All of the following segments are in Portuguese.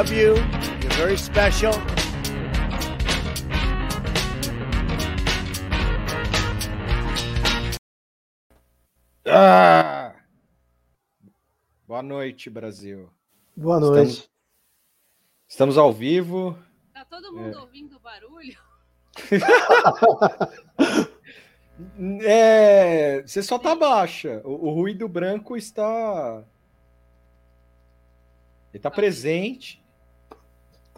Love you. You're very special. Ah! Boa noite, Brasil. Boa noite. Estamos, estamos ao vivo. Tá todo mundo ouvindo o barulho? É, você só tá baixa. O, o ruído branco está. Ele tá presente.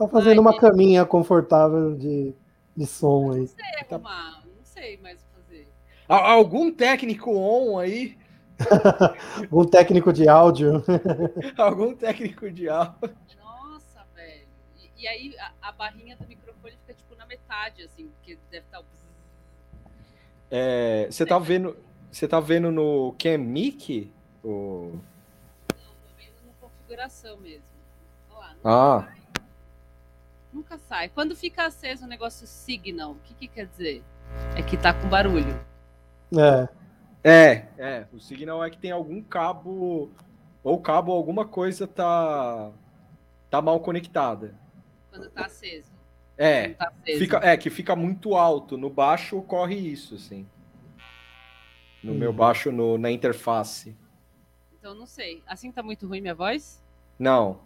Tá fazendo uma caminha confortável de, de som aí. Não sei arrumar, não sei mais o que fazer. Algum técnico on aí? Um técnico de áudio. Algum técnico de áudio? Nossa, velho. E, e aí a, a barrinha do microfone fica tipo na metade, assim, porque deve estar o. bzzz. É, você tá vendo. Você tá vendo no Cam Mic? O... Tô vendo na configuração mesmo. Olha lá, Ah, sai. Nunca sai. Quando fica aceso o negócio signal, o que, que quer dizer? É que tá com barulho. É. é, é. O signal é que tem algum cabo. Ou cabo, alguma coisa tá. Tá mal conectada. Quando tá aceso. É, Quando tá aceso. fica, é que fica muito alto. No baixo ocorre isso, assim. No meu baixo, no, na interface. Então não sei. Assim tá muito ruim minha voz? Não.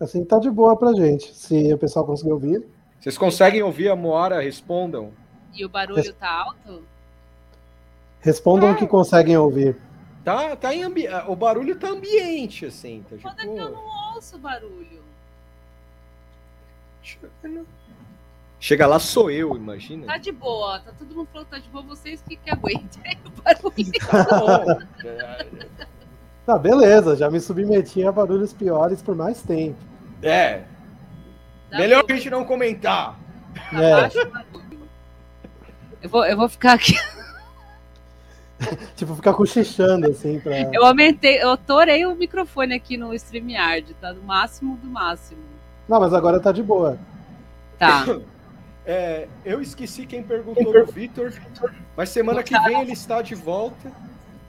Assim tá de boa pra gente. Se o pessoal conseguir ouvir. Vocês conseguem ouvir a Moara? Respondam. E o barulho tá alto? Respondam o que conseguem ouvir. Tá, tá em ambi... O barulho tá ambiente, assim. Tá, Quando é tipo... que eu não ouço barulho? Chega lá, sou eu, imagina. Tá de boa, tá todo mundo falando que tá de boa, vocês que, que aguentem o barulho. Tá, beleza. Já me submeti a barulhos piores por mais tempo. É. Dá Melhor a gente não comentar. Tá É. o. Eu vou, eu vou ficar aqui. Tipo, ficar cochichando, assim, pra. Eu aumentei, eu torei o microfone aqui no StreamYard, tá no máximo do máximo. Não, mas agora tá de boa. Tá. É, eu esqueci quem perguntou do Vitor, mas semana que vem ele está de volta.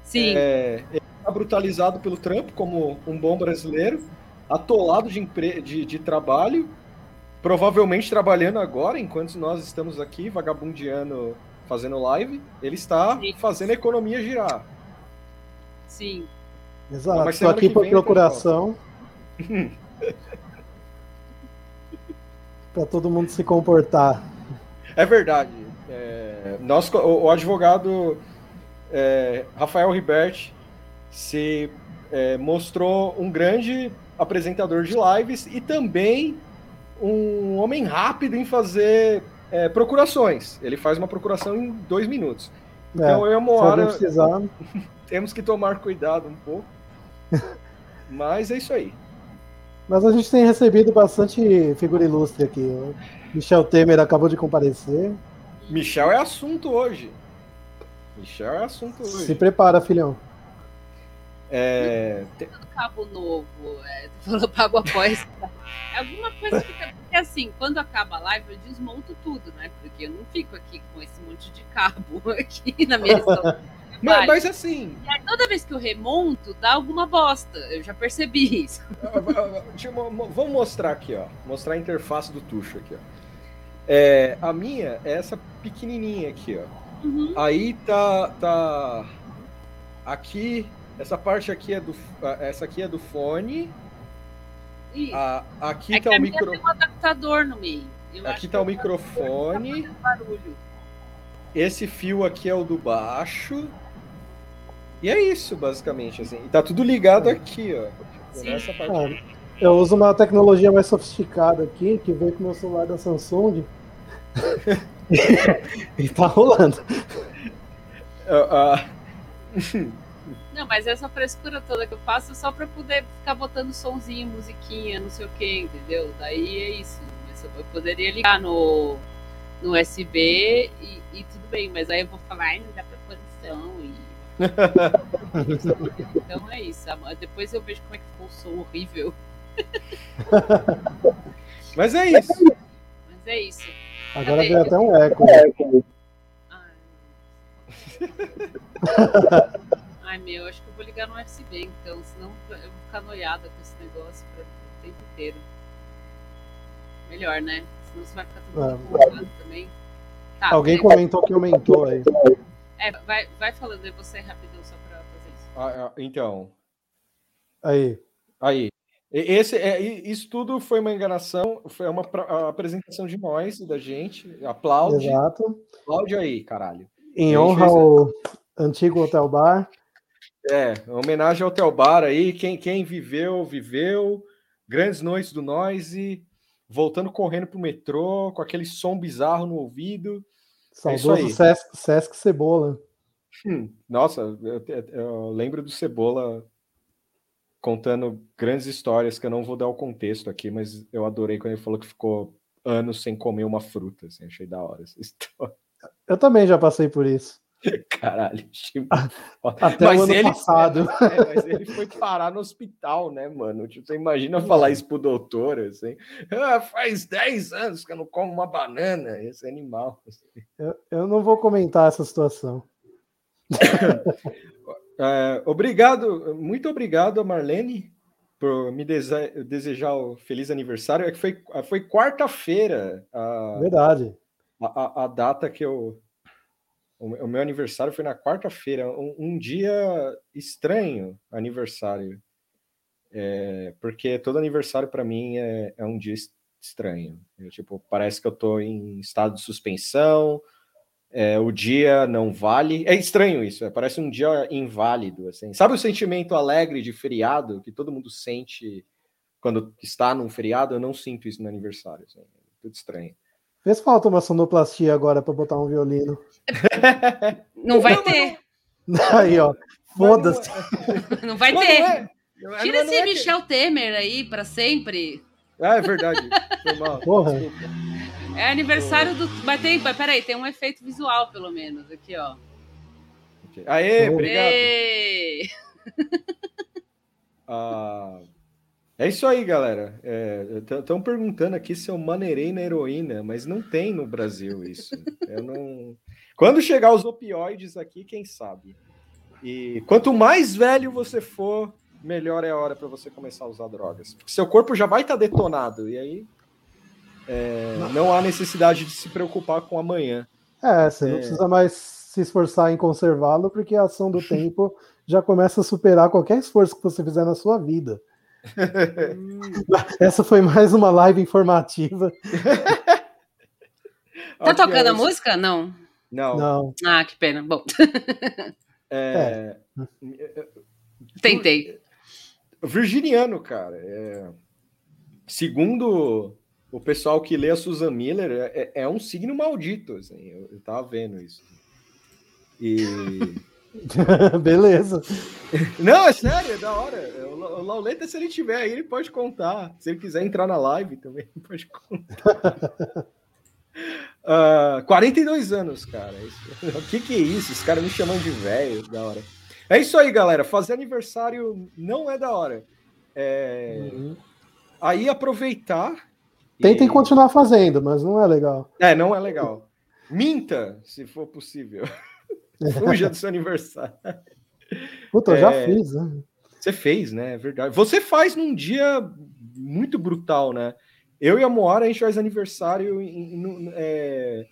Sim. É, está brutalizado pelo Trump, como um bom brasileiro, atolado de, empre... de, de trabalho, provavelmente trabalhando agora, enquanto nós estamos aqui vagabundeando, fazendo live, ele está Sim. fazendo a economia girar. Sim. Exato. Mas Tô semana aqui por procuração. pra todo mundo se comportar. É verdade. É, nós, o, o advogado é, Rafael Ribert se é, mostrou um grande apresentador de lives e também um homem rápido em fazer é, procurações. Ele faz uma procuração em dois minutos. Então É, Se alguém Moara precisar. temos que tomar cuidado um pouco. Mas é isso aí. Mas a gente tem recebido bastante figura ilustre aqui. O Michel Temer acabou de comparecer. Michel é assunto hoje. Michel é assunto hoje. Se prepara, filhão. É, te- Cabo novo, é, tu falou pago após. É alguma coisa que fica. Porque assim, quando acaba a live, eu desmonto tudo, né? Porque eu não fico aqui com esse monte de cabo aqui na minha. Mas, mas assim, aí, toda vez que eu remonto, dá alguma bosta. Eu já percebi isso. eu mo- mo- vamos mostrar aqui, ó. Mostrar a interface do Tuxo aqui, ó. É, a minha é essa pequenininha aqui, ó. Uhum. Aí tá, tá aqui, essa parte aqui é do, essa aqui é do fone. Isso. A, aqui é que tá a o minha micro, tem um adaptador no meio. Eu aqui tá o microfone. Esse fio aqui é o do baixo. E é isso, basicamente, assim. E tá tudo ligado aqui, ó. Nessa parte. Eu uso uma tecnologia mais sofisticada aqui, que veio com o meu celular da Samsung. e tá rolando. Ah, ah, Não, mas essa frescura toda que eu faço é só pra poder ficar botando sonzinho, musiquinha, não sei o que, entendeu? Daí é isso. Eu poderia ligar no, no USB e, e tudo bem, mas aí eu vou falar, ai, não dá pra posição e. então é isso. Depois eu vejo como é que ficou o som horrível. Mas é isso. Mas é isso. Agora Cadê? veio até um eco. Ai. Ai, meu, acho que eu vou ligar no USB então, senão eu vou ficar noiada com esse negócio pra, o tempo inteiro. Melhor, né? Senão você vai ficar todo É. também. Tá, Alguém peraí. comentou que aumentou aí. É, vai, vai falando aí você rapidão só pra fazer isso. Ah, ah, então, Aí. aí. Esse, é, isso tudo foi uma enganação, foi uma apresentação de nós, da gente. Aplaude. Exato. Aplaude aí, caralho. Em honra ao antigo Hotel Bar. É, homenagem ao Telbar aí. Quem, quem viveu, viveu. Grandes noites do Noise. Voltando correndo pro metrô, com aquele som bizarro no ouvido. É Saudoso aí. Sesc, Sesc Cebola. Hum, nossa, eu, eu- eu lembro do Cebola contando grandes histórias que eu não vou dar o contexto aqui, mas eu adorei quando ele falou que ficou anos sem comer uma fruta. Assim, achei da hora essa história. Eu também já passei por isso. Caralho, achei Até o ano passado. é, mas ele foi parar no hospital, né, mano? Tipo, você imagina falar isso pro doutor, assim. "Ah, faz 10 anos que eu não como uma banana. Esse animal. assim. Eu, eu não vou comentar essa situação. É, obrigado, muito obrigado a Marlene por me dese- desejar o feliz aniversário. É que foi, foi quarta-feira a, Verdade. a, a- a data que eu. O meu- aniversário foi na quarta-feira, um, um dia estranho aniversário. É, porque todo aniversário para mim é, é um dia es- estranho. Eu, tipo, parece que eu tô em estado de suspensão, é, o dia não vale. É estranho isso, é, parece um dia inválido. Assim. Sabe o sentimento alegre de feriado que todo mundo sente quando está num feriado? Eu não sinto isso no aniversário. Assim, é tudo estranho. Vê se falta uma sonoplastia agora pra botar um violino. Não vai ter. Aí, ó. Foda-se. Não vai ter. não é- Tira não esse é que- Michel Temer aí pra sempre. Ah, é verdade. Foi mal. Porra. É aniversário do. Mas tem. mas Peraí, tem um efeito visual, pelo menos, aqui, ó. Aê, obrigado. Ê! Ah, é isso aí, galera. Estão perguntando aqui se eu maneirei na heroína, mas não tem no Brasil isso. Eu não. Quando chegar os opioides aqui, quem sabe? E quanto mais velho você for, melhor é a hora para você começar a usar drogas. Porque seu corpo já vai estar detonado, e aí é, não há necessidade de se preocupar com amanhã. É, você não É. precisa mais se esforçar em conservá-lo, porque a ação do tempo já começa a superar qualquer esforço que você fizer na sua vida. Essa foi mais uma live informativa. Tá Ok, tocando a é música? Não. Não. Não. Ah, que pena. Bom, É, tentei. Virginiano, cara. é, segundo o pessoal que lê a Susan Miller, é, é um signo maldito. Assim, eu, eu tava vendo isso. E. Beleza. Não, é sério, é da hora. O La- o Lauleta, se ele tiver aí, ele pode contar. Se ele quiser entrar na live também, pode contar. Ah, 42 anos, cara. Isso- O que, que é isso? Os caras me chamando de velho, da hora. É isso aí, galera. Fazer aniversário não é da hora. É, Aí aproveitar. Tentem e- continuar fazendo, mas não é legal. É, não é legal. Minta, se for possível. Fuja do seu aniversário. Puta, eu já É. fiz, né? Você fez, né? É verdade. Você faz num dia muito brutal, né? Eu e a Moara, a gente faz aniversário em- no- é,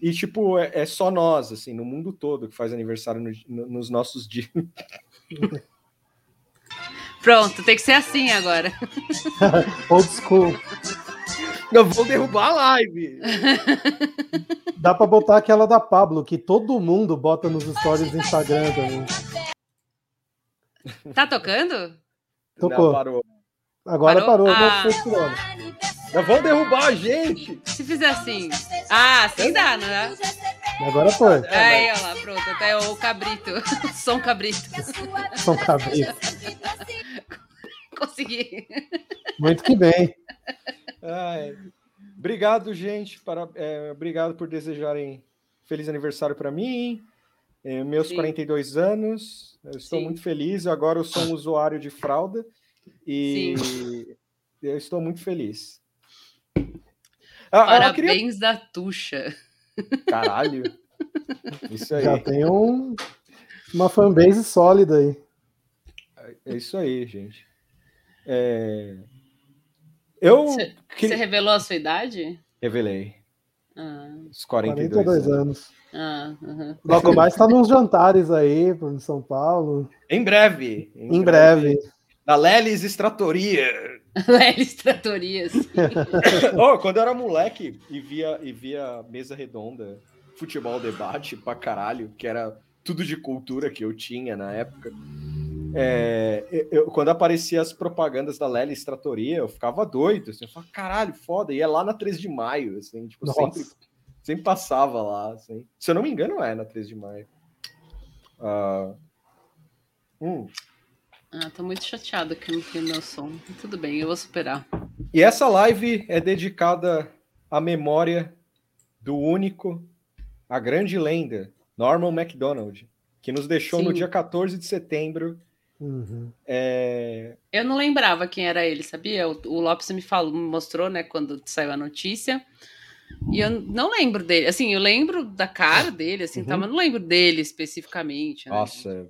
e, tipo, é, é só nós, assim, no mundo todo que faz aniversário no- no- nos nossos dias. Pronto, tem que ser assim agora. Old school. Eu vou derrubar a live! Dá pra botar aquela da Pablo, que todo mundo bota nos stories do Instagram também. Tá tocando? Tocou. Não, parou. Agora Parou? parou, Ah. mas foi tirando. Não vão derrubar a gente! Se fizer assim. Ah, assim dá, não é? Agora foi. Aí, ó lá, pronto. Até o cabrito. Som cabrito. São cabeças. Consegui. Muito que bem. Ai. Obrigado, gente. Para, é, obrigado por desejarem feliz aniversário para mim. É, meus Sim. 42 anos. Eu estou Sim. muito feliz. Agora eu sou um usuário de fralda. E eu estou muito feliz. Ah, eu queria... Parabéns da Tuxa. Caralho. Isso aí. Já tem um, uma fanbase sólida aí. É isso aí, gente. É, Eu Você queria- revelou a sua idade? revelei Ah, os 42, 42 anos. anos. ah. Logo mais tá nos jantares aí, em São Paulo. Em breve. Em breve. Da Lelis Extratoria. Lelis Tratorias. Oh, quando eu era moleque e via, e via mesa redonda, futebol debate pra caralho, que era tudo de cultura que eu tinha na época. É, eu- quando aparecia as propagandas da Lelis Tratoria, eu ficava doido. Assim, eu falava, caralho, foda. E é lá na 3 de maio, assim, tipo, Nossa. sempre, sempre passava lá. Assim. Se eu não me engano, é na 3 de maio. Ah, hum. Ah, tô muito chateada que eu não tenho meu som. Tudo bem, eu vou superar. E essa live é dedicada à memória do único, a grande lenda, Norman MacDonald, que nos deixou no Sim. dia 14 de setembro. Uhum. É, Eu não lembrava quem era ele, sabia? O, o Lopes me falou, me mostrou, né, quando saiu a notícia. E eu não lembro dele. Assim, eu lembro da cara dele, assim, tá, mas não lembro dele especificamente. né? Nossa,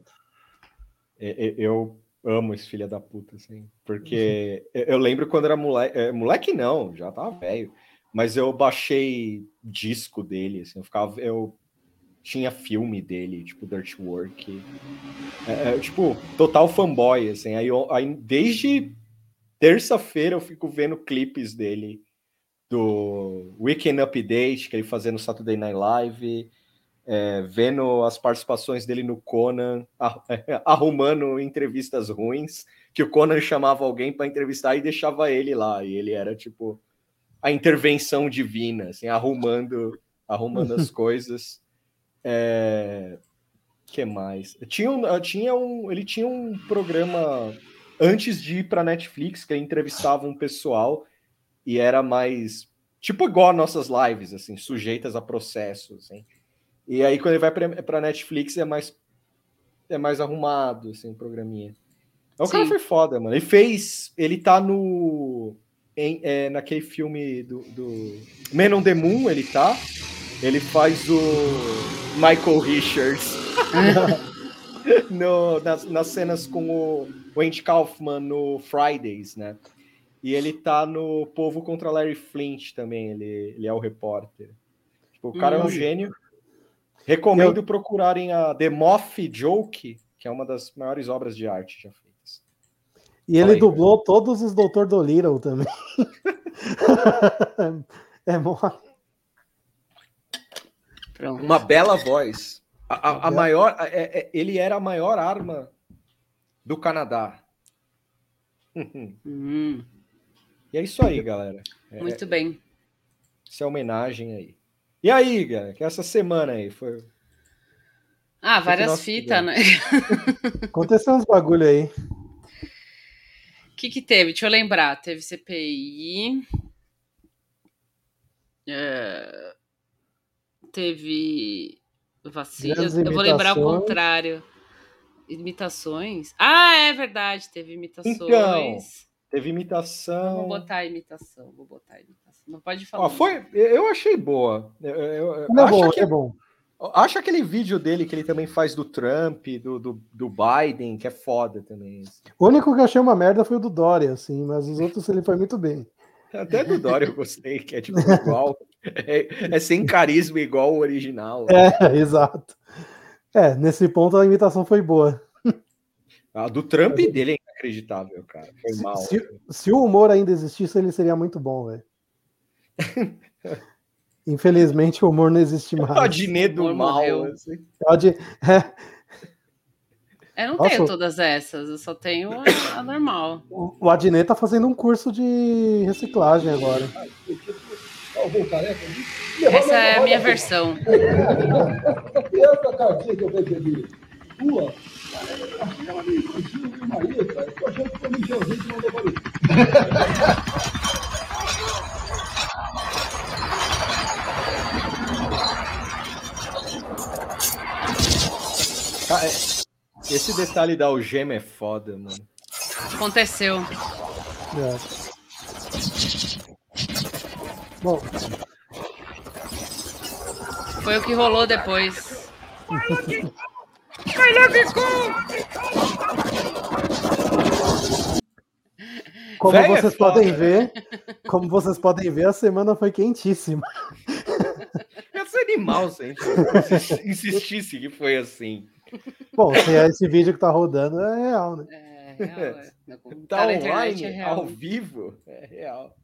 é- é- eu amo esse filho da puta, assim, porque eu- eu lembro quando era moleque, é, moleque não, já tava velho, mas eu baixei disco dele, assim, eu ficava, eu tinha filme dele, tipo Dirt Work, é, é, tipo, total fanboy, assim, aí, eu- aí desde terça-feira eu fico vendo clipes dele do Weekend Update, que ele fazia no Saturday Night Live, é, vendo as participações dele no Conan, arrumando entrevistas ruins, que o Conan chamava alguém para entrevistar e deixava ele lá, e ele era tipo a intervenção divina, assim, arrumando, arrumando as coisas. É... que mais? Tinha um, tinha um, ele tinha um programa antes de ir para Netflix que entrevistava um pessoal e era mais tipo igual as nossas lives, assim, sujeitas a processos, assim. E aí, quando ele vai pra, pra Netflix, é mais, é mais arrumado, assim, o programinha. O cara Sim. foi foda, mano. Ele fez. Ele tá no. em- é, naquele filme do, do. Man on the Moon, ele tá. Ele faz o. Michael Richards. no, nas, nas cenas com o, o Andy Kaufman no Fridays, né? E ele tá no Povo contra Larry Flint também. Ele, ele é o repórter. Tipo, o cara é um Hum. gênio. Recomendo procurarem a The Moth Joke, que é uma das maiores obras de arte já feitas. E ele aí, dublou todos os Dr. Dolittle também. é mó... Pronto. Uma bela voz. A, a- a maior, é- é- ele era a maior arma do Canadá. Hum, E é isso aí, galera. É, muito bem. essa é homenagem aí. E aí, galera, que essa semana aí foi. Ah, várias fitas, né? Aconteceu uns bagulho aí. O que, que teve? Deixa eu lembrar. Teve CPI. é, teve vacina. Grandes Eu vou lembrar o contrário. Imitações. Ah, é verdade. Teve imitações. Então, Teve imitação. Vou botar a imitação. Vou botar a imitação. Não pode falar. Ó, foi, eu achei boa. Eu, eu- Ele é acho bom, que ele é bom. Acha aquele vídeo dele que ele também faz do Trump, do, do, do Biden, que é foda também. O único que eu achei uma merda foi o do Dória, assim, mas os outros ele foi muito bem. Até do Dória eu gostei, que é tipo igual. É, é sem carisma igual o original. É, exato. É, nesse ponto a imitação foi boa. A do Trump dele é inacreditável, cara. Foi mal. Se, se o humor ainda existisse, ele seria muito bom, velho. Infelizmente o humor não existe mais. O Adnet do mal. assim. Pode... É, Eu não Nossa. tenho todas essas, eu só tenho a, a normal. o o Adnet tá fazendo um curso de reciclagem agora. Essa é a minha versão. Essa cartinha que eu recebi tua, meio infantil, meio mareta. Eu tô achando que meio gente mandou para esse detalhe da algema é foda, mano. Aconteceu. É. Bom, Foi o que rolou depois. como Véi é vocês foda, podem ver, como vocês podem ver, a semana foi quentíssima. Esse animal, se a gente insistisse que foi assim. Bom, se é esse vídeo que tá rodando, é real, né? É, real, é. Tá Tá internet, online, é real. ao vivo, é real.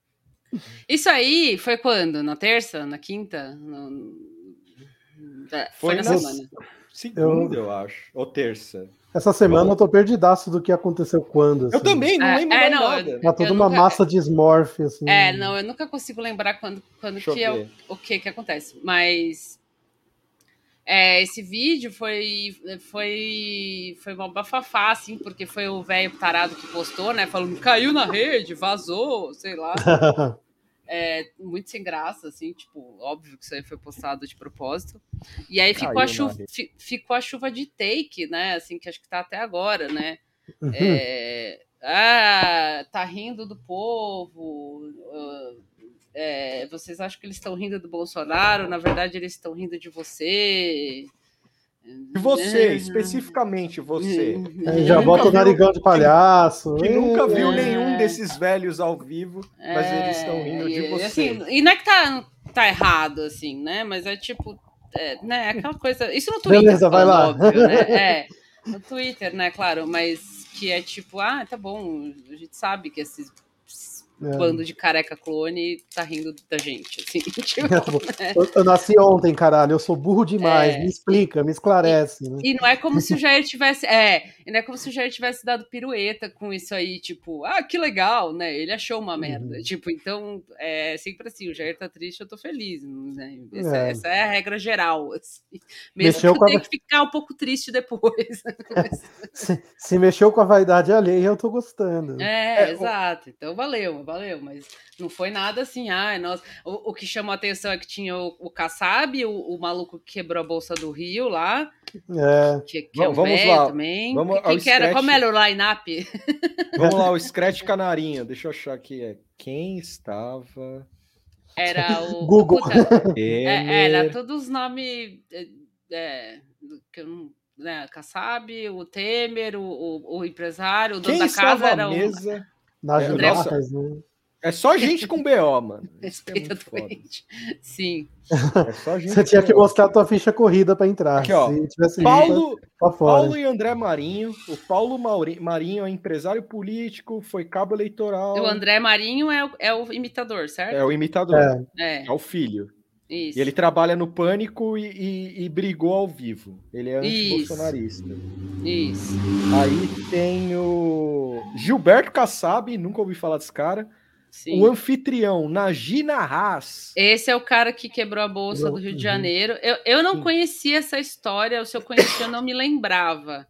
Isso aí foi quando? Na terça? Na quinta? No- É, Foi, Foi na na- semana. Segunda, eu acho. Ou terça. Essa semana eu tô perdidaço do que aconteceu quando. Eu assim. também não É, lembro é, mais não, nada. Tá toda eu uma nunca- massa de smorf, assim. É, não, eu nunca consigo lembrar quando, quando Deixa eu que é o, o que que acontece. Mas é, esse vídeo foi foi foi uma bafafá, assim, porque foi o velho tarado que postou, né? Falando caiu na rede, vazou, sei lá. É, muito sem graça, assim, tipo, óbvio que isso aí foi postado de propósito. E aí ficou Caiu a, chuva, fi- ficou a chuva de take, né? Assim, que acho que tá até agora, né? Uhum. É, ah, tá rindo do povo. ah, é, vocês acham que eles estão rindo do Bolsonaro? Na verdade, eles estão rindo de você. E você, especificamente você, Aí já nunca bota o narigão de palhaço. que nunca É. viu É. nenhum desses velhos ao vivo, mas É, eles estão rindo de você. assim, e não é que tá, tá errado, assim, né? Mas é tipo, é, né? Aquela coisa. Isso no Twitter, Beleza, vai lá. óbvio, né? É, no Twitter, né? Claro, mas que é tipo, ah, tá bom, a gente sabe que esses É. bando de careca clone tá rindo da gente, assim. Tipo, Eu, eu nasci ontem, caralho. Eu sou burro demais. É. Me explica, me esclarece. né? E não é como se o Jair tivesse. É, e não é como se o Jair tivesse dado pirueta com isso aí, tipo, ah, que legal, né? Ele achou uma merda. Uhum. Tipo, então, é sempre assim, o Jair tá triste, eu tô feliz. Né? Essa, É. essa é a regra geral. Assim. Mesmo Mexeu que eu a- tenha que ficar um pouco triste depois. Se, se mexeu com a vaidade alheia, eu tô gostando. É, É, exato. Então valeu, valeu. Mas não foi nada assim, ai, nossa. O, o que chamou a atenção é que tinha o, o Kassab, o, o maluco que quebrou a bolsa do Rio lá, É. que, que é o Vamos velho lá, também. vamos Quem ao que era? Como era o line-up? Vamos lá, o Scratch Canarinho. Deixa eu achar aqui. É quem estava. Era o. Google. Puta, é, Temer. era todos os nomes. É, é, que eu não. Né, Kassab, o Temer, o, o, o empresário, o dono Quem da casa estava era o. mesa? Na É, nossa, nossa. né? É só gente com BO, mano. É Respeita foda. doente. Sim. É só gente Você tinha que mostrar a tua ficha corrida pra entrar. Aqui, ó. Se tivesse Paulo, fora. Paulo e André Marinho. O Paulo Mauri- Marinho é empresário político, foi cabo eleitoral. O André Marinho é o, é o imitador, certo? É o imitador. É. É, É o filho. Isso. E ele trabalha no Pânico e, e- e brigou ao vivo. Ele é anti-bolsonarista. Isso. Aí tem o Gilberto Kassab, nunca ouvi falar desse cara. Sim. O anfitrião, Nagina Haas. Esse é o cara que quebrou a bolsa do Rio de Janeiro. Eu, eu não conhecia essa história, ou se eu conhecia, eu não me lembrava.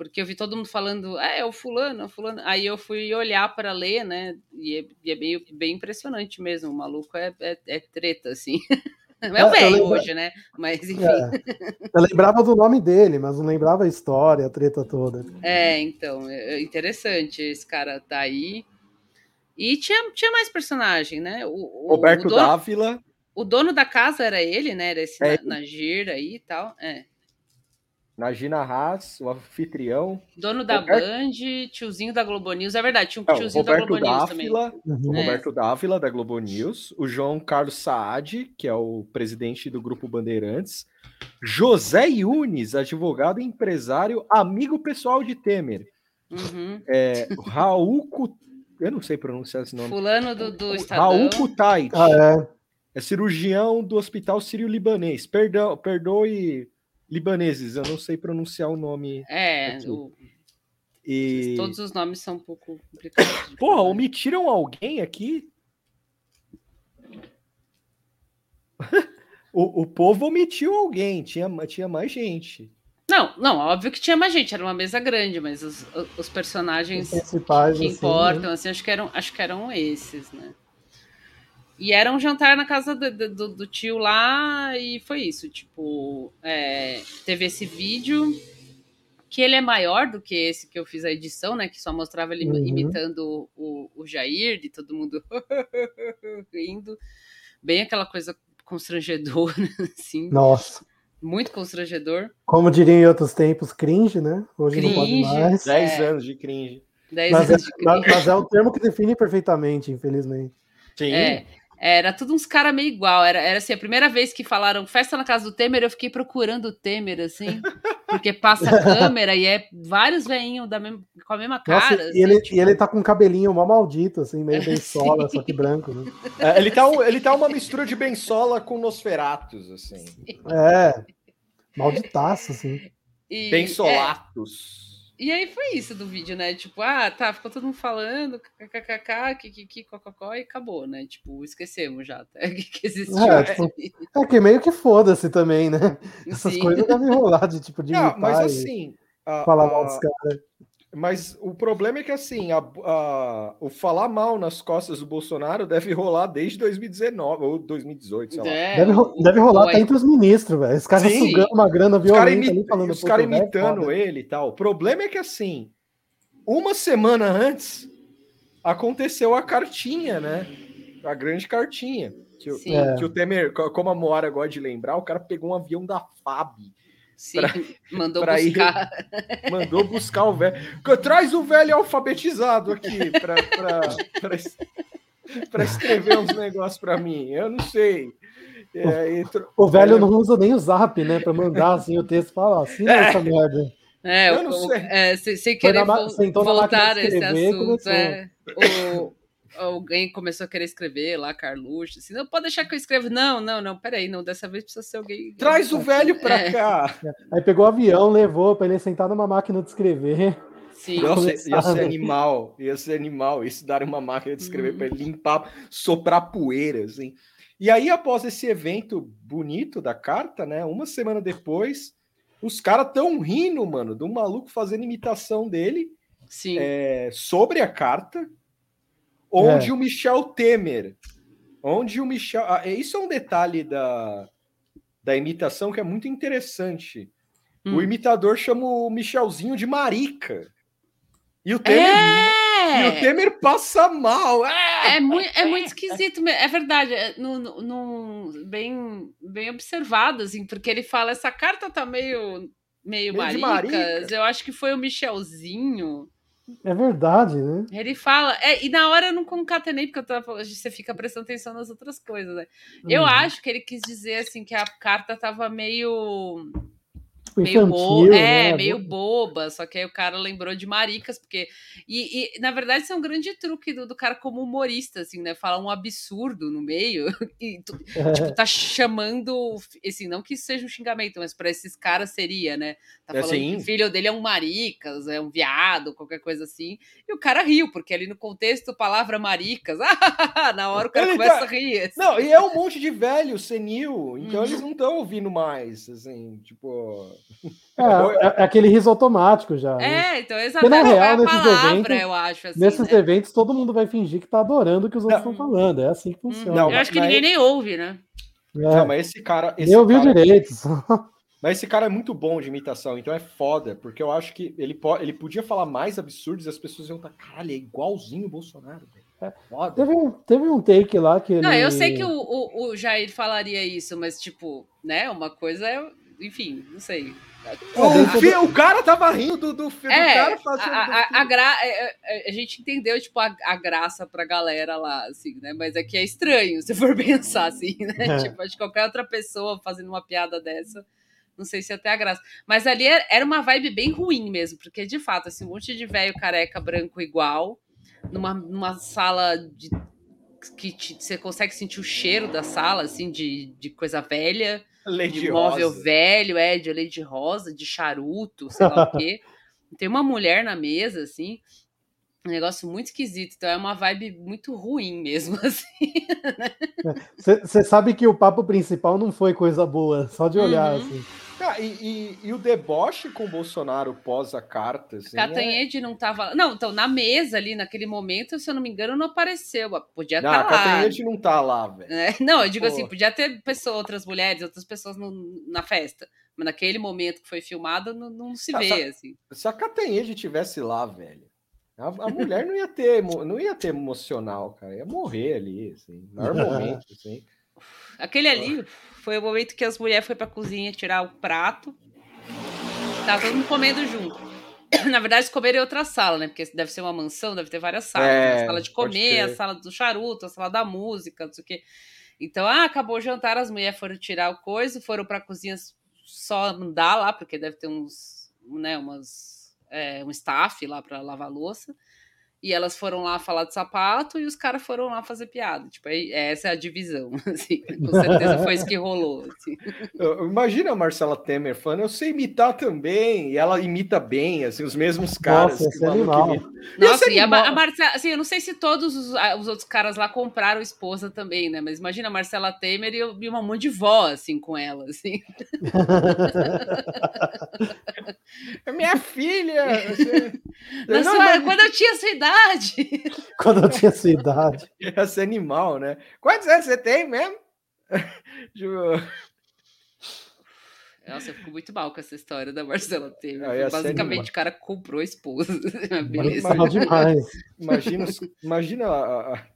Porque eu vi todo mundo falando, ah, é o fulano, é o fulano. Aí eu fui olhar para ler, né? E é, e é bem, bem impressionante mesmo. O maluco é, é, é treta, assim. É É, o eu velho hoje, né? Mas enfim. É. Eu lembrava do nome dele, mas não lembrava a história, a treta toda. É, então, é é interessante esse cara tá aí. E tinha, tinha mais personagem, né? O, o- Roberto o dono, Dávila. o dono da casa era ele, né? Era esse É Na- Nagir aí e tal. É. Nagina Haas, o anfitrião. Dono da Roberto- Band, tiozinho da Globo News. É verdade, tinha um Não, tiozinho da Roberto Globo News também. Dávila, Uhum. o É. Roberto Dávila, da Globo News, o João Carlos Saad, que é o presidente do Grupo Bandeirantes, José Yunes, advogado e empresário, amigo pessoal de Temer, Uhum. é, Raul, Cu- eu não sei pronunciar esse nome, Fulano do, do Estadão. Raul Kutait, Ah, é. é cirurgião do Hospital Sírio-Libanês, perdão, perdoe libaneses, eu não sei pronunciar o nome, É, o- e... todos os nomes são um pouco complicados. Porra, omitiram alguém aqui? o, o povo omitiu alguém, tinha, tinha mais gente. Não, não, óbvio que tinha mais gente, era uma mesa grande, mas os, os personagens Os principais, que assim, importam, assim, acho que eram, acho que eram esses, né? E era um jantar na casa do, do- do- tio lá e foi isso. Tipo, é, teve esse vídeo que ele é maior do que esse que eu fiz a edição, né? Que só mostrava ele Uhum. imitando o, o Jair, de todo mundo rindo. Bem aquela coisa constrangedora, assim. Nossa. Muito constrangedor. Como diriam em outros tempos, cringe, né? Hoje não pode Cringe. mais. 10 É. anos de cringe. Dez Mas é, anos de mas- mas é o termo que define perfeitamente, infelizmente. Sim. É, era tudo uns caras meio igual. Era, era assim, a primeira vez que falaram festa na casa do Temer, eu fiquei procurando o Temer, assim, porque passa a câmera e é vários veinhos da mesma, com a mesma Nossa, cara. e, assim, ele, tipo, e ele tá com um cabelinho mó maldito, assim, meio bem sola, só que branco, né? É, ele, tá, um- ele tá uma mistura de Bensola com Nosferatus, assim. É. Malditaço, assim. e, é, Bensolatus. E aí foi isso do vídeo, né? Tipo, ah, tá, ficou todo mundo falando, kkkk, kikiki, cococó, e acabou, né? Tipo, esquecemos já até que, existiu. É, tipo, É que meio que foda-se também, né? Essas Sim. coisas devem rolar de tipo de Não, mas assim. falar a- mal dos caras. Mas o problema é que assim, a- a- o falar mal nas costas do Bolsonaro deve rolar desde 2019 ou 2018, sei lá. É, Deve, deve rolar até entre os ministros, velho. Os caras Sim. sugando uma grana Os caras violenta ali, imi- falando os "Puta, caras é imitando foda." ele e tal. O problema é que assim, uma semana antes aconteceu a cartinha, né? A grande cartinha. Que, o-. É. que o Temer, co- como a Moara gosta de lembrar, o cara pegou um avião da FAB, Sim, mandou pra ir- buscar. mandou buscar o velho. Traz o velho alfabetizado aqui pra, pra, pra, pra escrever uns negócios pra mim. Eu não sei. É, e tro- O velho É. não usa nem o zap, né? Pra mandar assim o texto e falar, assina É. essa merda. É, Eu não o- sei. é, Foi querer na voltar a esse assunto. É, o- alguém começou a querer escrever lá, Carluxo, assim, não, pode deixar que eu escreva. Não, não, não, peraí, não, dessa vez precisa ser alguém. Traz o velho pra É. cá. Aí pegou o avião, levou pra ele sentar numa máquina de escrever. Sim, Nossa, ia ser animal. Ia ser animal. Isso dar uma máquina de escrever pra ele limpar, soprar poeira, assim. E aí, após esse evento bonito da carta, né? Uma semana depois, os caras tão rindo, mano, do maluco fazendo imitação dele. sim. é, sobre a carta, onde o Michel Temer, onde o Michel, ah, é, isso é um detalhe da, da imitação que é muito interessante. Hum. O imitador chama o Michelzinho de marica. E o Temer, e o É! Temer passa mal. É! É muito, é muito esquisito, é verdade, é, no, no- no- bem, bem observado, assim, porque ele fala, essa carta tá meio, meio, Meio maricas, marica. eu acho que foi o Michelzinho, É verdade, né? ele fala, é, e na hora eu não concatenei, porque eu tava, falando, você fica prestando atenção nas outras coisas, né? Eu Uhum. acho que ele quis dizer, assim, que a carta tava meio Tipo, meio, bo infantil, é, né? meio boba, só que aí o cara lembrou de maricas, porque. E, e, na verdade, isso é um grande truque do, do cara como humorista, assim, né? Falar um absurdo no meio e tu, É. tipo, tá chamando. Assim, não que isso seja um xingamento, mas para esses caras seria, né? Tá É, falando sim. que o filho dele é um maricas, é um viado, qualquer coisa assim. E o cara riu, porque ali no contexto, palavra maricas, na hora o cara Ele começa tá- a rir. assim. Não, e é um monte de velho senil, então Uhum. eles não estão ouvindo mais, assim, tipo... É, é- é aquele riso automático já. É, então exatamente na é real, a nesses palavra, eventos- eu acho. Assim, Nesses né? eventos, todo mundo vai fingir que tá adorando o que os outros estão falando. É assim que funciona. Não, Eu acho que mas- ninguém nem ouve, né? É. Não, mas esse cara... Esse Nem ouviu cara... direito. Mas esse cara é muito bom de imitação, então é foda, porque eu acho que ele, po ele podia falar mais absurdos e as pessoas iam estar, caralho, é igualzinho o Bolsonaro, velho. Foda. Teve um, teve um take lá que ele. Não, eu sei que o, o, o Jair falaria isso, mas, tipo, né, uma coisa é. Enfim, não sei. O, fi- o cara tava rindo do, do filme. É, o cara a, fazendo. a, a, gra- é, é, a gente entendeu, tipo, a, a graça pra galera lá, assim, né? Mas é que é estranho, se for pensar assim, né? É. Tipo, acho que qualquer outra pessoa fazendo uma piada dessa, não sei se ter a graça. Mas ali era era uma vibe bem ruim mesmo, porque de fato, assim, um monte de velho careca branco igual, numa, numa sala de que te- você consegue sentir o cheiro da sala, assim, de, de coisa velha Lady de móvel Rosa. velho, é, de leite rosa, de charuto, sei lá o quê. Tem uma mulher na mesa, assim, um negócio muito esquisito. Então é uma vibe muito ruim mesmo, assim. Você sabe que o papo principal não foi coisa boa, só de olhar, Uhum. assim. Ah, e, e- e o deboche com o Bolsonaro pós a carta. Assim, é- Catanhede não tava. Não, então na mesa ali, naquele momento, se eu não me engano, não apareceu. Podia Não, estar a lá. Catanhede não tá lá, velho. né? Não, eu digo Pô. assim, podia ter pessoa, outras mulheres, outras pessoas no- na festa. Mas naquele momento que foi filmado, não, não se Ah, vê, sabe- assim. Se a Catanhede tivesse lá, velho, a, a mulher não ia ter, não ia ter emocional, cara. Ia morrer ali, assim. Maior momento, assim. Aquele ali foi o momento que as mulheres foram pra cozinha tirar o prato. Tava todo mundo comendo junto. Na verdade, comeram em outra sala, né? Porque deve ser uma mansão, deve ter várias salas. É, a sala de comer, a sala do charuto, a sala da música, não sei o quê. Então, ah, acabou o jantar, as mulheres foram tirar o coisa, foram pra cozinha só andar lá, porque deve ter uns, né, umas, é, um staff lá pra lavar louça. E elas foram lá falar de sapato e os caras foram lá fazer piada. Tipo, aí, essa é a divisão. Assim, com certeza foi isso que rolou. assim. Imagina a Marcela Temer falando, eu sei imitar também, e ela imita bem, assim, os mesmos caras. Nossa, que é animal. imita. Nossa, Esse e a, a Marcela, assim, eu não sei se todos os, a- os outros caras lá compraram esposa também, né? Mas imagina a Marcela Temer e eu vi uma monte de vó, assim, com ela, assim. É minha filha! assim. Não, sua- mas- quando eu tinha sua idade. Quando eu tinha essa idade. Esse animal, né? Quantos anos você tem mesmo? Nossa, eu fico muito mal com essa história da Marcela Temer. Ah, Basicamente, o cara comprou a esposa. Beleza. Imagina, imagina, a- a-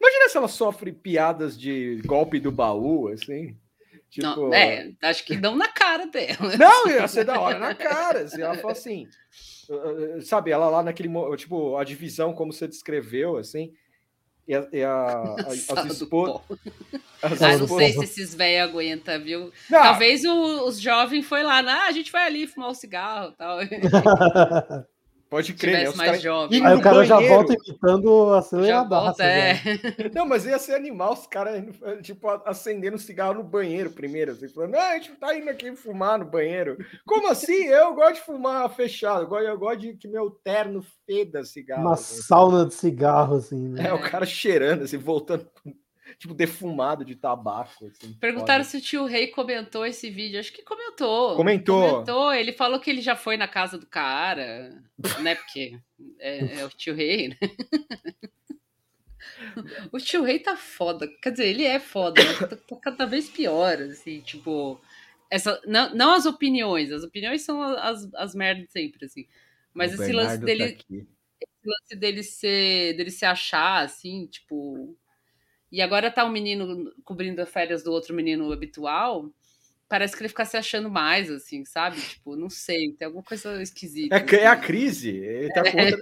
imagina se ela sofre piadas de golpe do baú, assim. Tipo, Não, é, acho que não na cara dela. Não, ia ser da hora na cara. Assim, ela fala assim, sabe, ela lá naquele, tipo, a divisão como você descreveu, assim, e a, e a- a- as esposas. Ah, não sei se esses velhos aguentam, viu? Não, Talvez os jovens foi lá, ah, a gente vai ali fumar um cigarro e tal. pode crer, né? Os mais caras jovem. Aí o cara já banheiro. volta imitando Já aceleradaço. volta, é. Não, mas ia ser animal os caras, tipo, acendendo um cigarro no banheiro primeiro, assim, falando, não, a gente tá indo aqui fumar no banheiro. Como assim? Eu gosto de fumar fechado, eu gosto, eu gosto de que meu terno feda cigarro. Uma assim. sauna de cigarro, assim, né? É, o cara cheirando, assim, voltando, tipo, defumado de tabaco. Assim, Perguntaram foda. se o tio Rei comentou esse vídeo. Acho que comentou. Comentou. Comentou. Ele falou que ele já foi na casa do cara, né? Porque é, é o tio Rei, né? O tio Rei tá foda. Quer dizer, ele é foda, mas tá, tá cada vez pior, assim, tipo. Essa, não, não as opiniões, as opiniões são as, as merdas sempre, assim. Mas O esse lance Bernardo tá dele, aqui. esse lance dele se, dele se achar, assim, tipo. E agora tá um menino cobrindo as férias do outro menino habitual. Parece que ele fica se achando mais, assim, sabe? Tipo, não sei, tem alguma coisa esquisita. É, que- é a assim. crise. Ele tá com outra.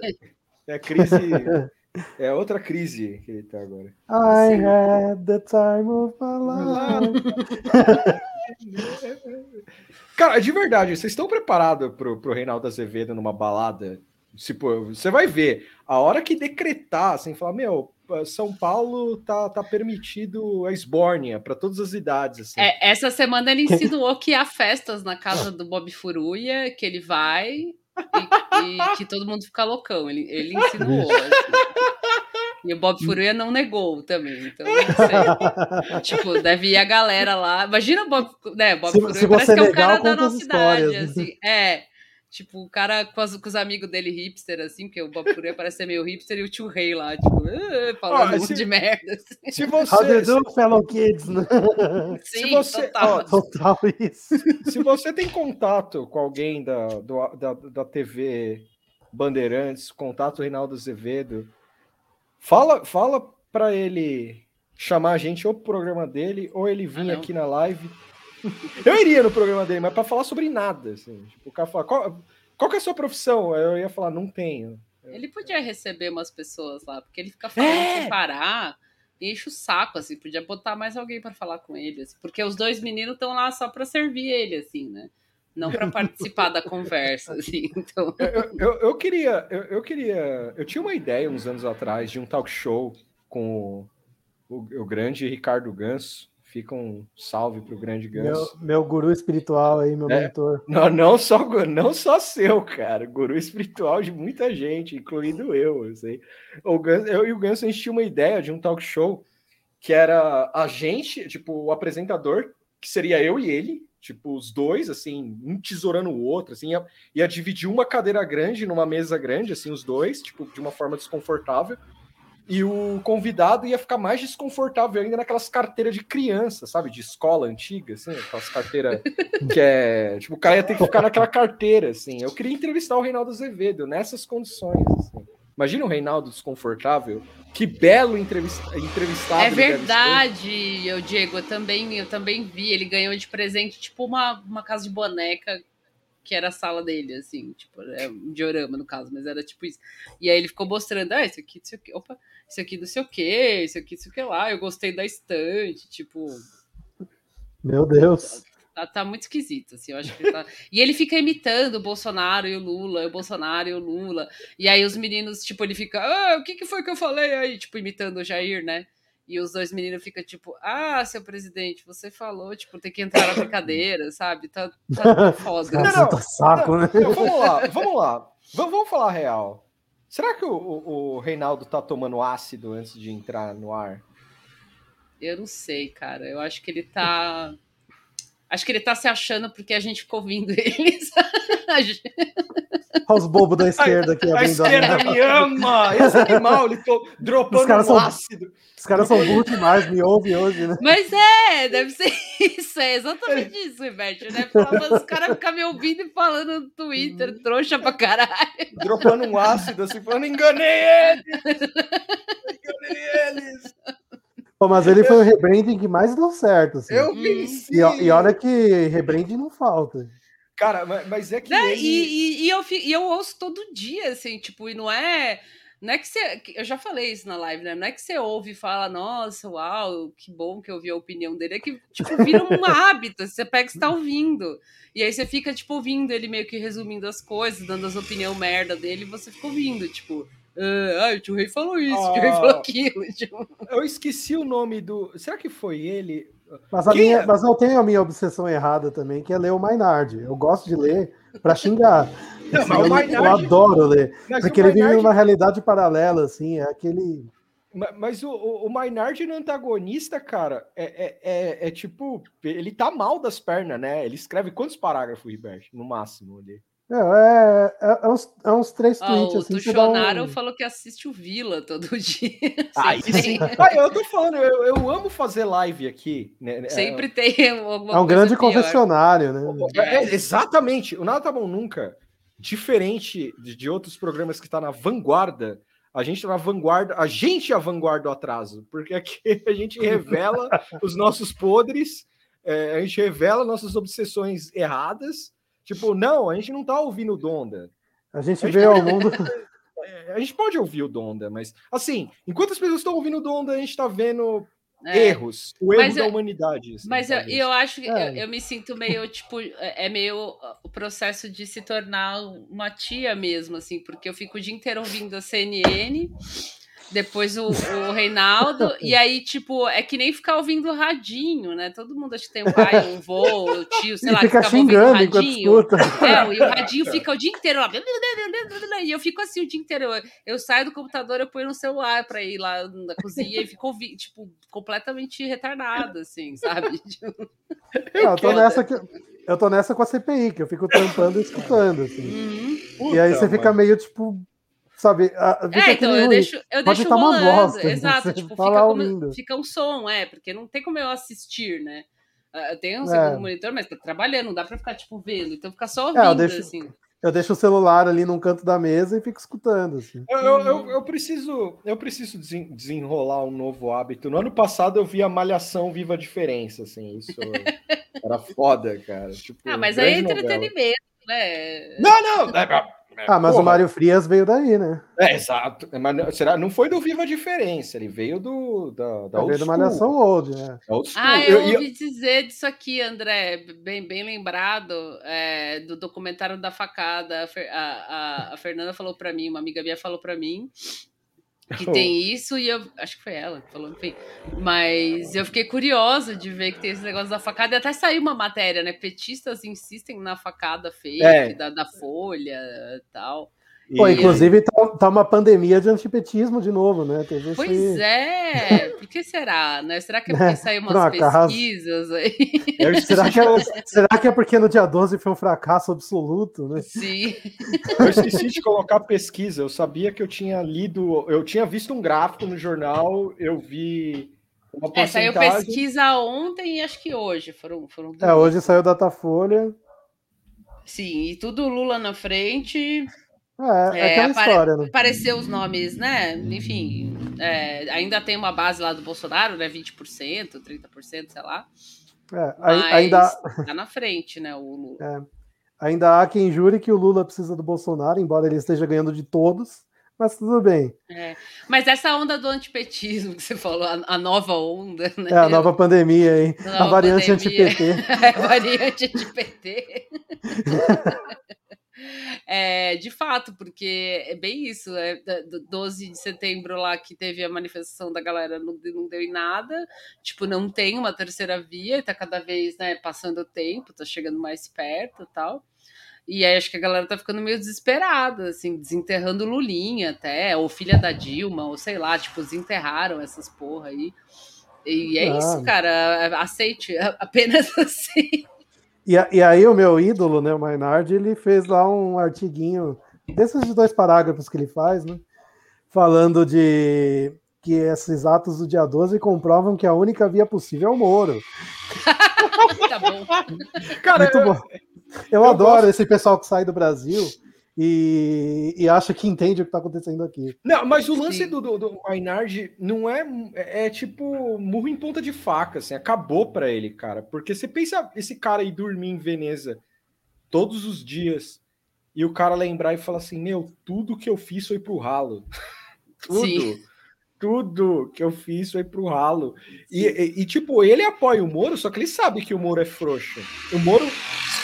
É a crise. É outra crise que ele tá agora. I had the time of my life. Cara, de verdade, vocês estão preparados pro, pro Reinaldo Azevedo numa balada? Tipo, você vai ver, a hora que decretar, assim, falar, meu, São Paulo tá, tá permitido a esbórnia para todas as idades, assim. É, essa semana ele insinuou que há festas na casa do Bob Furuia, que ele vai e, e que todo mundo fica loucão. Ele, ele insinuou. assim. E o Bob Furuia não negou também. Então, não sei. tipo, deve ir a galera lá. Imagina o Bob, né, Bob Se- Furuia se parece que é um cara da nossa idade, histórias. assim. É. Tipo, o cara com, as- com os amigos dele hipster, assim, porque o Bob Furuia parece ser meio hipster e o tio Rei lá, tipo, "Ah", falando Ó, um monte se- de merda. assim. Se How do você, you do, fellow kids? né? Sim, você- total. ó, Total isso. se você tem contato com alguém da, do- da, da TV Bandeirantes, contato Reinaldo Azevedo, Fala, fala pra ele chamar a gente ou pro programa dele, ou ele vir Ah, aqui na live. Eu iria no programa dele, mas pra falar sobre nada, assim. Tipo, o cara fala, qual, qual que é a sua profissão? Aí Eu ia falar, não tenho. Ele podia receber umas pessoas lá, porque ele fica falando É. sem parar. E enche o saco, assim, podia botar mais alguém pra falar com ele, assim, porque os dois meninos estão lá só pra servir ele, assim, né? Não pra participar da conversa, assim. Então, Eu, eu, eu queria, eu, eu queria. Eu tinha uma ideia uns anos atrás de um talk show com o, o, o grande Ricardo Ganso. Fica um salve pro grande Meu, Ganso. meu guru espiritual aí, meu É. mentor. Não, não, só, não só seu, cara. Guru espiritual de muita gente, incluindo eu, eu sei. O Ganso, eu e o Ganso, a gente tinha uma ideia de um talk show que era a gente, tipo, o apresentador, que seria eu e ele, tipo, os dois, assim, um tesourando o outro, assim, ia, ia dividir uma cadeira grande numa mesa grande, assim, os dois, tipo, de uma forma desconfortável. E o convidado ia ficar mais desconfortável ainda naquelas carteiras de criança, sabe? De escola antiga, assim, aquelas carteiras que é. Tipo, o cara ia ter que ficar naquela carteira, assim. Eu queria entrevistar o Reinaldo Azevedo nessas condições, assim. Imagina o Reinaldo desconfortável. Que belo entrevista, entrevistado. é verdade, eu, Diego, eu também, eu também vi. Ele ganhou de presente, tipo, uma, uma casa de boneca, que era a sala dele, assim, tipo, é um diorama, no caso, mas era tipo isso. E aí ele ficou mostrando, ah, isso aqui, isso aqui, opa, isso aqui não sei o que, isso aqui, isso aqui lá, eu gostei da estante, tipo, Meu Deus. Tá, tá muito esquisito, assim, eu acho que ele tá... E ele fica imitando o Bolsonaro e o Lula, o Bolsonaro e o Lula. E aí os meninos, tipo, ele fica, ah, o que, que foi que eu falei aí? Tipo, imitando o Jair, né? E os dois meninos ficam tipo, ah, seu presidente, você falou, tipo, tem que entrar na brincadeira, sabe? Tá, tá foda. Cara, Não, não. puta saco, né? Não, vamos lá, vamos lá. Vamos, vamos falar a real. Será que o, o- o Reinaldo tá tomando ácido antes de entrar no ar? Eu não sei, cara. Eu acho que ele tá. Acho que ele tá se achando porque a gente ficou ouvindo eles. A Olha os bobos da esquerda aqui A abrindo a esquerda mente. me ama! Esse animal, ele tô Os dropando caras um são- ácido. Os caras são burros demais, me ouve hoje, né? Mas é, deve ser isso, é exatamente isso, Ivete, né? Os caras ficam me ouvindo e falando no Twitter, trouxa pra caralho. Dropando um ácido, assim, falando, enganei eles! Enganei eles! Pô, mas ele foi o rebranding que mais deu certo. Assim. Eu Hum. venci! E, e olha que rebranding não falta. Cara, mas, é que Né? ele... E, e- e eu, e eu ouço todo dia, assim, tipo, e não é. Não é que você. Eu já falei isso na live, né? Não é que você ouve e fala, nossa, uau, que bom que eu vi a opinião dele. É que, tipo, vira um hábito. Você pega e você tá ouvindo. E aí você fica, tipo, ouvindo ele meio que resumindo as coisas, dando as opiniões merda dele, e você fica ouvindo, tipo. Ah, o tio Rei falou isso, o tio Rei Ah. falou aquilo. Tipo, Eu esqueci o nome do... Será que foi ele? Mas, a minha, é? mas eu tenho a minha obsessão errada também, que é ler o Maynard. Eu gosto de ler pra xingar. Não, Assim, eu, eu Maynard- adoro ler. Porque ele vive Maynard- numa realidade paralela, assim, é aquele. Ma- Mas o, o, o Maynard no antagonista, cara, é, é, é, é tipo, ele tá mal das pernas, né? Ele escreve quantos parágrafos, Riberto? No máximo ali. É, é, é, é uns, é uns três ó, tweets, o assim, Tuxonaro um... falou que assiste o Vila todo dia. Sempre sim. tem- Ah, eu tô falando, eu, eu amo fazer live aqui. Né? Sempre tem alguma É um coisa grande pior. confessionário, né? É, é, exatamente. O Nada Tá Bom Nunca, diferente de, de outros programas que tá na vanguarda, a gente tá na vanguarda, a gente é a vanguarda do atraso, porque aqui a gente revela os nossos podres, é, a gente revela nossas obsessões erradas. Tipo, não, a gente não tá ouvindo o Donda. A gente veio ao mundo. É, A gente pode ouvir o Donda, mas assim, enquanto as pessoas estão ouvindo o Donda, a gente tá vendo É. erros, o erro Mas da eu- humanidade. assim, Mas eu, eu acho que É. eu, eu me sinto meio, tipo, é é meio o processo de se tornar uma tia mesmo, assim, porque eu fico o dia inteiro ouvindo a CNN, depois o, o Reinaldo, e aí, tipo, é que nem ficar ouvindo o radinho, né? Todo mundo acha que tem um pai, um vô, um tio, sei e lá, que fica ouvindo xingando enquanto radinho. escuta. É, e o radinho fica o dia inteiro lá. E eu fico assim o dia inteiro. Eu, eu saio do computador, eu ponho no celular pra ir lá na cozinha e fico ouvindo, tipo, completamente retardada, assim, sabe? Tipo, Não, eu, tô nessa que, eu tô nessa com a CPI, que eu fico tampando e escutando, assim. uhum. e aí Puta, você fica mano. meio, tipo, sabe... a- É, então eu deixo, eu deixo tá rolando. bosta, exato, você tipo, tá fica, como- ouvindo. fica um som, é, porque não tem como eu assistir, né? Ah, Eu tenho um É. segundo monitor, mas tá trabalhando, não dá pra ficar, tipo, vendo. Então fica só É, eu ouvindo, deixo- assim. eu deixo o celular ali num canto da mesa e fico escutando. Assim. Eu, eu, eu, eu preciso, eu preciso desen- desenrolar um novo hábito. No ano passado eu via Malhação Viva a Diferença, assim, isso era foda, cara. Tipo, Ah, mas aí é grande novela. entretenimento, né? Não, não. É, é, Ah, mas porra, o Mário Frias veio daí, né? É, exato. Mas não- será, não foi do Viva a Diferença, ele veio do da, da Ele veio do school, Malhação Old, né? da. Ah, eu, Eu- ouvi dizer disso aqui, André, bem, bem lembrado, é, do documentário da facada. A, a- a- a Fernanda falou pra mim, uma amiga minha falou pra mim que tem isso e eu acho que foi ela que falou, enfim. Mas eu fiquei curiosa de ver que tem esse negócio da facada e até saiu uma matéria, né? Petistas insistem na facada fake É. da, da Folha e tal. Pô, inclusive tá, tá uma pandemia de antipetismo de novo, né? Teve esse- Pois é, por que será, né? Será que é porque saiu Por um umas acaso. pesquisas aí? Será que, é, será que é porque no dia 12 foi um fracasso absoluto, né? Sim. Eu esqueci de colocar pesquisa. Eu sabia que eu tinha lido, eu tinha visto um gráfico no jornal, eu vi uma É, saiu porcentagem. pesquisa ontem e acho que hoje. Foram, foram É, hoje saiu Datafolha. Sim, e tudo Lula na frente. É, é É, aquela apare- história, né? Apareceu os nomes, né? Enfim, é, ainda tem uma base lá do Bolsonaro, né? 20%, 30%, sei lá. É, Mas ainda, tá na frente, né? O Lula. ainda há quem jure que o Lula precisa do Bolsonaro, embora ele esteja ganhando de todos, mas tudo bem. Mas essa onda do antipetismo que você falou, a, a nova onda, né? É a nova pandemia aí. Nova a variante anti-PT. É, variante de PT. É, de fato, porque é bem isso. É, da- do 12 de setembro lá que teve a manifestação da galera, não, deu- não deu em nada. Tipo, não tem uma terceira via, tá cada vez né, passando o tempo, tá chegando mais perto e tal. E aí acho que a galera tá ficando meio desesperada, assim, desenterrando Lulinha até, ou filha da Dilma, ou sei lá, tipo, desenterraram essas porra aí. E é Ah. isso, cara. Aceite, apenas assim. E, a- e aí o meu ídolo, né, o Maynard, ele fez lá um artiguinho, desses de dois parágrafos que ele faz, né, falando de que esses atos do dia 12 comprovam que a única via possível é o Moro. Tá bom. Cara, Muito eu- bom. Eu, eu adoro gosto- esse pessoal que sai do Brasil e, e acha que entende o que está acontecendo aqui. Não, mas o lance do, do, do Maynard não é, é. é tipo murro em ponta de faca, assim. Acabou pra ele, cara. Porque você pensa esse cara aí dormir em Veneza todos os dias e o cara lembrar e falar assim: Meu, tudo que eu fiz foi pro ralo. tudo. Sim. Tudo que eu fiz foi pro ralo. E, e- e, tipo, ele apoia o Moro, só que ele sabe que o Moro é frouxo. O Moro,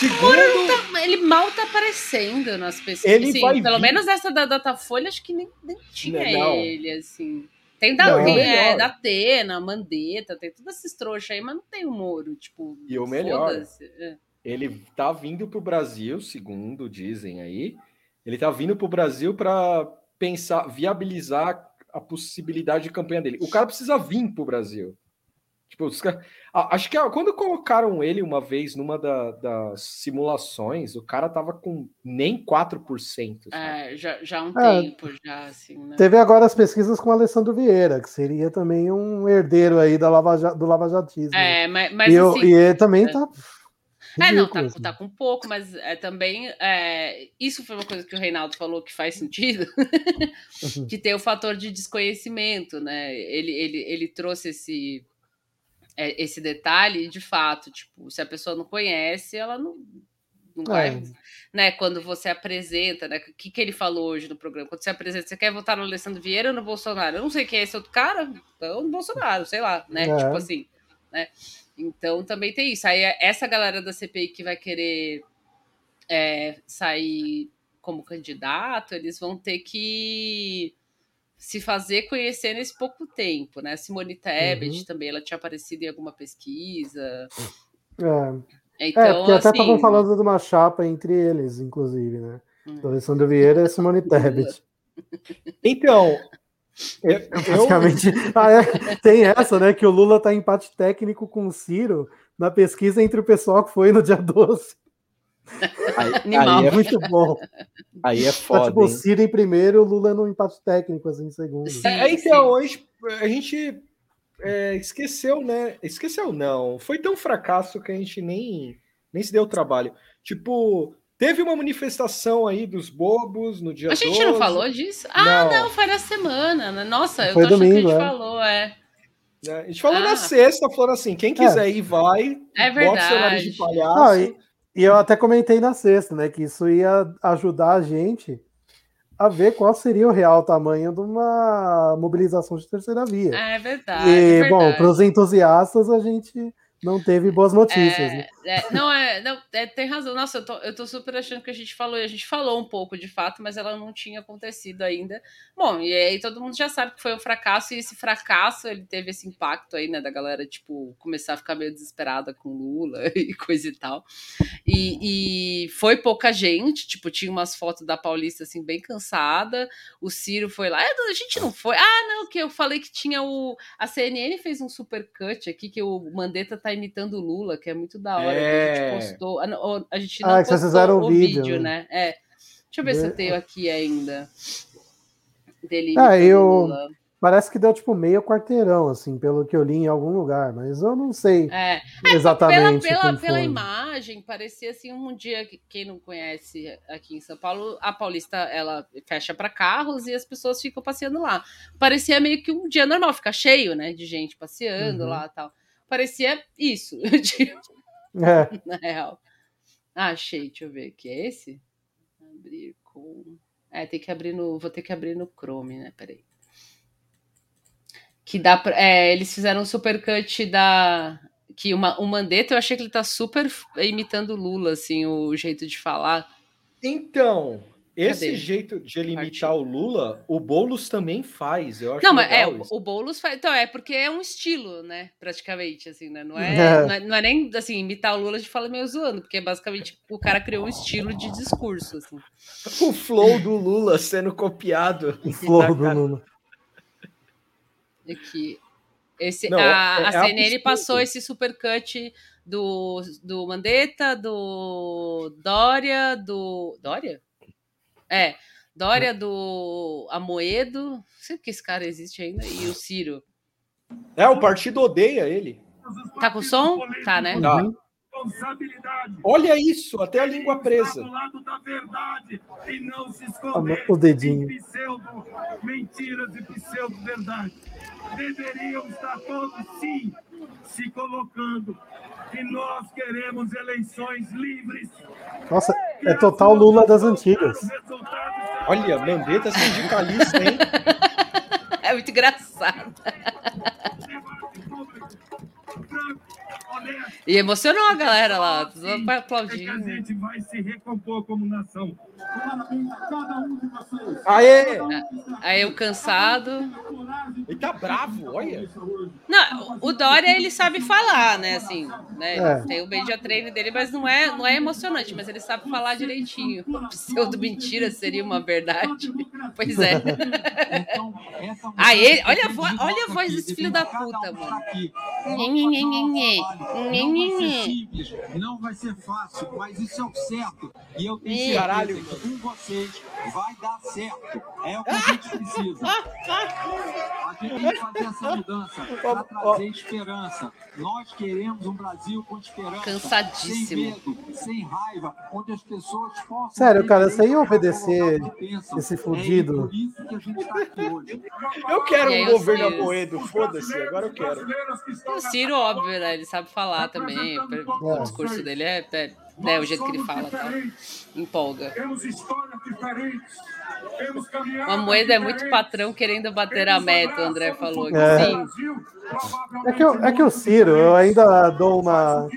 segundo. Ele mal tá aparecendo nas pesquisas. Ele Sim, vai pelo vir- menos essa da Datafolha, acho que nem, nem tinha ele, assim. Tem da, Não, tem, é, da Atena, Mandetta, tem todos esses trouxas aí, mas não tem o Moro, tipo. E o melhor. É. Ele tá vindo pro Brasil, segundo dizem aí. Ele tá vindo pro Brasil para pensar, viabilizar a possibilidade de campanha dele. O cara precisa vir pro Brasil. Tipo, os caras- Ah, acho que quando colocaram ele uma vez numa da- das simulações, o cara tava com nem 4%. sabe? É, já, já há um É. tempo, já, assim, né? Teve agora as pesquisas com o Alessandro Vieira, que seria também um herdeiro aí da Lava, do lavajatismo. É, mas, mas e, eu- assim. e ele também tá. É, não, ridículo, tá, assim. tá com pouco, mas é também. é, isso foi uma coisa que o Reinaldo falou que faz sentido, Uhum. que tem o fator de desconhecimento, né? Ele, ele, ele trouxe esse, é, esse detalhe, de fato, tipo, se a pessoa não conhece, ela não, não vai. É. Né, quando você apresenta, né? O que, que ele falou hoje no programa? Quando você apresenta, você quer votar no Alessandro Vieira ou no Bolsonaro? Eu não sei quem é esse outro cara, então no Bolsonaro, sei lá, né? É. Tipo assim, né? Então também tem isso. Aí é essa galera da CPI que vai querer é, sair como candidato, eles vão ter que se fazer conhecer nesse pouco tempo, né? Simone Tebet Uhum. também, ela tinha aparecido em alguma pesquisa. É, Então, é, porque até assim, estavam falando de uma chapa entre eles, inclusive, né? Hum. Do Alessandro Vieira e Simone Tebet. Então, eu, eu- Basicamente, ah, é, tem essa, né? Que o Lula tá em empate técnico com o Ciro na pesquisa entre o pessoal que foi no dia 12. aí, Animal. aí É é, muito bom. aí é Tá, foda. tipo, o hein? Ciro em primeiro o Lula no empate técnico, assim, em segundo. Sim. É, então, hoje a gente é, esqueceu, né? Esqueceu, não. Foi tão fracasso que a gente nem, nem se deu trabalho. Tipo, Teve uma manifestação aí dos bobos no dia A gente não 12. falou disso? Ah, Não. não, foi na semana. né? Nossa, eu Foi tô achando domingo, que a gente é. falou, é. né? A gente falou Ah. na sexta, falando assim, quem quiser ir, vai. É Bota seu nariz verdade. de palhaço. Não, e, e eu até comentei na sexta, né, que isso ia ajudar a gente a ver qual seria o real tamanho de uma mobilização de terceira via. É verdade. e, é bom, verdade. para os entusiastas, a gente não teve boas notícias. né? É, não, é, não, é, tem razão. Nossa, eu tô, eu tô super achando que a gente falou, a gente falou um pouco de fato, mas ela não tinha acontecido ainda. Bom, e aí todo mundo já sabe que foi um fracasso, e esse fracasso ele teve esse impacto aí, né, da galera, tipo, começar a ficar meio desesperada com Lula e coisa e tal. E, e foi pouca gente, tipo, tinha umas fotos da Paulista, assim, bem cansada. O Ciro foi lá, "É, a gente não foi. Ah, não, que eu falei que tinha o. A CNN fez um super cut aqui, que o Mandetta tá imitando o Lula, que é muito da hora. que A É. gente postou. Ah, não, A gente não Ah, que vocês postou fizeram o o vídeo, vídeo, né? É. Deixa eu ver se eu tenho aqui ainda. Dele Ah, eu- Lula. Parece que deu tipo meio quarteirão, assim, pelo que eu li em algum lugar, mas eu não sei É, exatamente. pela, pela, pela foi. imagem, parecia assim um dia que quem não conhece aqui em São Paulo, a Paulista ela fecha para carros e as pessoas ficam passeando lá. Parecia meio que um dia normal, fica cheio, né, de gente passeando Uhum. lá, e tal. Parecia isso, tipo, É, na real. Ah, achei, deixa eu ver aqui, é esse? Abrir com É, tem que abrir no, vou ter que abrir no Chrome, né? Peraí. Que dá pra, é, eles fizeram um supercut da que uma, o Mandetta, eu achei que ele tá super imitando o Lula, assim, o jeito de falar. Então, esse Cadê? jeito de ele imitar o Lula, o Boulos também faz. Eu acho Não, mas é, o, isso. o Boulos faz. Então, é porque é um estilo, né? Praticamente, assim, né? Não é, É. Não, é, não é nem assim, imitar o Lula de fala meio zoando, porque basicamente o cara criou um estilo de discurso, assim. O flow do Lula sendo copiado. o flow do. Lula. Aqui. Esse, Não, a, é- a é CNN absurdo. passou esse supercut do, do Mandetta, do Dória, do. Dória? É, Dória, do Amoedo. Não sei que esse cara existe ainda. E o Ciro. É, o partido odeia ele. Tá com som? Tá, né? Tá. Olha isso, até a língua presa. do lado da verdade e não se A esconder mão- O dedinho. pseudo mentiras e pseudo verdade. Deveriam estar todos sim se colocando que nós queremos eleições livres. Nossa, é total Lula das antigas. Olha, Mandetta sindicalista, hein? É muito engraçado. E emocionou a galera lá. Todo mundo É que a aplaudindo. gente vai se recompor como nação. Parabéns a cada um de vocês. Aê! Aí o cansado. Ele tá bravo, olha. Não, o Dória ele sabe falar, né? Assim, né? É. Tem o media treino dele, mas não é, não é emocionante, mas ele sabe falar direitinho. Pseudo mentira seria uma verdade. Pois é. Ah, ele, olha, a voz, olha a voz desse filho da puta, mano. Nhe, nhe, nhe, nhe, Nhe, nhe, nhe. simples, não vai ser fácil, mas isso é o certo. E eu tenho certeza Caralho, que com vocês vai dar certo. É o que a gente precisa. A gente tem que fazer essa mudança para trazer esperança. Nós queremos um Brasil com esperança. Cansadíssimo. Sem medo, sem raiva, onde as pessoas possam. Sério, cara, sem a obedecer falar o que pensam. esse É fudido. por isso que a gente está aqui hoje. Eu quero um governo? Amoedo, foda-se, agora eu quero. O Ciro, óbvio, né? Ele sabe falar também. O discurso dele é, é né, o jeito que ele fala, tá? Empolga. Temos histórias diferentes. Temos Uma moeda é muito patrão querendo bater a meta, o André falou. É. Sim. É que, o- é que o Ciro, eu ainda dou uma.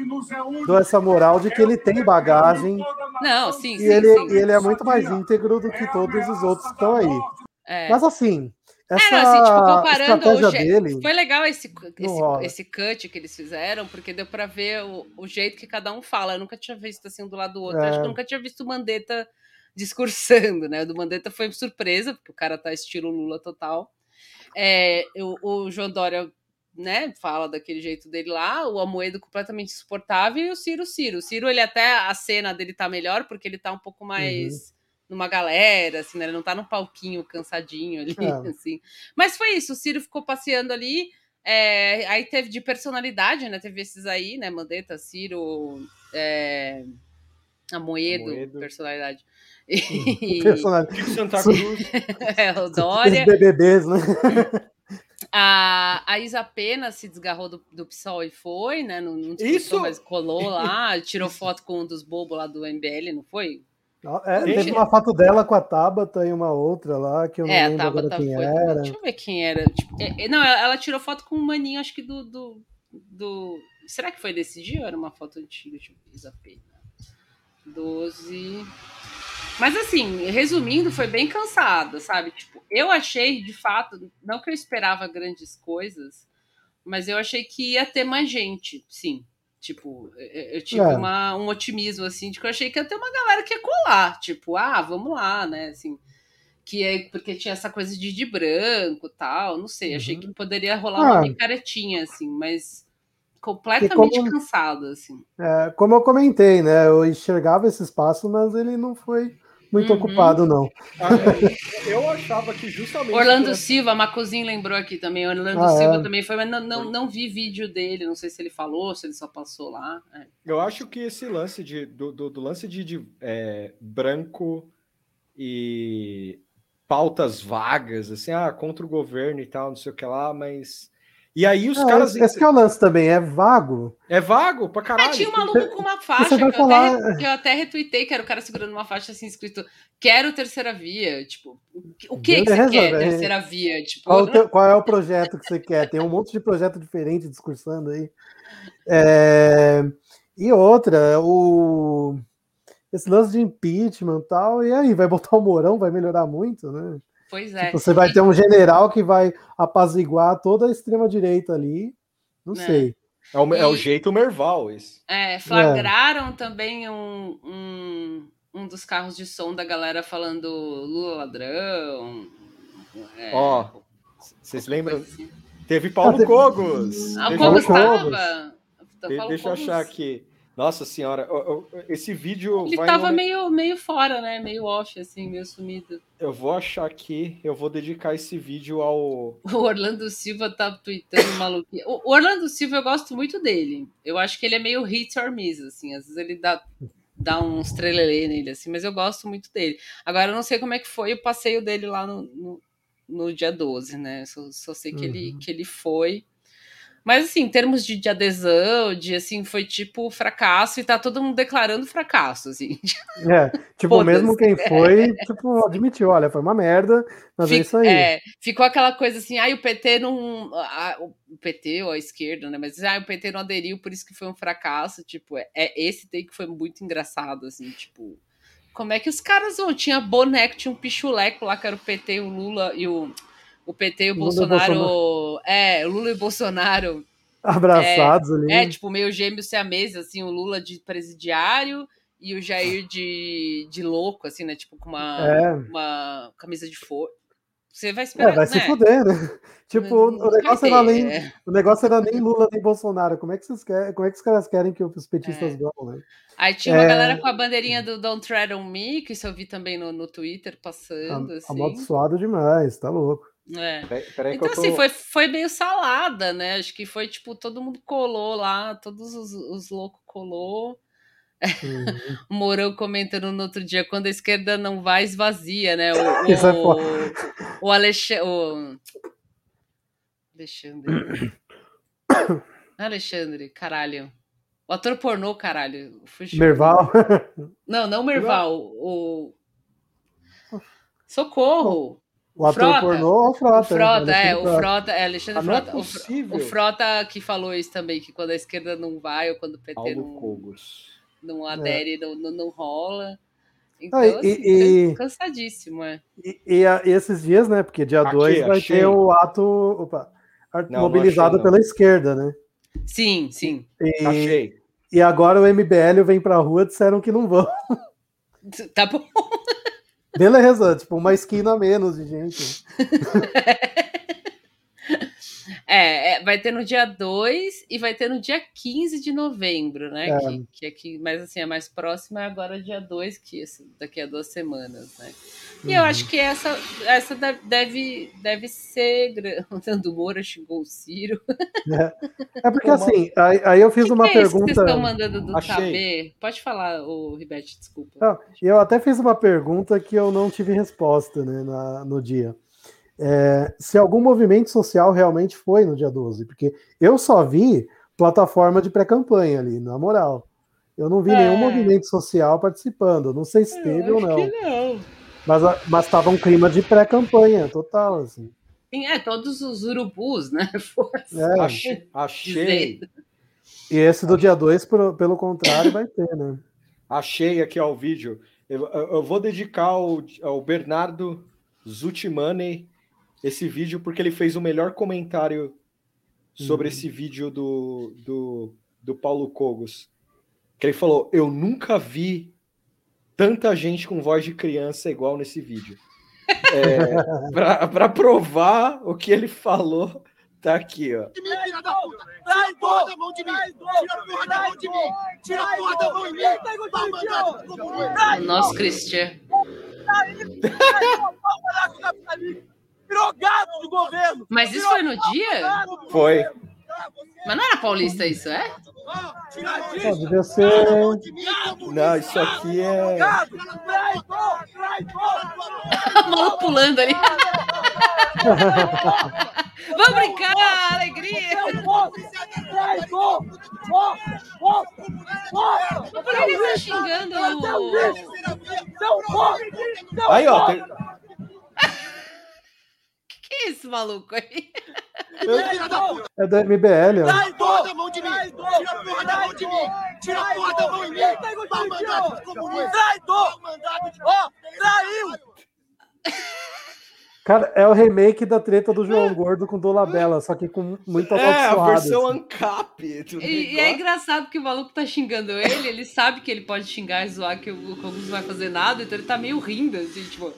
dou essa moral de que ele tem bagagem Não, sim, sim, e ele, sim. e ele é muito mais íntegro do que todos os outros que estão aí. É. Mas assim, essa É, não, assim, tipo, comparando o je- dele. Foi legal esse, esse, esse cut que eles fizeram, porque deu pra ver o, o jeito que cada um fala. Eu nunca tinha visto assim um do lado do outro. É. Acho que eu nunca tinha visto o Mandetta discursando, né? O do Mandetta foi surpresa, porque o cara tá estilo Lula total. É, o, o João Dória, né, fala daquele jeito dele lá, o Amoedo completamente insuportável e o Ciro, Ciro. O Ciro, ele até, a cena dele tá melhor, porque ele tá um pouco mais numa galera, assim, né? Ele não tá num palquinho cansadinho ali, É. assim. Mas foi isso, o Ciro ficou passeando ali, é, aí teve de personalidade, né? Teve esses aí, né? Mandetta, Ciro, é, A Moedo, Moedo. personalidade. E, personagem. Chico Santa Cruz. é, o Os Dória. BBBs, né? A, a Isa Pena se desgarrou do, do PSOL e foi, né? Não, não Isso! mas colou lá, tirou foto com um dos bobos lá do MBL, não foi? É, Gente. teve uma foto dela com a Tabata e uma outra lá, que eu não é, a lembro agora Tabata quem foi. era. Deixa eu ver quem era. Tipo, é, é, não, ela, ela tirou foto com um maninho, acho que do, do, do- Será que foi desse dia ou era uma foto antiga? Deixa eu ver, Isa Pena. 12. Mas assim, resumindo, foi bem cansada, sabe? Tipo, eu achei, de fato, não que eu esperava grandes coisas, mas eu achei que ia ter mais gente, sim. Tipo, eu eu tive É. uma- um otimismo, assim, de que eu achei que ia ter uma galera que ia colar. Tipo, ah, vamos lá, né? Assim, que é porque tinha essa coisa de, de branco tal, não sei. Achei que poderia rolar uma Ah. micaretinha, assim, mas completamente como- cansado, assim. É, como eu comentei, né? Eu enxergava esse espaço, mas ele não foi muito Uhum. ocupado, não. Ah, é, eu achava que justamente. Orlando por- Silva, Macuzinho lembrou aqui também. Orlando Ah, Silva é. também foi, mas não, não, não vi vídeo dele. Não sei se ele falou, se ele só passou lá. É. Eu acho que esse lance de, do, do- do lance de, de, é, branco e pautas vagas, assim, ah, contra o governo e tal, não sei o que lá, mas. E aí os Ah, caras. esse, que é o lance também, é vago. É vago pra Ah, caralho. tinha um maluco com uma faixa você que vai eu, falar- até, que eu até retuitei, que era o cara segurando uma faixa assim, escrito Quero terceira via. Tipo, o que, que, você quer, velho. terceira via? Tipo, Qual, teu- qual é o projeto que você quer? Tem um monte de projeto diferente discursando aí. É, E outra, o... esse lance de impeachment e tal, e aí, vai botar o Mourão, vai melhorar muito, né? Pois é. Tipo, você vai ter um general que vai apaziguar toda a extrema-direita ali. Não É. sei. É o, é o E- jeito Merval, esse. É, flagraram também um, um, um dos carros de som da galera falando Lula ladrão. É, Ó, vocês lembram? assim. Teve Paulo Ah, teve- Cogos. Ah, o Cogos Paulo estava. de- deixa eu achar aqui. Nossa senhora, esse vídeo Ele tava no- meio, meio fora, né? Meio off, assim, meio sumido. Eu vou achar aqui, eu vou dedicar esse vídeo ao. O Orlando Silva tá tweetando maluquinho. O Orlando Silva, eu gosto muito dele. Eu acho que ele é meio hit or miss, assim. Às vezes ele dá, dá uns trelelê nele, assim, mas eu gosto muito dele. Agora, eu não sei como é que foi o passeio dele lá no, no, no dia 12, né? Só, só sei que, ele, Uhum. que ele foi. Mas, assim, em termos de, de adesão, de, assim, foi tipo fracasso e tá todo mundo declarando fracasso, assim. É, tipo, mesmo quem foi, tipo, admitiu, olha, foi uma merda, mas é Fic- isso aí. é, ficou aquela coisa assim, ai, o PT não. ah, o PT ou a esquerda, né? Mas ai, o PT não aderiu, por isso que foi um fracasso. Tipo, é, é- esse take foi muito engraçado, assim, tipo. Como é que os caras vão? Tinha boneco, tinha um pichuleco lá, que era o PT, o Lula e o. O PT e o Lula e Bolsonaro. É, Lula e Bolsonaro. Abraçados ali. É, tipo, meio gêmeos siameses, assim, o Lula de presidiário e o Jair de, de louco, assim, né? Tipo, com uma, É. uma camisa de força. Você vai É, esperar, vai se né? fuder, né? Tipo, o negócio, vai era nem, é. o negócio era nem Lula nem Bolsonaro. Como é que, vocês querem, como é que os caras querem que os petistas É. vão, né? Aí tinha uma É. galera com a bandeirinha do Don't Tread on Me, que isso eu vi também no, no Twitter passando, A- assim. Amaldiçoado demais, tá louco. É. Peraí, peraí Então, tô... assim, foi, foi meio salada, né? Acho que foi tipo, todo mundo colou lá, todos os, os loucos colou. Uhum. O Mourão comentando no outro dia, quando a esquerda não vai, esvazia, né? O, Isso é o, o Alexandre. O... Alexandre. Alexandre, caralho. O ator pornô, caralho. Fugiu. Merval. Não, não Merval. O. Socorro! O ator Frota. pornô é o Frota. O Frota, né? é, o Frota. Frota, é Alexandre Ah, não é Frota. O Fro- possível. O Frota que falou isso também, que quando a esquerda não vai ou quando o PT Paulo não, Cogos. não adere, não, não, não rola. Então, Ah, e- assim, e- can- cansadíssimo, é. E, e a- e esses dias, né? Porque dia Aqui, 2 vai achei. ter o ato opa, Não, não mobilizado achei, não. pela esquerda, né? Sim, sim. E, Achei. e agora o MBL vem pra rua disseram que não vão. Tá bom. Beleza, tipo, uma esquina a menos de gente. É, é, vai ter no dia 2 e vai ter no dia 15 de novembro, né? É. Que, que aqui, mas assim, a mais próxima é agora dia 2, que esse, daqui a duas semanas, né? E eu Uhum. acho que essa, essa de- deve, deve ser. O Nando Moura xingou o Ciro. É porque assim, aí, aí eu fiz que uma que é isso que pergunta. vocês estão mandando do Achei. KB? Pode falar, o Ribete, desculpa. Não, eu até fiz uma pergunta que eu não tive resposta né, na- no dia. É, se algum movimento social realmente foi no dia 12, porque eu só vi plataforma de pré-campanha ali, na moral. Eu não vi É. nenhum movimento social participando. Não sei se teve ou não. não. Mas, a- mas tava um clima de pré-campanha total, assim. Sim, é, todos os urubus, né? Foram É. Achei, achei. E esse do dia 2, pro- pelo contrário, vai ter, né? achei aqui ó, o vídeo. Eu, eu- eu vou dedicar ao, ao Bernardo Zutimani esse vídeo porque ele fez o melhor comentário sobre esse vídeo do, do, do Paulo Cogos. Que ele falou: Eu nunca vi tanta gente com voz de criança igual nesse vídeo. É, Para provar o que ele falou, tá aqui, ó. Tira a porra da mão de mim! Tira a porra da mão de mim! Tira a porra da mão de mim! Vai mandar do comunista! O nosso Cristian. Virou gado do governo! Mas isso foi no dia? Foi. Mas não era paulista isso, é? Disso! devia ser. Não, isso aqui é. O maluco pulando ali. Vamos brincar, alegria! Ó! Ó! Por que ele tá xingando o... Porra! Seu Aí, ó. tem- é esse maluco aí? Da puta! É do MBL, ó. Traidor da mão de mim! Tira a porra da mão de mim! Tira a porra da mão de mim! Vai mandar dos comunistas! Traidor! Ó! Traiu! Cara, é o remake da treta do João Gordo com Dolabella, só que com muito É, a versão assim. ANCAP. E, e é engraçado que o maluco tá xingando ele, ele sabe que ele pode xingar e zoar, que o Cogos não vai fazer nada, então ele tá meio rindo, assim, tipo...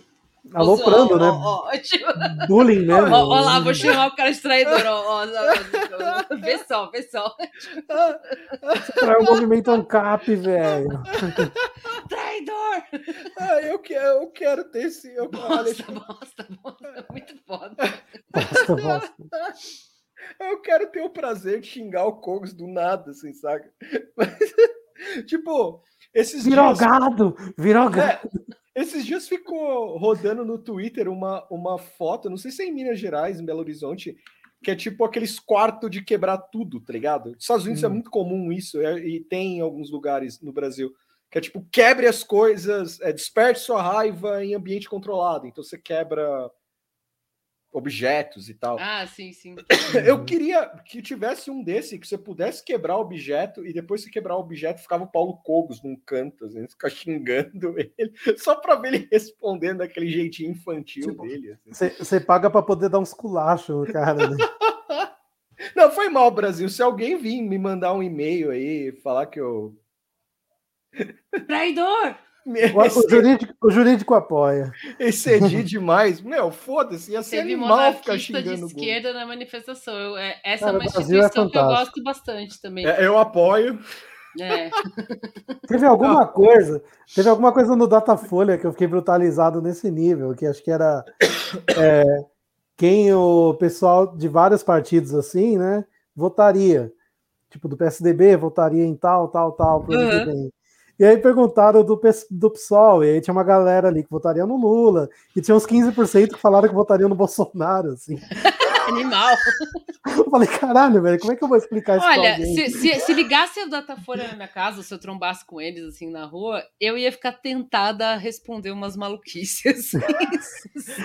Aloprando, ó, né? ó, ó, tipo, Bullying mesmo. ó, ó lá, vou chamar o cara de traidor, ó, ó, vê só, vê só. É o movimento ANCAP, velho. Traidor! Ah, eu, quero, eu quero ter esse. Eu, Bosta, bosta, bosta, muito foda. Bosta, bosta. eu quero ter o prazer de xingar o Kogos do nada, assim, saca? Mas, tipo, esses Virou dias. gado! Virou gado! Esses dias ficou rodando no Twitter uma, uma foto, não sei se é em Minas Gerais, em Belo Horizonte, que é tipo aqueles quartos de quebrar tudo, tá ligado? Nos Estados Unidos é Hum. muito comum isso, é- e tem em alguns lugares no Brasil, que é tipo, quebre as coisas, é, desperte sua raiva em ambiente controlado. Então você quebra objetos e tal. Ah, sim, sim. Eu queria que tivesse um desse, que você pudesse quebrar o objeto e depois que quebrar o objeto ficava o Paulo Cogos num canto, assim, ficar xingando ele, só pra ver ele respondendo daquele jeitinho infantil Tipo, dele. assim. Você paga pra poder dar uns culachos, cara. Né? Não, foi mal, Brasil. Se alguém vir me mandar um e-mail aí, falar que eu. Traidor! O, o jurídico, o jurídico apoia. excedi demais, meu, foda-se, ia ser Teve animal ficar de xingando Google. esquerda na manifestação. Eu- é- essa Cara, é uma o Brasil é instituição que eu gosto bastante também. É, eu apoio. É. Teve alguma coisa, teve alguma coisa no Datafolha que eu fiquei brutalizado nesse nível, que acho que era é, quem o pessoal de vários partidos assim, né, votaria. Tipo, do PSDB votaria em tal, tal, tal, Uhum. E aí perguntaram do, PS do PSOL, e aí tinha uma galera ali que votaria no Lula, e tinha uns 15% que falaram que votariam no Bolsonaro, assim. Animal. Eu falei, caralho, velho, como é que eu vou explicar isso pra Olha, se, se, se ligasse o Datafolha na minha casa, se eu trombasse com eles assim na rua, eu ia ficar tentada a responder umas maluquices.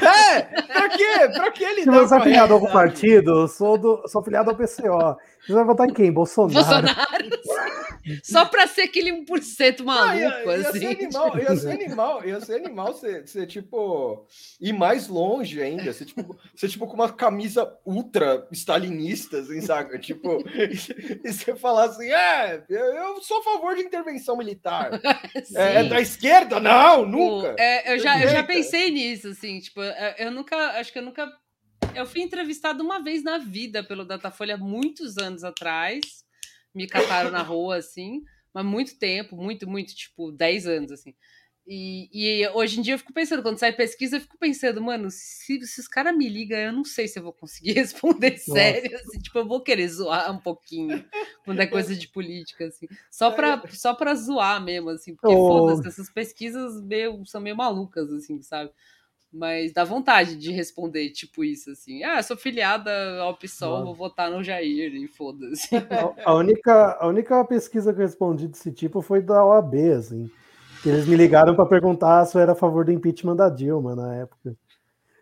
É! Pra quê? Pra que ele Se você é afiliado a algum partido, eu sou, do, sou afiliado ao PCO. Você vai votar em quem? Bolsonaro. Bolsonaro. Só pra ser aquele 1% Ah, maluco, ia, ia assim. ser animal, ia ser animal, ia ser animal você, você, tipo, ir mais longe ainda, você, tipo, você, tipo, com uma camisa ultra stalinista, assim, saca? Tipo, e você falar assim, é, eu, sou a favor de intervenção militar. É, é da esquerda? Não, O- nunca. é, eu, já, eu já pensei nisso, assim, tipo, eu nunca, acho que eu nunca Eu fui entrevistada uma vez na vida pelo Datafolha, muitos anos atrás. Me cataram na rua, assim, mas muito tempo, muito, muito, tipo, 10 anos, assim. E, e, hoje em dia eu fico pensando, quando sai pesquisa, eu fico pensando, mano, se, se os caras me ligam, eu não sei se eu vou conseguir responder Nossa. sério. Assim, tipo, eu vou querer zoar um pouquinho quando é coisa de política, assim. Só pra, só pra zoar mesmo, assim. Porque, oh. foda-se, essas pesquisas meio, são meio malucas, assim, sabe? Mas dá vontade de responder, tipo isso, assim. Ah, sou filiada ao PSOL, vou votar no Jair e foda-se. A, a, única, a única pesquisa que eu respondi desse tipo foi da OAB, assim. Que eles me ligaram para perguntar se eu era a favor do impeachment da Dilma na época.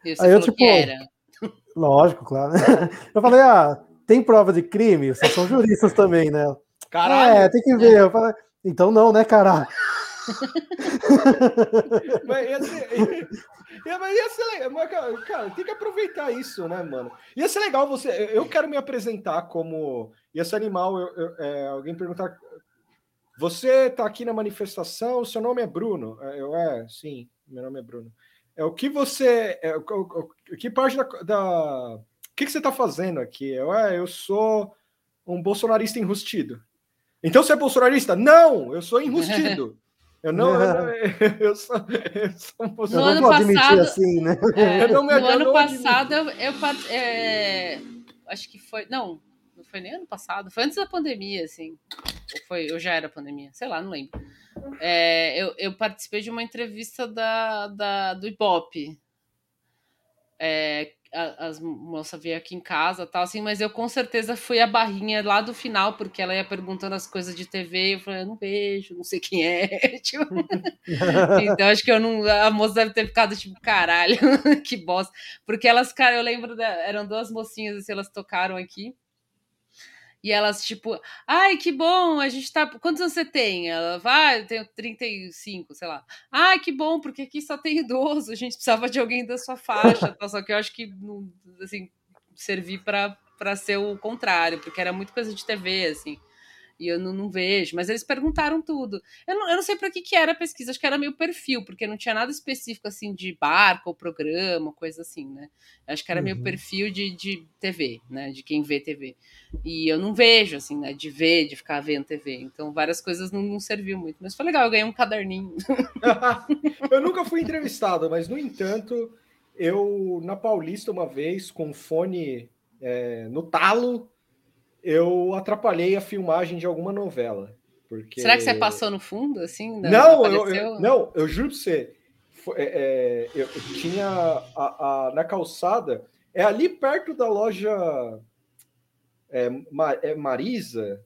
E você Aí eu, tipo, era. Lógico, claro. Eu falei, ah, tem prova de crime? Vocês são juristas também, né? Caralho! É, tem que ver. Eu falei, então não, né, caralho? Mas ia ser, mas ia ser legal. Mas, cara, tem que aproveitar isso, né, mano? Ia ser legal você. Eu quero me apresentar como. Ia ser animal eu, eu, é, alguém perguntar. Você está aqui na manifestação, seu nome é Bruno. É, eu é, sim, meu nome é Bruno. É o que você. É, o, o, o que parte da. da o que, que você está fazendo aqui? Eu, é, eu sou um bolsonarista enrustido. Então você é bolsonarista? Não, eu sou enrustido. Eu não, eu, eu, sou, eu sou um no ano passado, assim, né? É, no ano passado, eu, eu é, acho que foi. Não, não foi nem ano passado, foi antes da pandemia, assim. Ou foi, eu já era pandemia, sei lá, não lembro. É, eu, eu participei de uma entrevista da, da, do Ibope. É, as moças veio aqui em casa tal, assim, mas eu com certeza fui a barrinha lá do final, porque ela ia perguntando as coisas de TV, eu falei, eu não vejo, não sei quem é. tipo... então acho que eu não. A moça deve ter ficado, tipo, caralho, que bosta. Porque elas, cara, eu lembro, da, eram duas mocinhas, assim, elas tocaram aqui. E elas, tipo, ai, que bom, a gente tá. Quantos anos você tem? Ela vai, ah, eu tenho 35, sei lá. Ai, que bom, porque aqui só tem idoso, a gente precisava de alguém da sua faixa. Só que eu acho que, assim, servir para ser o contrário, porque era muito coisa de TV, assim e eu não, não, vejo, mas eles perguntaram tudo. Eu não, eu não sei para que, que era a pesquisa, acho que era meio perfil, porque não tinha nada específico assim de barco ou programa, coisa assim, né? Acho que era uhum. meio perfil de, de TV, né? De quem vê TV. E eu não vejo, assim, né? De ver, de ficar vendo TV. Então várias coisas não, não serviu muito. Mas foi legal, eu ganhei um caderninho. eu nunca fui entrevistado, mas no entanto, eu na Paulista uma vez, com fone é, no talo eu atrapalhei a filmagem de alguma novela. Porque... Será que você passou no fundo, assim? Não, eu, eu, não, eu juro pra você. É, é eu, eu, tinha a, a, na calçada, é ali perto da loja é, é Marisa,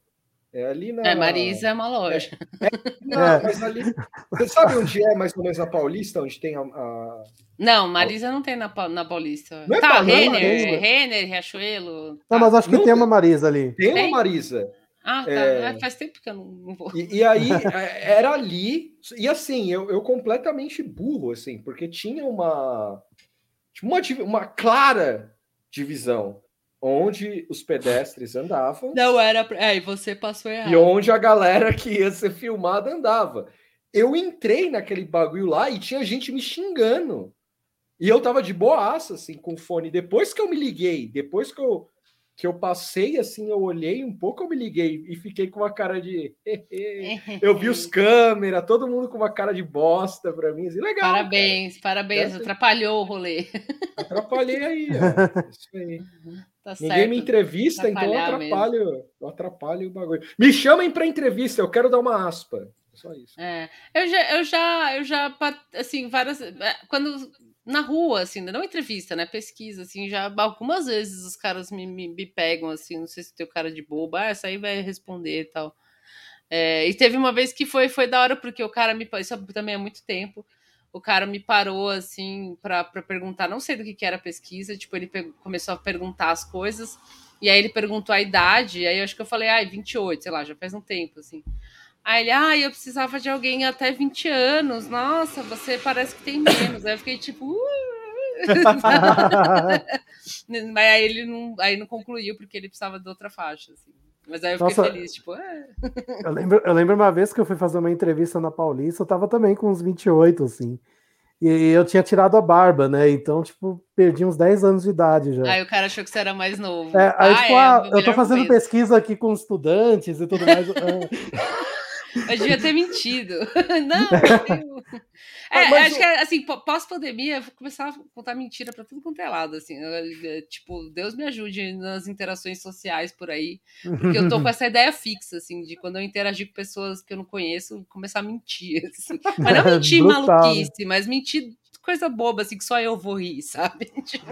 é ali na. É, Marisa é uma loja. É, é, não, é. mas ali. Você sabe onde é mais ou menos na Paulista, onde tem a. a... Não, Marisa não tem na, na Paulista. Não é tá, Renner, Renner, Riachuelo. Tá. Não, mas acho que não, tem uma Marisa ali. Tem, tem? uma Marisa. Ah, tá. É... Faz tempo que eu não, não vou. E, e, aí, era ali. E assim, eu, eu completamente burro, assim, porque tinha uma. Uma, uma clara divisão onde os pedestres andavam. Não era. É, e você passou errado. E onde a galera que ia ser filmada andava. Eu entrei naquele bagulho lá e tinha gente me xingando. E eu tava de boaça, assim, com o fone. Depois que eu me liguei, depois que eu, que eu passei, assim, eu olhei um pouco, eu me liguei e fiquei com uma cara de. eu vi os câmeras, todo mundo com uma cara de bosta pra mim. Assim, legal. Parabéns, cara. parabéns. Atrapalhou o rolê. Atrapalhei aí, ó. Isso aí. Tá Ninguém me entrevista, então eu atrapalho, eu atrapalho o bagulho. Me chamem para entrevista, eu quero dar uma aspa. Só isso. É, eu já, eu já, eu já, assim, várias. É, quando na rua, assim, não entrevista, né? Pesquisa, assim, já algumas vezes os caras me, me, me pegam, assim, não sei se tem o cara de boba, ah, essa aí vai responder e tal. É, e teve uma vez que foi, foi da hora, porque o cara me. Isso também há muito tempo o cara me parou assim para perguntar, não sei do que, que era a pesquisa, tipo, ele começou a perguntar as coisas, e aí ele perguntou a idade, e aí eu acho que eu falei, ai, 28, sei lá, já faz um tempo, assim. Aí ele, ah, eu precisava de alguém até 20 anos, nossa, você parece que tem menos. Aí eu fiquei tipo. Uh! Mas aí ele não, aí não concluiu, porque ele precisava de outra faixa, assim. Mas aí eu fiquei Nossa, feliz, tipo, é. eu, lembro, eu lembro uma vez que eu fui fazer uma entrevista na Paulista, eu tava também com uns 28, assim. E eu tinha tirado a barba, né? Então, tipo, perdi uns 10 anos de idade já. Aí o cara achou que você era mais novo. É, aí, ah, tipo, é, ah, eu tô fazendo coisa. pesquisa aqui com estudantes e tudo mais. É. Eu devia ter mentido. Não, eu... É, Ah, mas acho que assim, pó- pós-pandemia, eu vou começar a contar mentira pra tudo quanto é lado, assim. Eu, eu, Tipo, Deus me ajude nas interações sociais por aí, porque eu tô com essa ideia fixa, assim, de quando eu interagir com pessoas que eu não conheço, começar a mentir, assim. Mas não mentir Brutal, né? maluquice, mas mentir coisa boba, assim, que só eu vou rir, sabe? Tipo,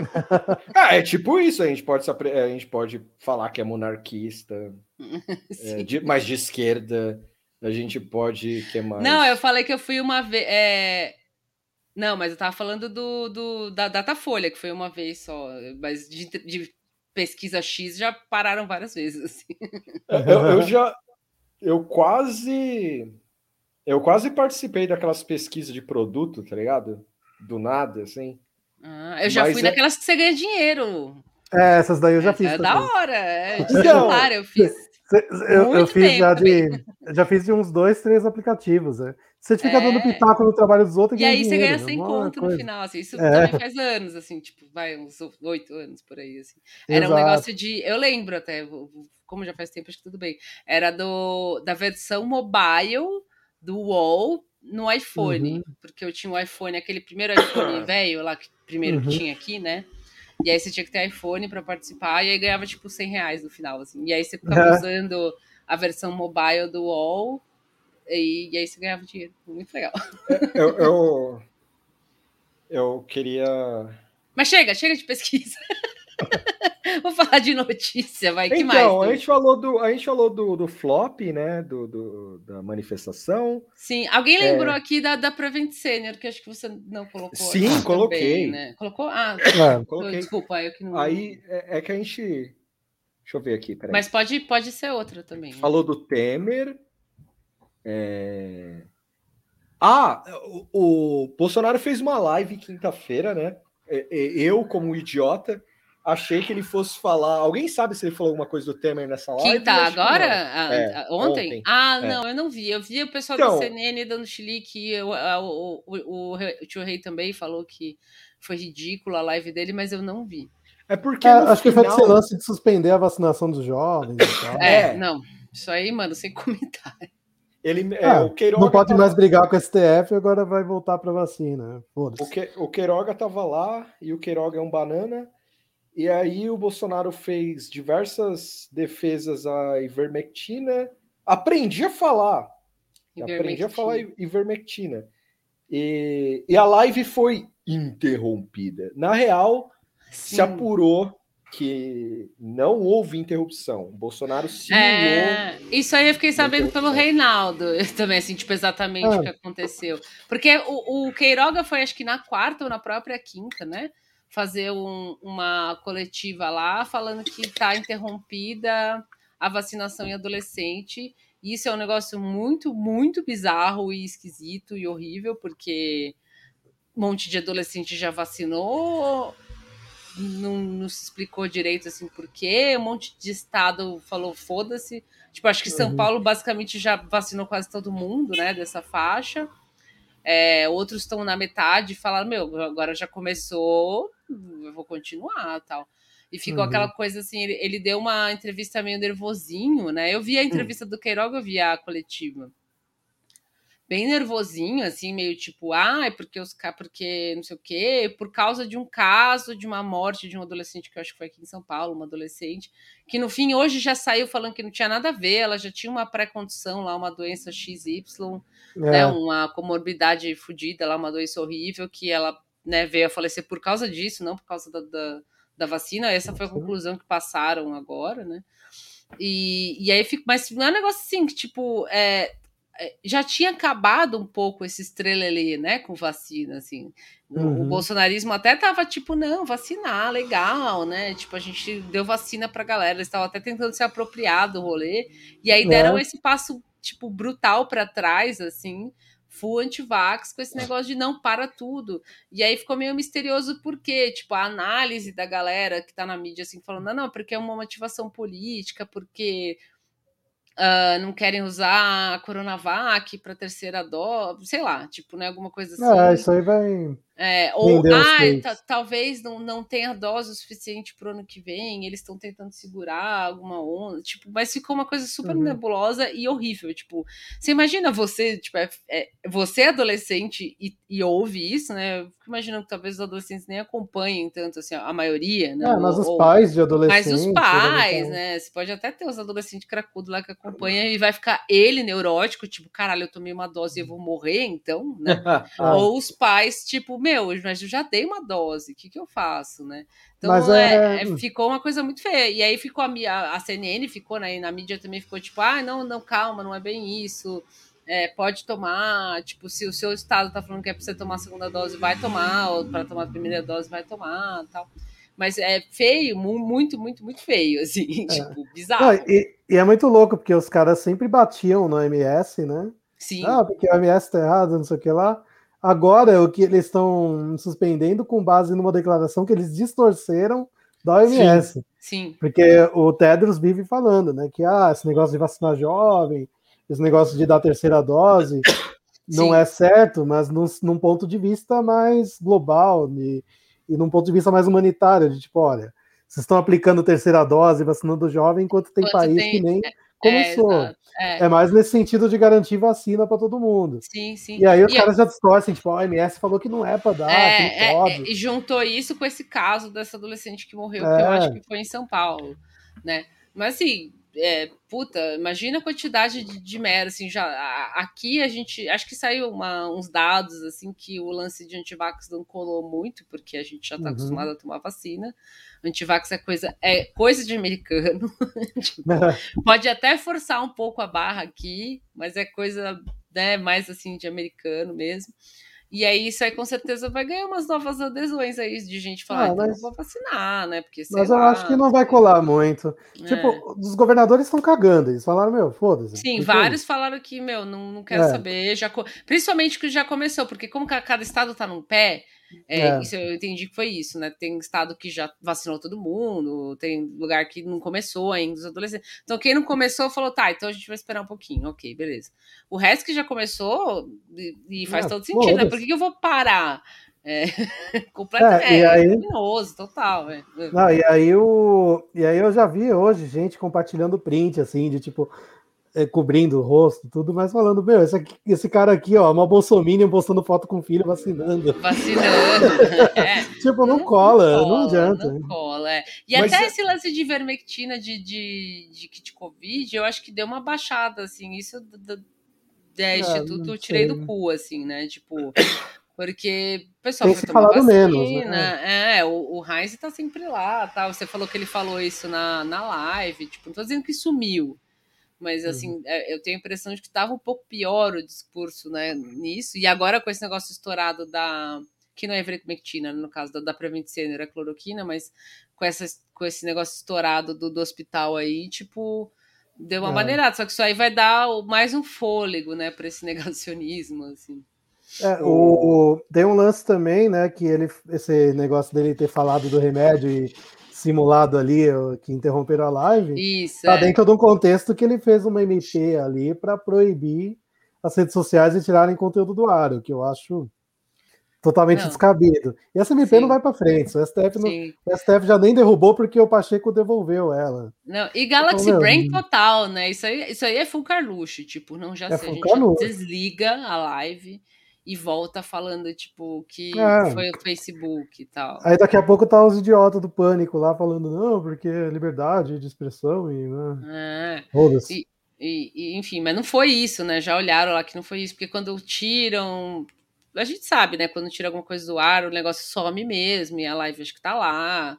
Ah, é tipo isso, a gente pode, a gente pode falar que é monarquista, é, assim. de- mas de esquerda, a gente pode, que mais? Não, eu falei que eu fui uma vez. Não, mas eu tava falando do, do- da Datafolha, que foi uma vez só. Mas de, de pesquisa X já pararam várias vezes. Assim. Eu, eu já, eu quase, eu quase participei daquelas pesquisas de produto, tá ligado? Do nada, assim. Ah, eu já Mas fui é- naquelas que você ganha dinheiro. É, essas daí eu já fiz. É também. da hora. É, de Então, celular eu fiz. Eu, eu fiz já de, já fiz de uns dois, três aplicativos. Né? Você fica É. dando pitaco no trabalho dos outros E aí você ganha né? 100 Uma conto no coisa. final, assim, isso É. também faz anos, assim, tipo, vai, uns oito anos por aí, assim. Era um Exato. negócio de, eu lembro até, como já faz tempo, acho que tudo bem, era do, da versão mobile do UOL no iPhone, Uhum. porque eu tinha o iPhone, aquele primeiro iPhone velho lá, que primeiro Uhum. que tinha aqui, né? E aí você tinha que ter iPhone pra participar, e aí ganhava, tipo, 100 reais no final, assim. E aí você ficava É. usando a versão mobile do UOL, e, e aí você ganhava dinheiro. Muito legal. Eu, eu, eu queria. Mas chega, chega de pesquisa. Vou falar de notícia, vai. que mais? Então, a gente falou do, a gente falou do, do flop, né? Do, do- da manifestação. Sim, alguém É. lembrou aqui da, da Prevent Senior, que acho que você não colocou. Sim, aqui coloquei. também, né? Colocou? Ah, É. Coloquei. desculpa, eu que não. Aí é, é que a gente. Deixa eu ver aqui, peraí. Mas pode, pode ser outra também. né? Falou do Temer. é, Ah, o, o Bolsonaro fez uma live quinta-feira, né? É, é, Eu, como idiota, achei que ele fosse falar. Alguém sabe se ele falou alguma coisa do Temer nessa live? Quinta Acho que não. agora? Ah, É, ah, ontem? ontem. Ah, É. não, eu não vi. Eu vi o pessoal Então- da CNN dando chilique. eu- a- O, o, o, o tio Rei também falou que foi ridículo a live dele, mas eu não vi. É porque. É, acho que foi final- esse lance de suspender a vacinação dos jovens e tal. É, É. não. Isso aí, mano, sem comentário. Ele, é, Ah, o Queiroga Não pode tava- mais brigar com o STF, agora vai voltar para vacina. O, que, o Queiroga tava lá e o Queiroga é um banana. E aí o Bolsonaro fez diversas defesas à ivermectina. Aprendi a falar. Aprendi a falar ivermectina. E, e a live foi interrompida. Na real, se Sim. apurou que não houve interrupção. O Bolsonaro simulou. É, isso aí eu fiquei sabendo pelo. Reinaldo também, assim, tipo, exatamente Ah. o que aconteceu. Porque o, o Queiroga foi, acho que na quarta ou na própria quinta, né? Fazer um- uma coletiva lá falando que está interrompida a vacinação em adolescente. Isso é um negócio muito, muito bizarro e esquisito e horrível, porque um monte de adolescente já vacinou, não, não se explicou direito assim por quê, um monte de estado falou foda-se. Tipo, acho que São Uhum. Paulo basicamente já vacinou quase todo mundo, né, dessa faixa. É, outros estão na metade e falaram, meu, agora já começou, eu vou continuar tal. E ficou Uhum. aquela coisa assim, ele, ele deu uma entrevista meio nervosinho, né? Eu vi a entrevista do Queiroga, eu vi a coletiva bem nervosinho, assim, meio tipo, ah, é porque os porque não sei o quê, por causa de um caso de uma morte de um adolescente que eu acho que foi aqui em São Paulo, uma adolescente, que no fim hoje já saiu falando que não tinha nada a ver, ela já tinha uma pré-condição lá, uma doença XY, né, É, uma comorbidade fodida lá, uma doença horrível, que ela né, veio a falecer por causa disso, não por causa da, da, da vacina. Essa foi a conclusão que passaram agora, né? E, e aí fico, mas não é um negócio assim que, tipo, é, já tinha acabado um pouco esse estrelelê, né, com vacina, assim. O, o Uhum. bolsonarismo até tava tipo, não, vacinar, legal, né? Tipo, a gente deu vacina pra galera, eles estavam até tentando se apropriar do rolê, e aí deram É. esse passo, tipo, brutal pra trás, assim, full antivax, com esse negócio de não para tudo. E aí ficou meio misterioso porque, tipo, a análise da galera que tá na mídia, assim, falando, não, não, porque é uma motivação política, porque ah, não querem usar a Coronavac para terceira dose, sei lá, tipo, né, alguma coisa assim. É, isso aí vai. É, ou, os ah, talvez não, não tenha dose o suficiente pro ano que vem, eles estão tentando segurar alguma onda, tipo, mas ficou uma coisa super Uhum. nebulosa e horrível, tipo, você imagina você, tipo, é, é- você é adolescente e, e ouve isso, né, eu fico imaginando que talvez os adolescentes nem acompanhem tanto, assim, a maioria, né, É, mas ou- os pais de mas adolescentes. os eles pais, né? Você pode até ter os adolescentes cracudos lá que acompanham e vai ficar ele neurótico, tipo, caralho, eu tomei uma dose e eu vou morrer, então, né? Ah. Ou os pais, tipo, meu, mas eu já dei uma dose, o que, que eu faço, né? Então, é, é- é- ficou uma coisa muito feia. E aí ficou a, a, CNN, ficou né, na mídia também, ficou tipo, ah, não, não, calma, não é bem isso. É, pode tomar, tipo, se o seu estado tá falando que é pra você tomar a segunda dose, vai tomar, ou para tomar a primeira dose, vai tomar, tal. Mas é feio, mu- muito, muito, muito feio, assim, tipo, bizarro. Não, e, e é muito louco, porque os caras sempre batiam no MS, né? Sim. Ah, porque o MS tá errado, não sei o que lá. Agora, o que eles estão suspendendo com base numa declaração que eles distorceram da OMS. Sim. Porque o Tedros vive falando, né? Que ah, esse negócio de vacinar jovem, esse negócio de dar terceira dose, não Sim. é certo, mas num, num ponto de vista mais global e, e num ponto de vista mais humanitário, de tipo, olha, vocês estão aplicando terceira dose, vacinando jovem, enquanto tem Enquanto país tem- que nem é, começou. exato, é. É mais nesse sentido de garantir vacina para todo mundo. Sim, sim. E aí os E- caras já distorcem, tipo, a OMS falou que não é para dar, É, não é, pode. é, e juntou isso com esse caso dessa adolescente que morreu, que É. eu acho que foi em São Paulo, né? Mas assim, é, puta, imagina a quantidade de, de merda, assim, já a- aqui a gente, acho que saiu uma- uns dados, assim, que o lance de antivax não colou muito, porque a gente já tá Uhum. acostumado a tomar vacina, antivax é coisa, é coisa de americano, Tipo, pode até forçar um pouco a barra aqui, mas é coisa, né, mais assim, de americano mesmo, e aí isso aí com certeza vai ganhar umas novas adesões aí de gente falar, Ah, então mas- vou vacinar, né? Porque Mas eu lá, acho que não vai colar muito. É. Tipo, os governadores estão cagando. Eles falaram, meu, foda-se. Sim, Tipo, vários falaram que, meu, não, não quero É. saber. Já, principalmente que já começou, porque como ca- cada estado tá num pé, é, É. isso eu entendi que foi isso, né? Tem estado que já vacinou todo mundo, tem lugar que não começou ainda, os adolescentes. Então, quem não começou falou, tá, então a gente vai esperar um pouquinho, ok, beleza. O resto que já começou, e, faz Ah, todo sentido, né? Por que, que eu vou parar? É, completamente, É, aí- criminoso, total. É. Não, e aí o. E aí eu já vi hoje gente compartilhando print, assim, de tipo, é, cobrindo o rosto, tudo, mas falando, meu, esse, aqui- esse cara aqui, ó, uma bolsominion postando foto com o filho vacinando. Vacinando. é. Tipo, não, cola, não cola, adianta. Não cola, é. E Mas até é- esse lance de ivermectina de, de, de kit Covid, eu acho que deu uma baixada, assim, isso do, é, Ah, Instituto não eu tirei do cu, assim, né? Tipo, porque o pessoal Tem foi tomar vacina, menos, né? É, o, o Heinz tá sempre lá, tal. Você falou que ele falou isso na, na live, tipo, não tô dizendo que sumiu, mas assim, Uhum. é, eu tenho a impressão de que tava um pouco pior o discurso, né, nisso, e agora com esse negócio estourado da que não é ivermectina, no caso da, da Prevent-Senior, é cloroquina, mas com, essa, com esse negócio estourado do, do hospital aí, tipo, deu uma É. maneirada. Só que isso aí vai dar mais um fôlego, né, para esse negacionismo, assim. É, o, o- tem um lance também, né, que ele, esse negócio dele ter falado do remédio e simulado ali, que interromperam a live, Isso, tá é. dentro de um contexto que ele fez uma MP ali para proibir as redes sociais de tirarem conteúdo do ar, o que eu acho totalmente Não. descabido. E essa MP Sim. não vai para frente, o STF, não- o STF já nem derrubou porque o Pacheco devolveu ela. Não, e Galaxy Então, Brain total, né? Isso aí, isso aí é full Carluxo, tipo, não já É sei, a gente desliga a live e volta falando, tipo, que É. foi o Facebook e tal. Aí daqui a pouco tá os idiotas do pânico lá falando, não, porque é liberdade de expressão e. Né, É. E, e- e, enfim, mas não foi isso, né? Já olharam lá que não foi isso, porque quando tiram. A gente sabe, né? Quando tira alguma coisa do ar, o negócio some mesmo, e a live acho que tá lá,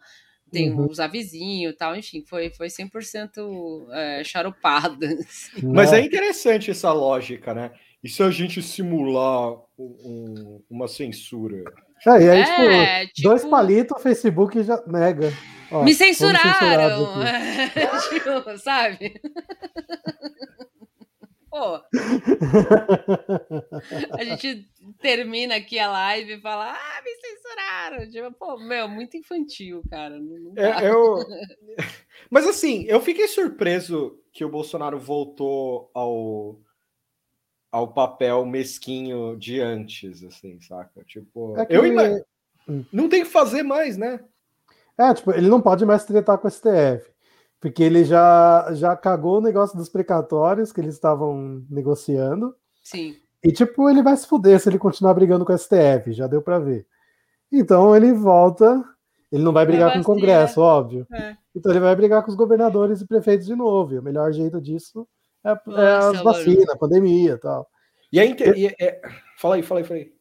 tem Uhum. os avisinhos e tal, enfim, foi, foi 100% é, charupada. assim. Mas é interessante essa lógica, né? E se a gente simular um- um- uma censura? É, e aí, É, tipo, dois tipo- palitos, o Facebook já nega. Ó, Me censuraram! Tipo, sabe? Pô, a gente termina aqui a live e fala, ah, me censuraram. Tipo, pô, meu, muito infantil, cara. Não, não É, eu... Mas assim, eu fiquei surpreso que o Bolsonaro voltou ao, ao papel mesquinho de antes, assim, saca? Tipo, É que eu ele- ima- não tem que fazer mais, né? É, tipo, ele não pode mais tretar com o STF. Porque ele já, já cagou o negócio dos precatórios que eles estavam negociando. Sim. E, tipo, ele vai se fuder se ele continuar brigando com o STF, já deu pra ver. Então ele volta. Ele não vai brigar com o. Congresso, óbvio. É. Então ele vai brigar com os governadores e prefeitos de novo. E o melhor jeito disso é, é Nossa, as vacinas, a pandemia e tal. E aí, e- é- fala aí, fala aí, fala aí.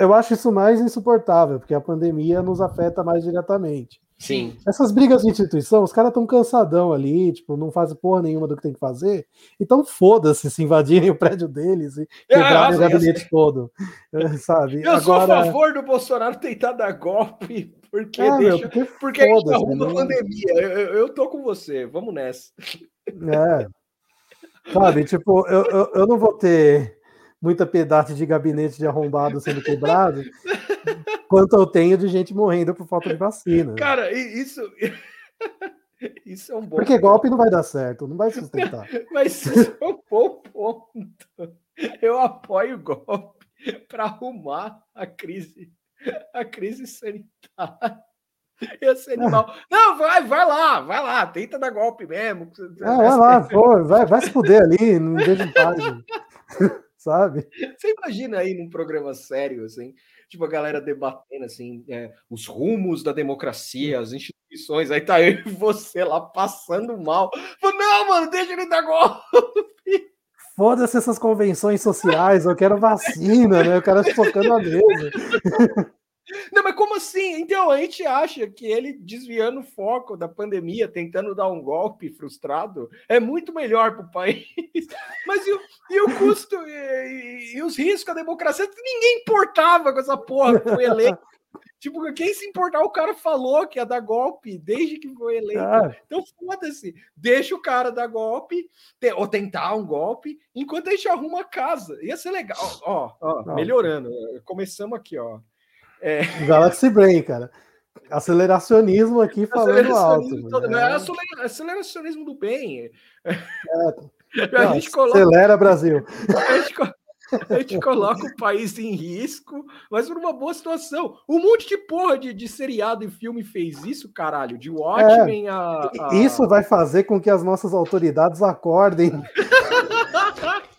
Eu acho isso mais insuportável, porque a pandemia nos afeta mais diretamente. Sim. Essas brigas de instituição, os caras estão cansadão ali, tipo, não fazem porra nenhuma do que tem que fazer. Então foda-se se invadirem o prédio deles e quebrarem o Ah, gabinete todo. eh, Sabe? Eu sou a Agora, favor do Bolsonaro tentar dar golpe, porque É, meu, deixa. porque porque a gente foda-se, arruma a né? pandemia. Eu, eu- eu tô com você, vamos nessa. É. Sabe, tipo, eu, eu, eu não vou ter muita piedade de gabinete de arrombado sendo quebrado, quanto eu tenho de gente morrendo por falta de vacina. Cara, isso. Isso é um bom. Porque golpe não vai dar certo, não vai sustentar. Mas isso é um bom ponto. Eu apoio o golpe para arrumar a crise, a crise sanitária. Ia ser animal. Não, vai, vai lá, vai lá, tenta dar golpe mesmo. Ah, vai lá, pô, vai, vai se fuder ali, não vejo em paz. Sabe? Você imagina aí num programa sério, assim, tipo a galera debatendo assim, é, os rumos da democracia, as instituições, aí tá eu e você lá passando mal. Não, mano, deixa ele dar golpe. Foda-se essas convenções sociais, eu quero vacina, né? Eu quero focando a mesa. Não, mas como assim? Então, a gente acha que ele desviando o foco da pandemia, tentando dar um golpe frustrado, é muito melhor para o país. Mas e o, e o custo e, e- os riscos da democracia? Ninguém importava com essa porra que foi eleito. Tipo, quem se importar, o cara falou que ia dar golpe desde que foi eleito. Ah. Então, foda-se. Deixa o cara dar golpe, te- ou tentar um golpe, enquanto a gente arruma a casa. Ia ser legal. Ó, ó, Não. melhorando. Começamos aqui, ó. É, Galaxy Brain, cara. Aceleracionismo aqui falando alto. Aceleracionismo todo- né? é acelera- aceleracionismo do bem. a, Não, gente coloca, Acelera, Brasil. a, gente, a gente coloca o país em risco, mas por uma boa situação. Um monte de porra de, de seriado e filme fez isso, caralho. De Watchmen a, a- Isso vai fazer com que as nossas autoridades acordem.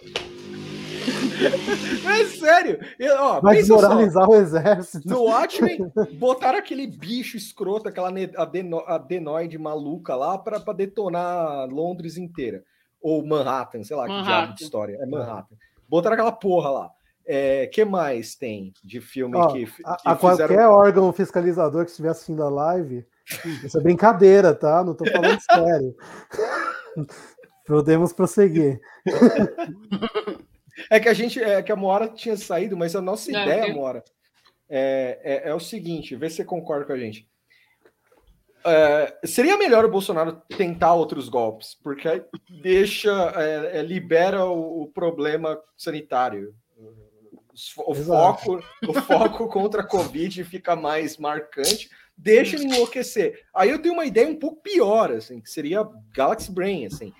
É sério. Eu, ó, Vai só. desmoralizar o exército. No Watchmen, botaram aquele bicho escroto, aquela adeno- adenoide maluca lá pra pra detonar Londres inteira. Ou Manhattan, sei lá, que Manhattan. diabo de história. É Manhattan. Botaram aquela porra lá. É, que mais tem de filme Ó, que, que a, a qualquer fizeram... órgão fiscalizador que estiver assistindo a live, isso é brincadeira, tá? Não tô falando sério. Podemos prosseguir. É que a gente, é que a Moara tinha saído, mas a nossa Não, ideia, eu- Moara, é, é, é o seguinte, vê se você concorda com a gente. É, seria melhor o Bolsonaro tentar outros golpes, porque deixa, é, é, libera o, o problema sanitário. O foco, o foco contra a Covid fica mais marcante, deixa ele enlouquecer. Aí eu tenho uma ideia um pouco pior, assim, que seria Galaxy Brain, assim.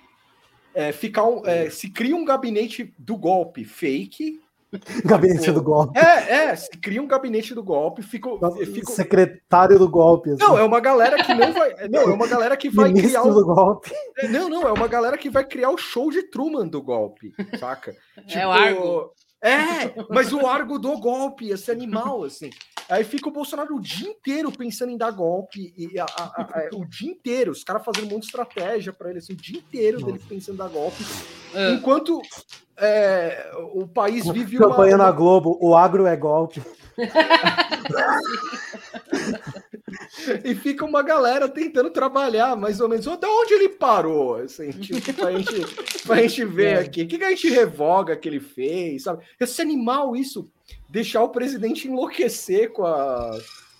É, ficar um, é, se cria um gabinete do golpe fake. Gabinete do golpe. É, é, se cria um gabinete do golpe, fica, fica Secretário do golpe. assim. não, é uma galera que não vai. Não, é uma galera que vai criar Ministro do o. golpe. Não, não, é uma galera que vai criar o show de Truman do golpe, saca? É o Argo. É, mas o Argo do golpe, esse animal, assim. Aí fica o Bolsonaro o dia inteiro pensando em dar golpe, e a- a- a- o dia inteiro, os caras fazendo um monte de estratégia pra ele, assim, o dia inteiro dele pensando em dar golpe. Ah. Enquanto é, o país vive uma. Campanha na Globo, o agro é golpe. E fica uma galera tentando trabalhar, mais ou menos. Da onde ele parou? Assim, tipo, pra, gente, pra gente ver É. aqui. O que, que a gente revoga que ele fez, sabe? Esse animal, isso, deixar o presidente enlouquecer com a.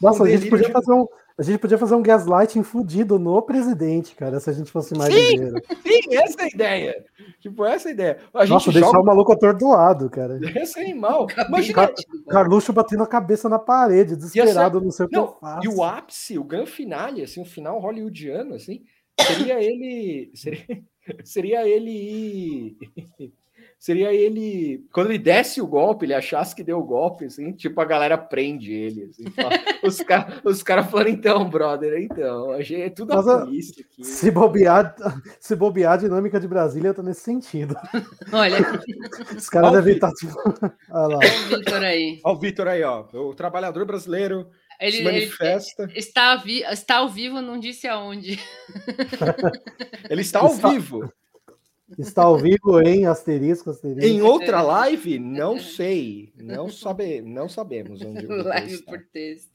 Nossa, com a gente podia de- fazer um. A gente podia fazer um gaslighting fudido no presidente, cara, se a gente fosse mais Sim, sim, essa é a ideia. Tipo, essa é a ideia. A gente Nossa, deixar joga o maluco atordoado, cara. esse animal. Imagina, Car Carluxo batendo a cabeça na parede, desesperado, não sei o que eu faço. e o ápice, o grande finale, assim, o final hollywoodiano, assim, seria ele. Seria, seria ele ir. Seria ele. Quando ele desse o golpe, ele achasse que deu o golpe, assim, tipo, a galera prende ele. Assim, fala- os caras os cara falaram, então, brother, então, a gente, é tudo Mas, a polícia aqui. Se bobear, se bobear, a dinâmica de Brasília tá nesse sentido. Olha, Os caras devem estar tipo. Olha lá. o Vitor aí. Ó, o Vitor aí, ó. O trabalhador brasileiro Ele, se ele manifesta. está, vi- está ao vivo, não disse aonde. Ele está ao Está- vivo. Está ao vivo em asterisco, asterisco. Em outra live, não sei. Não, sabe, não sabemos onde o Live está. por texto.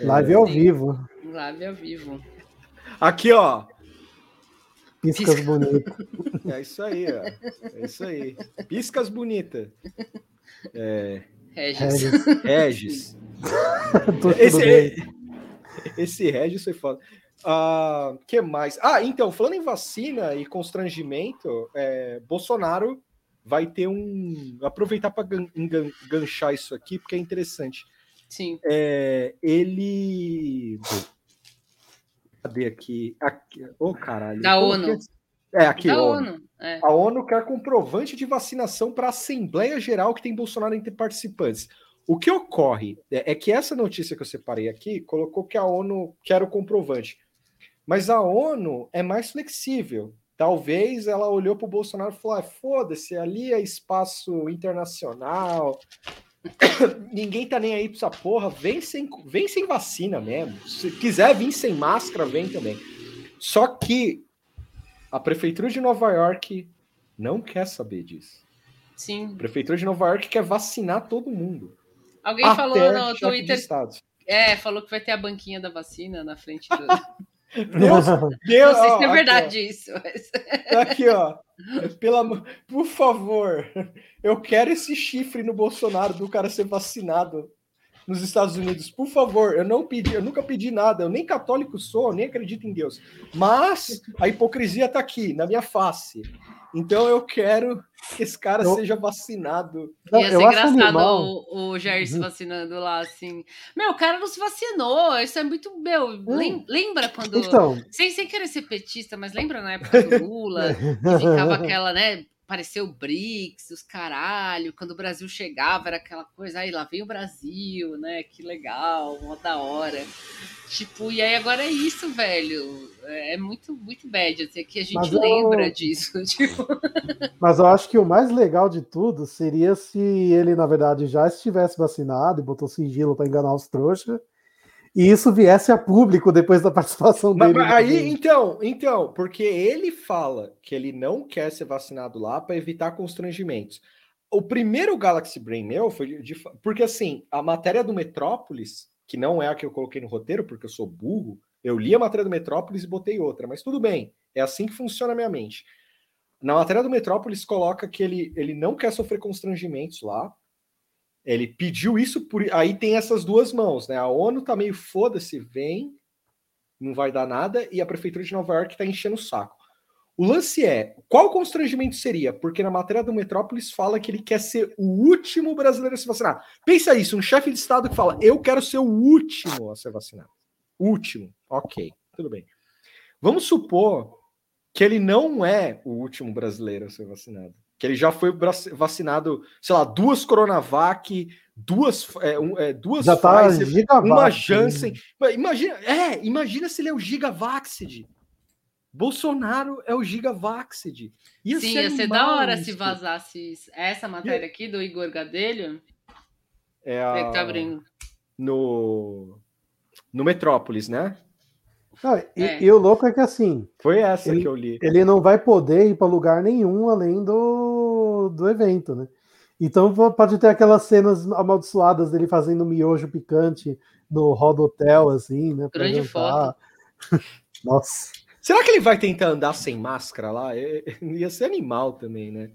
Live ao vivo. Live ao vivo. Aqui, ó. Piscas bonitas. É isso aí, ó. É isso aí. Piscas bonita. É, Regis. Regis. Regis. Tudo Esse, bem. esse Regis foi foda. Ah, que mais? Ah, então, falando em vacina e constrangimento, é, Bolsonaro vai ter um. Aproveitar para enganchar isso aqui, porque é interessante. Sim. É, ele. Cadê aqui? aqui. Ô, caralho. Da Como ONU. É, É, aqui, Da ONU. ONU. É. A ONU quer comprovante de vacinação para a Assembleia Geral que tem Bolsonaro entre participantes. O que ocorre é, é que essa notícia que eu separei aqui colocou que a ONU quer o comprovante. Mas a ONU é mais flexível. Talvez ela olhou para o Bolsonaro e falou: ah, foda-se, ali é espaço internacional. Ninguém tá nem aí pra essa porra. Vem sem, vem sem vacina mesmo. Se quiser vir sem máscara, vem também. Só que a prefeitura de Nova York não quer saber disso. Sim. A prefeitura de Nova York quer vacinar todo mundo. Alguém falou no Twitter. É, falou que vai ter a banquinha da vacina na frente do. Deus, Deus, Não sei se é aqui, verdade isso. mas- ó. Aqui, ó. Pela, amo- por favor, eu quero esse chifre no Bolsonaro do cara ser vacinado nos Estados Unidos. Por favor, eu não pedi, eu nunca pedi nada, eu nem católico sou, nem acredito em Deus. Mas a hipocrisia tá aqui, na minha face. Então eu quero que esse cara Eu- seja vacinado. Não, Ia ser eu acho engraçado animal. o, o Jair Uhum. se vacinando lá, assim. Meu, o cara não se vacinou. Isso é muito. Meu, lem- lembra quando. Então, Sem, sem querer ser petista, mas lembra na época do Lula, que ficava aquela, né? Pareceu o BRICS, os caralho. Quando o Brasil chegava, era aquela coisa, aí lá vem o Brasil, né? Que legal, mó da hora. Tipo, e aí agora é isso, velho. É é muito, muito bad, assim, que a gente Mas eu- lembra disso. Tipo, mas eu acho que o mais legal de tudo seria se ele, na verdade, já estivesse vacinado e botou sigilo para enganar os trouxas, e isso viesse a público depois da participação dele. mas aí, então, então, porque ele fala que ele não quer ser vacinado lá para evitar constrangimentos. O primeiro Galaxy Brain meu foi de, de- porque assim, a matéria do Metrópolis, que não é a que eu coloquei no roteiro, porque eu sou burro, eu li a matéria do Metrópolis e botei outra, mas tudo bem, é assim que funciona a minha mente. Na matéria do Metrópolis coloca que ele, ele não quer sofrer constrangimentos lá. Ele pediu isso por aí tem essas duas mãos, né? A ONU tá meio foda-se, vem, não vai dar nada, e a prefeitura de Nova York está enchendo o saco. O lance é, qual constrangimento seria? Porque na matéria do Metrópolis fala que ele quer ser o último brasileiro a se vacinar. Pensa isso, um chefe de estado que fala, eu quero ser o último a ser vacinado. Último, ok, tudo bem. Vamos supor que ele não é o último brasileiro a ser vacinado. Que ele já foi vacinado, sei lá, duas Coronavac, duas, é, um- é, duas Já tá Pfizer, gigavax, uma né? Janssen. Imagina, é, imagina se ele é o Gigavaxid. Bolsonaro é o Gigavaxid. Ia Sim, ser ia ser da hora isso. se vazasse essa matéria aqui do Igor Gadelho. É Ele tá a, abrindo. no, no Metrópolis, né? Não, e, É. e o louco é que assim, Foi essa Ele- que eu li. ele não vai poder ir para lugar nenhum além do, do evento, né? Então po- pode ter aquelas cenas amaldiçoadas dele fazendo miojo picante no hall do hotel, assim, né? Grande jantar. Nossa. Será que ele vai tentar andar sem máscara lá? É- é- Ia ser animal também, né?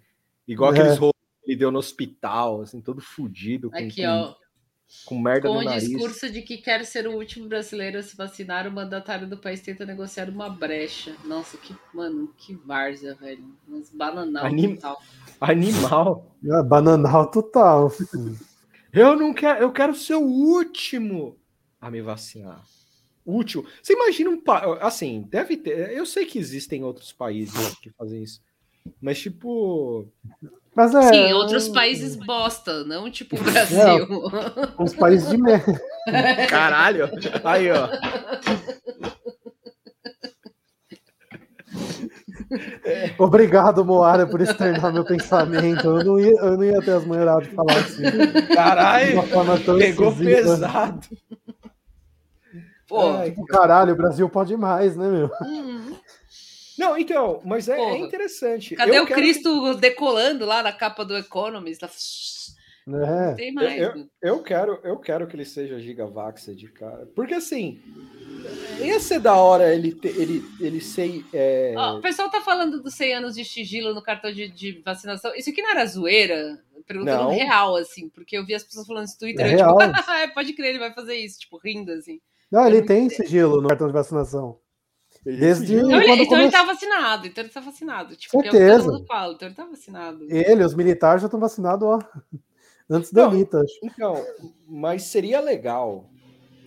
Igual É. aqueles rolos que ele deu no hospital, assim, todo fudido. com- Aqui, com- ó. Com merda Com no o nariz. discurso de que quer ser o último brasileiro a se vacinar, o mandatário do país tenta negociar uma brecha. Nossa, que, mano, que várzea, velho. Uns bananal Anim- total. Animal. Ah, Bananal total. Eu não quero, eu quero ser o último a me vacinar. Último. Você imagina um pa... assim, deve ter, eu sei que existem outros países que fazem isso. Mas tipo, Mas é. Sim, outros países bosta, não tipo o Brasil. Os países de merda. caralho. Aí, ó. Obrigado, Moara, por externar meu pensamento. Eu não ia, eu não ia ter as manhas de falar assim. Caralho. Pegou pesado. Pô, Ai, Tipo, caralho, o Brasil pode mais, né, meu? hum, Não, então, mas é, é interessante. cadê Eu o Cristo decolando lá na capa do Economist? Lá, Não É. tem mais. Eu- mano. Eu quero, eu quero que ele seja Gigavaxed, cara. Porque assim, ia ser da hora ele, ter- ele, ele ser. é, Ó, o pessoal tá falando dos 100 anos de sigilo no cartão de, de vacinação. Isso aqui não era zoeira? Perguntando Não. real, assim, porque eu vi as pessoas falando isso no Twitter. É eu, tipo, "Ah, pode crer, ele vai fazer isso, tipo, rindo, assim. Não, ele tem sigilo no cartão de vacinação. Desde Então, ele, quando então ele começou. tá vacinado, então ele tá vacinado. Tipo, que é o que Certeza. todo mundo fala, então ele tá vacinado. Ele, os militares já estão vacinados, ó. Antes da. Anitta. Então, mas seria legal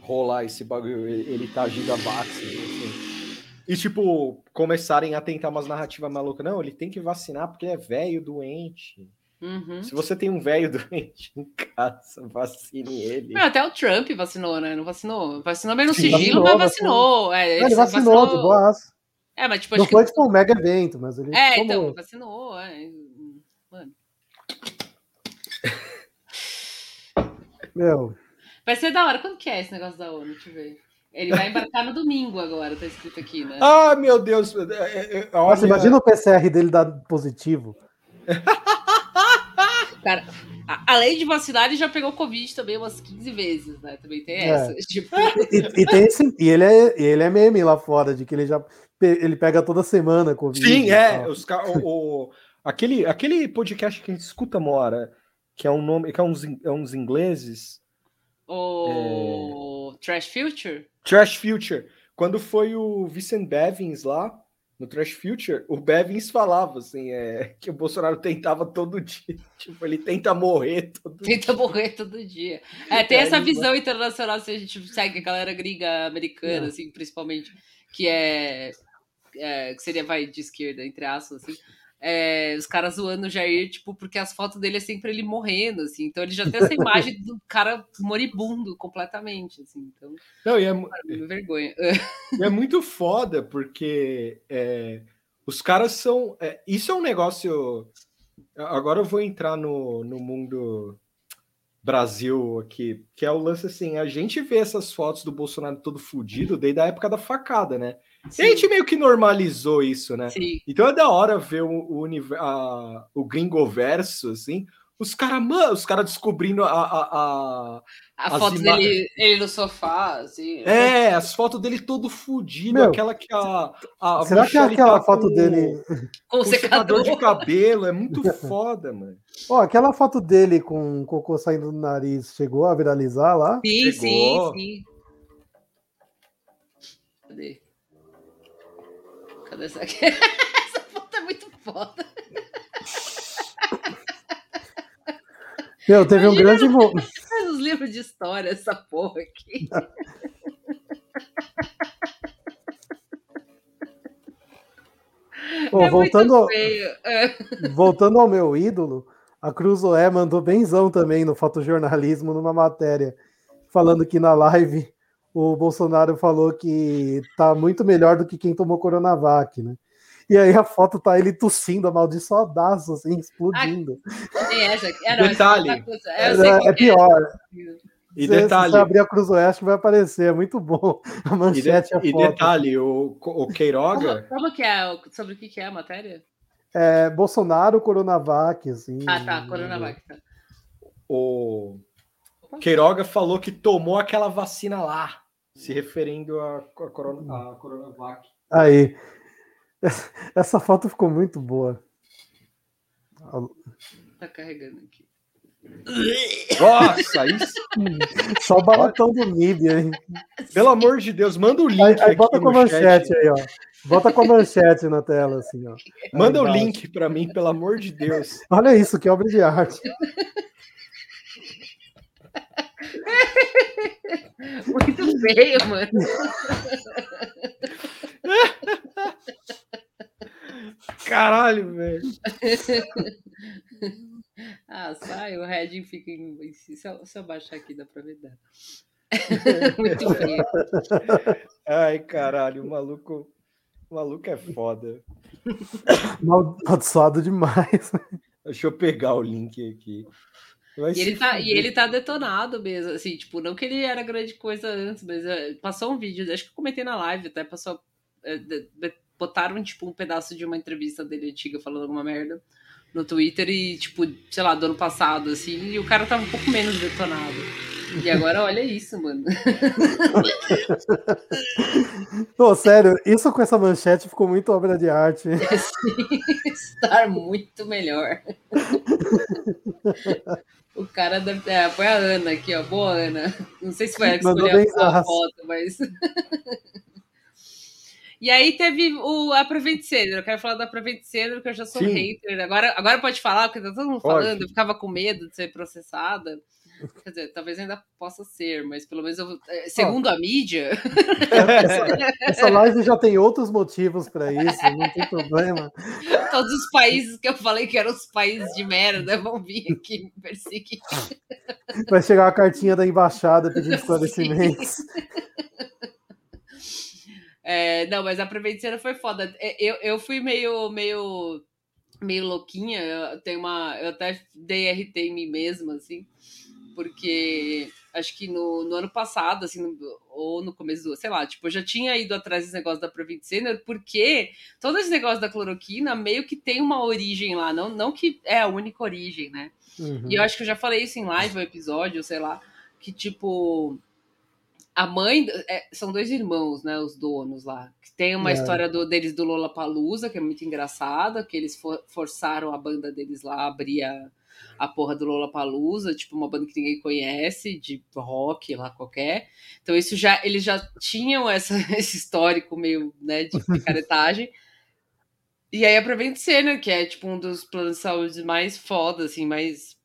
rolar esse bagulho, ele, tá Gigavaxed, assim. E, tipo, começarem a tentar umas narrativas malucas. Não, ele tem que vacinar porque ele é velho, doente. Uhum. Se você tem um velho doente em casa, vacine ele. Meu, até o Trump vacinou, né? Não vacinou? Vacinou meio no Sim, sigilo, vacinou, mas vacinou. É, Ele vacinou, de boas. É, mas tipo, Não foi que. tipo um mega evento, mas ele É, tomou. então, vacinou. É. Mano. Meu, Vai ser da hora. Quando que é esse negócio da ONU? Deixa eu ver. Ele vai embarcar no domingo agora, tá escrito aqui, né? Ah, meu Deus. é, é, é, nossa, olha- imagina o PCR dele dar positivo. Cara, a- além de vacinar, ele já pegou Covid também umas 15 vezes, né? Também tem É. essa. Tipo, E, e tem esse, e ele é, ele é meme lá fora, de que ele já pe- ele pega toda semana Covid. Sim, e é. Os, o, o- aquele, aquele podcast que a gente escuta, Mora, que é um nome, que é uns, é uns ingleses, o Trash Future? Trash Future. Quando foi o Vincent Bevins lá, no Trash Future, o Bevins falava assim, é, que o Bolsonaro tentava todo dia. Tipo, ele tenta morrer todo dia. Tenta morrer todo dia. É, tem essa visão internacional, se a gente segue a galera gringa americana, É. assim, principalmente, que é, é, que seria, vai, de esquerda, entre aspas, assim, é, os caras zoando o Jair, tipo, porque as fotos dele é sempre ele morrendo, assim, então ele já tem essa imagem do cara moribundo completamente, assim, então, Não, e é, cara, me vergonha. E é muito foda, porque é, os caras são. é, isso é um negócio. Agora eu vou entrar no, no mundo Brasil aqui, que é o lance assim: a gente vê essas fotos do Bolsonaro todo fudido desde a época da facada, né? E a gente meio que normalizou isso, né? Sim. Então é da hora ver o, o, a- o gringoverso, assim. Os caras, mano, os caras descobrindo a- a- a, A As foto ima- dele ele no sofá, assim. É, as fotos dele todo fudido, Meu, aquela que a. a Será que é aquela tá foto com- dele. Com com o secador secador. de cabelo, é muito foda, mano. Ó, aquela foto dele com cocô saindo do nariz chegou a viralizar lá? Sim, Chegou. sim, sim. Cadê? Cadê essa aqui? essa foto é muito foda. Meu, teve um grande. mo- Faz uns livros de história, essa porra aqui. Pô, é voltando, ao-. É. voltando ao meu ídolo, a Cruzoé mandou benzão também no fotojornalismo numa matéria, falando que na live o Bolsonaro falou que tá muito melhor do que quem tomou Coronavac, né? E aí a foto tá ele tossindo, amaldiçoadaço, assim, explodindo. Essa aqui. É, não, Detalhe. essa coisa. É, É, é pior. E Se- detalhe, Se você abrir a acho que vai aparecer. É muito bom. A e, de- manchete é a e foto. detalhe, o, o Como, Queiroga. como que é? Sobre o que, que é a matéria? É, Bolsonaro, Coronavac, assim. Ah, tá. Coronavac. Tá. O Queiroga falou que tomou aquela vacina lá, se referindo a, a, corona, a Coronavac. Aí. Essa foto ficou muito boa. Tá carregando aqui. Nossa, isso. Só o balatão do MIB, hein? Pelo amor de Deus, manda o link. Aí, aí aqui bota com a manchete chat. aí, ó. Bota com a manchete na tela, assim, ó. Manda Aí o embaixo. link pra mim, pelo amor de Deus. Olha isso, que obra de arte. Muito feio, mano. Caralho, velho. Ah, sai, o Red fica em. Se eu, se eu baixar aqui, dá pra ver. Dá. Muito feio. Ai, caralho, o maluco. O maluco é foda. Maldiçoado demais. Deixa eu pegar o link aqui. Vai E ele, tá, e ele tá detonado mesmo, assim, tipo, não que ele era grande coisa antes, mas é, passou um vídeo, acho que eu comentei na live até, passou. é, de- botaram, tipo, um pedaço de uma entrevista dele antiga falando alguma merda no Twitter e, tipo, sei lá, do ano passado, assim, e o cara tava um pouco menos detonado. E agora, olha isso, mano. Pô, sério, isso com essa manchete ficou muito obra de arte. Estar muito melhor. O cara deve. É, foi a Ana aqui, ó. Boa, Ana. Não sei se foi ela que escolheu a foto, mas. E aí teve o, a Prevent Senior. Eu quero falar da Prevent Senior, que eu já sou Sim. hater. Agora, agora pode falar, porque tá todo mundo falando. Eu ficava com medo de ser processada. Quer dizer, talvez ainda possa ser, mas pelo menos eu, eh, segundo a mídia, Essa, essa live já tem outros motivos pra isso, não tem problema. todos os países que eu falei que eram os países de merda vão vir aqui me perseguir. Vai chegar a cartinha da embaixada pedindo esclarecimentos. É, não, mas a Preventina foi foda. É, Eu, eu fui meio, meio, meio louquinha. Eu tenho uma, eu até dei RT em mim mesma, assim, porque acho que no, no ano passado, assim, no- ou no começo do, sei lá, tipo, eu já tinha ido atrás desse negócio da Prevent Senior, porque todo esse negócio da cloroquina meio que tem uma origem lá, não, não que é a única origem, né? Uhum. E eu acho que eu já falei isso em live, um episódio, sei lá, que tipo. A mãe. é, são dois irmãos, né? Os donos lá. Que tem uma É. história do- deles do Lollapalooza, que é muito engraçada, que eles for- forçaram a banda deles lá a abrir a, a porra do Lollapalooza, tipo uma banda que ninguém conhece, de rock lá qualquer. Então isso já. Eles já tinham essa, esse histórico meio, né, de picaretagem. E aí a Prevent Senior, que é tipo um dos planos de saúde mais foda, assim, mais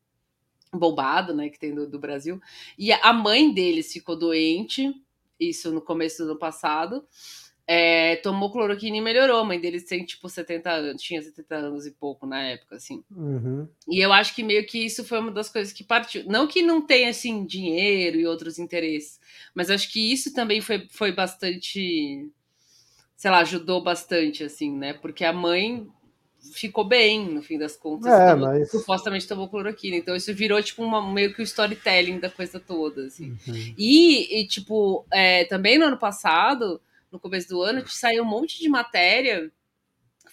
bombado, né, que tem do, do Brasil. E a mãe deles ficou doente, isso no começo do ano passado. É, tomou cloroquina e melhorou. A mãe deles tem tipo 70 anos, tinha 70 anos e pouco na época, assim. Uhum. E eu acho que meio que isso foi uma das coisas que partiu. Não que não tenha, assim, dinheiro e outros interesses, mas acho que isso também foi, foi bastante. Sei lá, ajudou bastante, assim, né? Porque a mãe ficou bem, no fim das contas. É, tomou- mas- Supostamente tomou cloroquina. Então isso virou, tipo, uma, meio que o storytelling da coisa toda, assim. Uhum. E, e, tipo, é, também no ano passado, no começo do ano, saiu um monte de matéria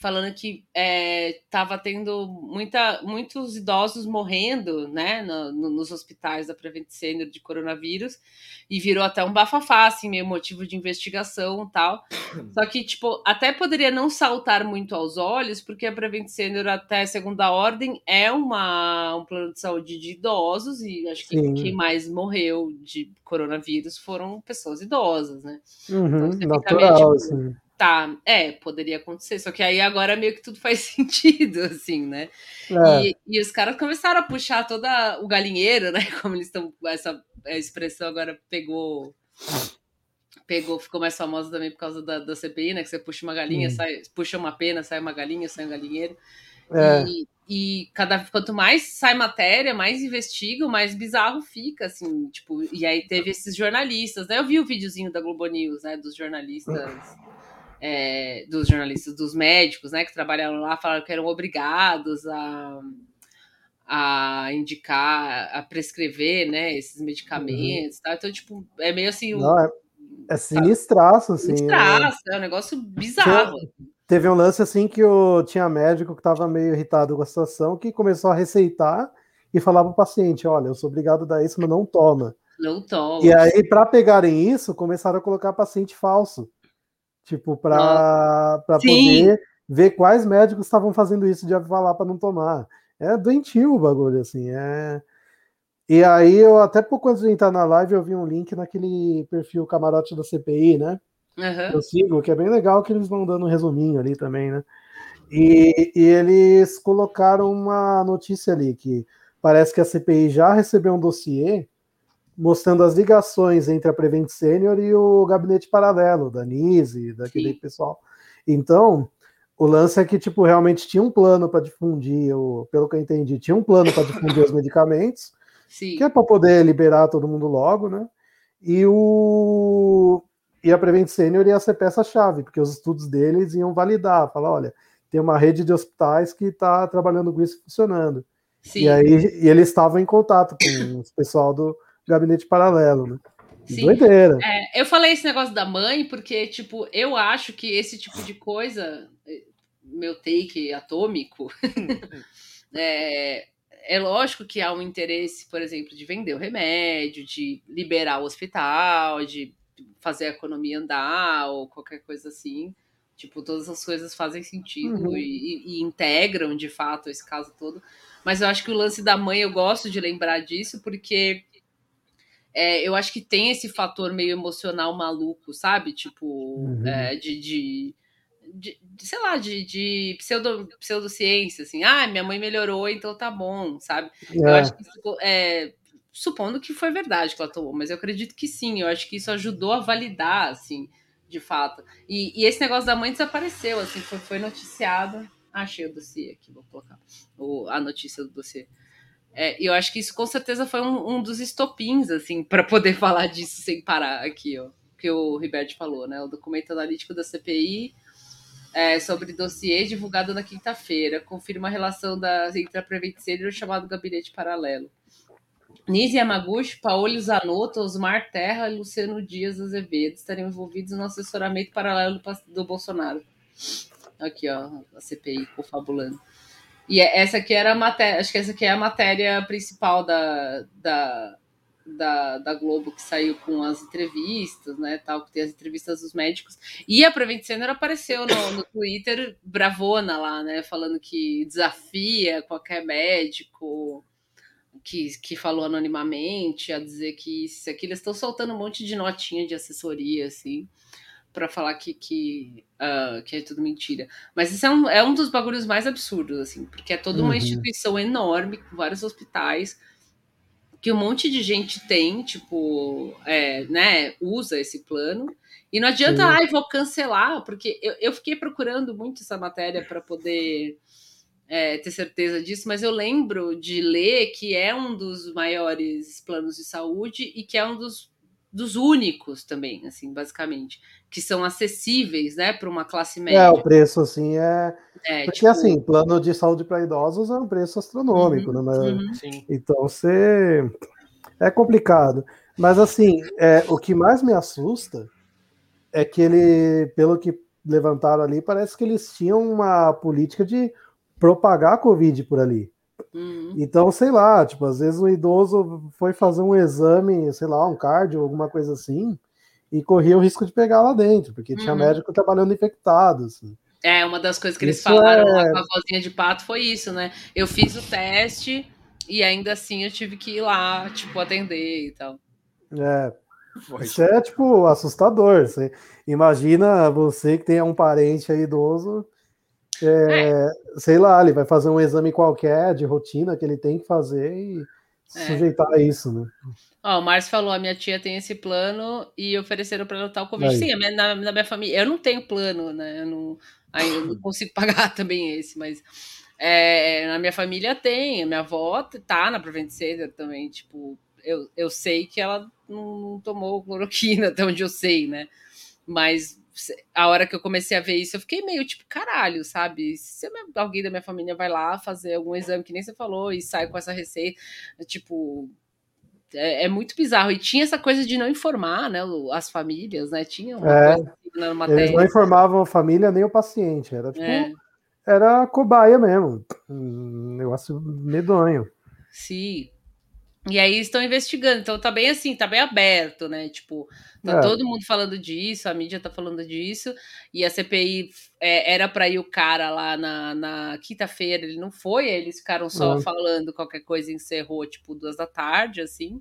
falando que é, tava tendo muita, muitos idosos morrendo, né, no- no- nos hospitais da Prevent Senior de coronavírus, e virou até um bafafá, assim, meio motivo de investigação e tal. Só que, tipo, até poderia não saltar muito aos olhos, porque a Prevent Senior, até segunda ordem, é uma, um plano de saúde de idosos, e acho que Sim. quem mais morreu de coronavírus foram pessoas idosas, né? Uhum, fica natural, tipo, assim. Tá, é, poderia acontecer, só que aí agora meio que tudo faz sentido, assim, né? É. E, e os caras começaram a puxar toda o galinheiro, né? Como eles estão. Essa expressão agora pegou. Pegou, ficou mais famosa também por causa da, da CPI, né? Que você puxa uma galinha, Hum. sai, puxa uma pena, sai uma galinha, sai um galinheiro. É. E, e cada, quanto mais sai matéria, mais investigam, mais bizarro fica, assim, tipo, e aí teve esses jornalistas, né? Eu vi o videozinho da Globo News, né? Dos jornalistas, é, dos jornalistas, dos médicos, né? Que trabalharam lá, falaram que eram obrigados a, a indicar, a prescrever, né? Esses medicamentos, tá? Então, tipo, é meio assim, um Não, é, é sinistraço, assim. né? traço, é um negócio bizarro. Teve um lance assim que o, tinha médico que estava meio irritado com a situação, que começou a receitar e falar para o paciente: olha, eu sou obrigado a dar isso, mas não toma. Não toma. E aí, para pegarem isso, começaram a colocar paciente falso. Tipo, para poder ver quais médicos estavam fazendo isso de falar para não tomar. É doentio o bagulho, assim. É... E aí, eu até pouco antes de entrar na live, eu vi um link naquele perfil camarote da CPI, né? Aham. Eu sigo, que é bem legal que eles vão dando um resuminho ali também, né? E, e eles colocaram uma notícia ali que parece que a CPI já recebeu um dossiê mostrando as ligações entre a Prevent Senior e o gabinete paralelo da Nise, daquele Sim. pessoal. Então, o lance é que tipo realmente tinha um plano para difundir, o, pelo que eu entendi, tinha um plano para difundir os medicamentos, Sim. que é para poder liberar todo mundo logo, né? E o e a Prevent Senior ia ser peça-chave, porque os estudos deles iam validar, falar, olha, tem uma rede de hospitais que está trabalhando com isso funcionando. Sim. E aí e eles estavam em contato com o pessoal do gabinete paralelo, né? Sim. Doideira. É, eu falei esse negócio da mãe porque, tipo, eu acho que esse tipo de coisa, meu take atômico, é, é lógico que há um interesse, por exemplo, de vender o remédio, de liberar o hospital, de fazer a economia andar ou qualquer coisa assim. Tipo, todas as coisas fazem sentido Uhum. e- e integram de fato esse caso todo. Mas eu acho que o lance da mãe, eu gosto de lembrar disso, porque é, eu acho que tem esse fator meio emocional maluco, sabe? Tipo, Uhum. é, de, de, de- de, sei lá, de, de pseudo, pseudociência, assim. Ah, minha mãe melhorou, então tá bom, sabe? Eu É. acho que isso, é, supondo que foi verdade que ela tomou, mas eu acredito que sim. Eu acho que isso ajudou a validar, assim, de fato. E, e esse negócio da mãe desapareceu, assim, foi, foi noticiado. Ah, achei o dossiê aqui, vou colocar o, a notícia do dossiê. É, eu acho que isso com certeza foi um, um dos estopins, assim, para poder falar disso sem parar aqui, ó. Que o Ribert falou, né? O documento analítico da CPI é, sobre dossiê divulgado na quinta-feira confirma a relação da, entre a Prevent Senior e o chamado gabinete paralelo. Nise Yamaguchi, Paolo Zanotto, Osmar Terra e Luciano Dias Azevedo estariam envolvidos no assessoramento paralelo do Bolsonaro. Aqui, ó, a CPI confabulando. E é- essa aqui era a matéria, acho que essa aqui é a matéria principal da, da, da, da Globo que saiu com as entrevistas, né, tal, que tem as entrevistas dos médicos. E a Prevent Senior apareceu no, no Twitter bravona lá, né, falando que desafia qualquer médico que, que falou anonimamente a dizer que isso aqui eles estão soltando um monte de notinha de assessoria, assim, para falar que, que, ah, que é tudo mentira. Mas isso é um, é um dos bagulhos mais absurdos, assim, porque é toda uma Uhum. instituição enorme, com vários hospitais, que um monte de gente tem, tipo, é, né, usa esse plano. E não adianta, Sim. ai, vou cancelar, porque eu, eu fiquei procurando muito essa matéria para poder é, ter certeza disso, mas eu lembro de ler que é um dos maiores planos de saúde e que é um dos, dos únicos também, assim, basicamente, que são acessíveis, né, para uma classe média. É, o preço assim é. É, Porque tipo, assim, plano de saúde para idosos é um preço astronômico, né? Mas- uhum. Então você é complicado. Mas assim, é, o que mais me assusta é que ele, pelo que levantaram ali, parece que eles tinham uma política de propagar a Covid por ali. Uhum. Então, sei lá, tipo, às vezes o idoso foi fazer um exame, sei lá, um cardio, alguma coisa assim, e corria o risco de pegar lá dentro, porque tinha Uhum. médico trabalhando infectado, assim. É, uma das coisas que eles Isso falaram lá é- com a vozinha de pato foi isso, né? Eu fiz o teste e ainda assim eu tive que ir lá, tipo, atender e tal. É, Foi. Isso é, tipo, assustador. Você imagina você que tem um parente aí idoso, é, sei lá, ele vai fazer um exame qualquer de rotina que ele tem que fazer e se É. sujeitar a isso, né? Ó, o Márcio falou: a minha tia tem esse plano e ofereceram para ela tal Covid. Aí. Sim, minha- na, na minha família. Eu não tenho plano, né? Eu não, ainda não consigo pagar também esse, mas é, na minha família tem. A minha avó tá na Prevent Center também. Tipo, eu, eu sei que ela não, não tomou cloroquina, até onde eu sei, né? Mas a hora que eu comecei a ver isso, eu fiquei meio tipo, caralho, sabe? Se alguém da minha família vai lá fazer algum exame, que nem você falou, e sai com essa receita, tipo, é, é muito bizarro. E tinha essa coisa de não informar, né? As famílias, né? Tinha uma É. coisa assim na Eles matéria. não informavam a família nem o paciente, era tipo, É, era cobaia mesmo. Um negócio medonho. sim. E aí estão investigando, então tá bem assim, tá bem aberto, né? Tipo, tá É. todo mundo falando disso, a mídia tá falando disso, e a CPI é, era pra ir o cara lá na, na quinta-feira, ele não foi, aí eles ficaram só É. falando qualquer coisa, encerrou tipo duas da tarde, assim,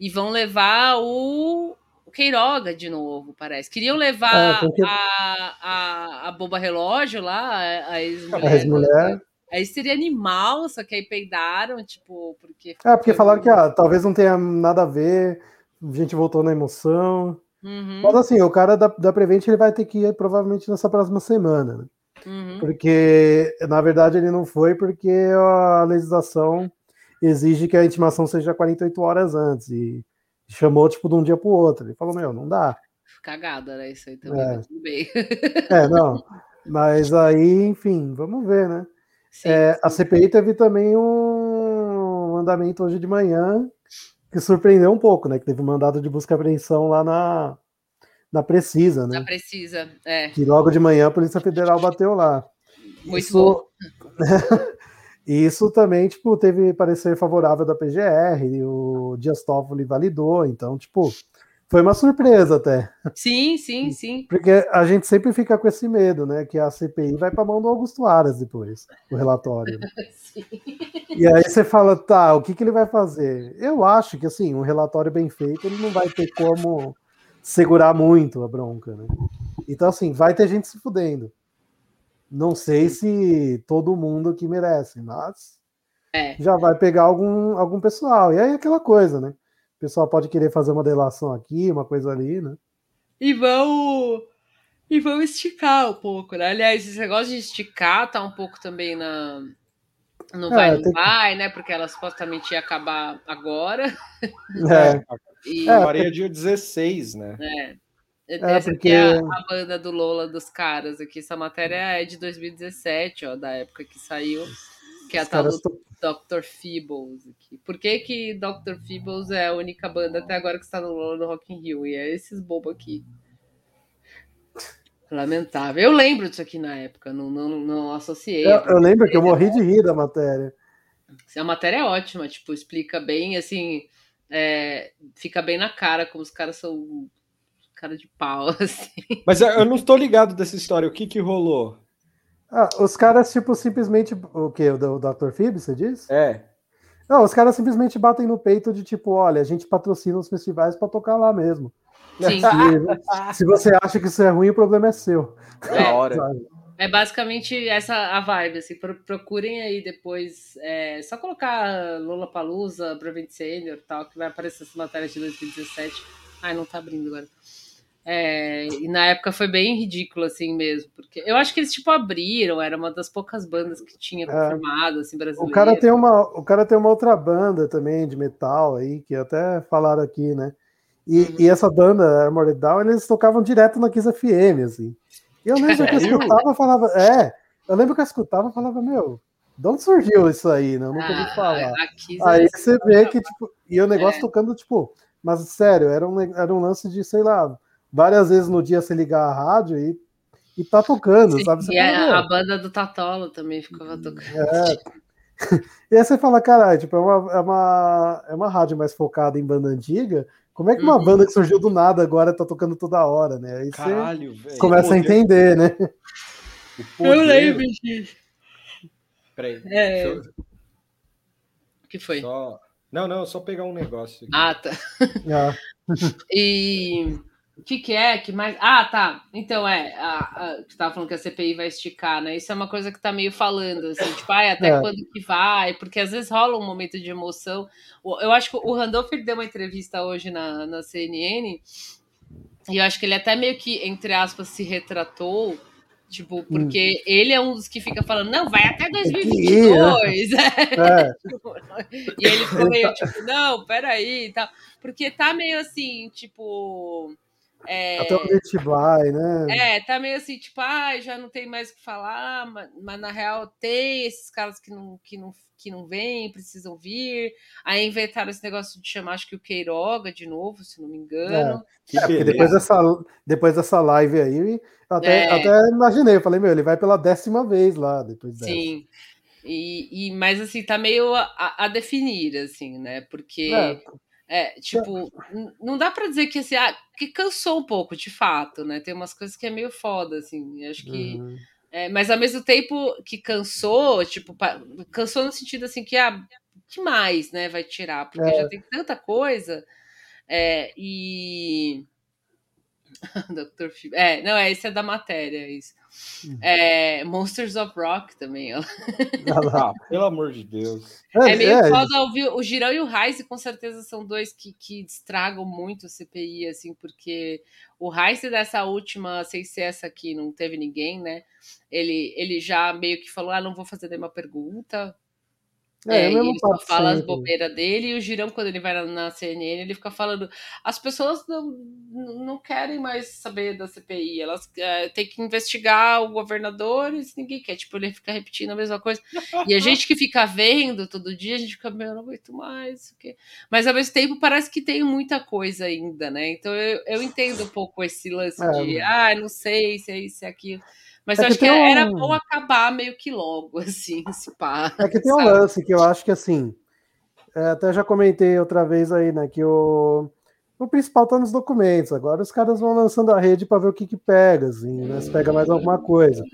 e vão levar o, o Queiroga de novo, parece. Queriam levar É, tem que- a, a, a boba relógio lá, a, a ex-mulher. A ex-mulher. Aí seria animal, só que aí peidaram, tipo, porque. É, porque falaram que ah, talvez não tenha nada a ver, a gente voltou na emoção. Uhum, Mas assim, o cara da, da Prevent ele vai ter que ir provavelmente nessa próxima semana, né? uhum. Porque, na verdade, ele não foi porque a legislação exige que a intimação seja 48 horas antes. E chamou, tipo, de um dia pro outro. Ele falou, meu, não dá. Cagada, né? Isso aí também, É. tudo bem. É, não. Mas aí, enfim, vamos ver, né? Sim, É, a sim. CPI teve também um andamento hoje de manhã que surpreendeu um pouco, né? Que teve um mandado de busca e apreensão lá na, na Precisa, né? Não precisa. É, Que logo de manhã a Polícia Federal bateu lá. muito bom. E isso também, tipo, teve parecer favorável da PGR, e o Dias Toffoli validou, então, tipo, foi uma surpresa até. Sim, sim, sim. Porque a gente sempre fica com esse medo, né? Que a CPI vai para mão do Augusto Aras depois, o relatório. né? E aí você fala, tá, o que, que ele vai fazer? Eu acho que, assim, um relatório bem feito, ele não vai ter como segurar muito a bronca, né? Então, assim, vai ter gente se fudendo. Não sei se todo mundo que merece, mas É. já vai pegar algum, algum pessoal. E aí é aquela coisa, né? O pessoal pode querer fazer uma delação aqui, uma coisa ali, né? E vão. E vão esticar um pouco, né? Aliás, esse negócio de esticar tá um pouco também na. No É, vai, não tem que- vai, né? Porque ela supostamente ia acabar agora. É, E É, Maria dia 16, né? É. É, porque- aqui é a, a banda do Lola dos caras aqui. Essa matéria é de 2017, ó, da época que saiu. Que é a tal do Dr. Feebles aqui. Por que que Dr. Feebles é a única banda até agora que está no do Rock in Rio? E é esses bobos aqui. Lamentável. Eu lembro disso aqui na época, não, não, não associei. eu, eu lembro que eu morri de rir da matéria. A matéria é ótima, tipo, explica bem, assim, é, fica bem na cara como os caras são cara de pau, assim. Mas eu eu não estou ligado dessa história. O que que rolou? Ah, os caras, tipo, simplesmente. O quê? O, Dr. Phoebe, você diz? É. Não, os caras simplesmente batem no peito de tipo, olha, a gente patrocina os festivais pra tocar lá mesmo. Sim. Se, se você acha que isso é ruim, o problema é seu. Da hora. É basicamente essa a vibe, assim, pro- procurem aí depois, é, só colocar Lola Palusa, Prevent Senior e tal, que vai aparecer essa matéria de 2017. Ai, não tá abrindo agora. É, e na época foi bem ridículo, assim mesmo, porque eu acho que eles, tipo, abriram, era uma das poucas bandas que tinha confirmado, assim, O brasileira. cara, tem uma, o cara tem uma outra banda também de metal aí, que até falaram aqui, né? E, Uhum. e essa banda, Armored Down, eles tocavam direto na Kiss FM, assim. E eu lembro que eu escutava e falava, é, eu lembro que eu escutava e falava, meu, de onde surgiu isso aí, né? Eu nunca ouvi Ah, falar. a Kiss Aí é- você vê que, tipo, e o negócio É. tocando, tipo, mas sério, era um, era um lance de, sei lá, várias vezes no dia você ligar a rádio e, e tá tocando, sabe? Você E a, fala, a "Meu, banda do Tatola também ficava tocando. é. E aí você fala, caralho, tipo, é uma, é, uma, é uma rádio mais focada em banda antiga. Como é que uma Uhum. banda que surgiu do nada agora tá tocando toda hora, né? Aí você Caralho, velho. começa a entender, né? o poder- disso. Peraí. É, eu o que foi? só... Não, não, só pegar um negócio. aqui. Ah, tá. Ah, E o que, que é? Que mais? Ah, tá. Então é, a, a, você tava falando que a CPI vai esticar, né? Isso é uma coisa que tá meio falando, assim, tipo, ai, até É. quando que vai? Porque às vezes rola um momento de emoção. Eu acho que o Randolph deu uma entrevista hoje na, na CNN, e eu acho que ele até meio que, entre aspas, se retratou. Tipo, porque ele é um dos que fica falando, não, vai até Hum. que ir, né? 2022. é, E ele ficou meio tipo, não, peraí e tal. Porque tá meio assim, tipo. É, até onde a gente vai, né? é, tá meio assim, tipo, ai, já não tem mais o que falar, mas, mas na real tem esses caras que não, que, não, que não vêm, precisam vir. Aí inventaram esse negócio de chamar, acho que o Queiroga de novo, se não me engano. É, porque beleza. depois dessa, depois dessa live aí, eu até, É. até imaginei, eu falei, meu, ele vai pela décima vez lá, depois dessa. Sim. E, e, mas assim, tá meio a, a definir, assim, né? Porque é, tipo, n- não dá pra dizer que assim, ah, que cansou um pouco, de fato, né? Tem umas coisas que é meio foda, assim. Acho que. Uhum. é, mas ao mesmo tempo que cansou, tipo, cansou no sentido assim que ah, que mais, né, vai tirar? Porque É. já tem tanta coisa. É, e. Dr. Phil. É, não, é, esse é da matéria, é isso. É, Monsters of Rock também, ó. Ah, pelo amor de Deus. É meio é, foda ouvir. O Girão e o Heise, com certeza, são dois que, que estragam muito o CPI, assim, porque o Heise dessa última, sem ser essa aqui, não teve ninguém, né? Ele, ele já meio que falou: ah, não vou fazer nenhuma pergunta. É, É, ele só fala as bobeiras dele, e o Girão, quando ele vai na, na CNN, ele fica falando: as pessoas não, não querem mais saber da CPI, elas é, têm que investigar o governador, e ninguém quer. Tipo, ele fica repetindo a mesma coisa. E a gente que fica vendo todo dia, a gente fica, meu, eu não aguento mais. o quê? Mas ao mesmo tempo parece que tem muita coisa ainda, né? Então eu, eu entendo um pouco esse lance É. de, ah, não sei se é isso, se é aquilo. Mas É eu acho que era um- bom acabar meio que logo, assim, se pá. É que tem um sabe? lance que eu acho que assim, é, até já comentei outra vez aí, né, que o, o principal tá nos documentos. Agora os caras vão lançando a rede para ver o que que pega, assim, né, se pega mais alguma coisa.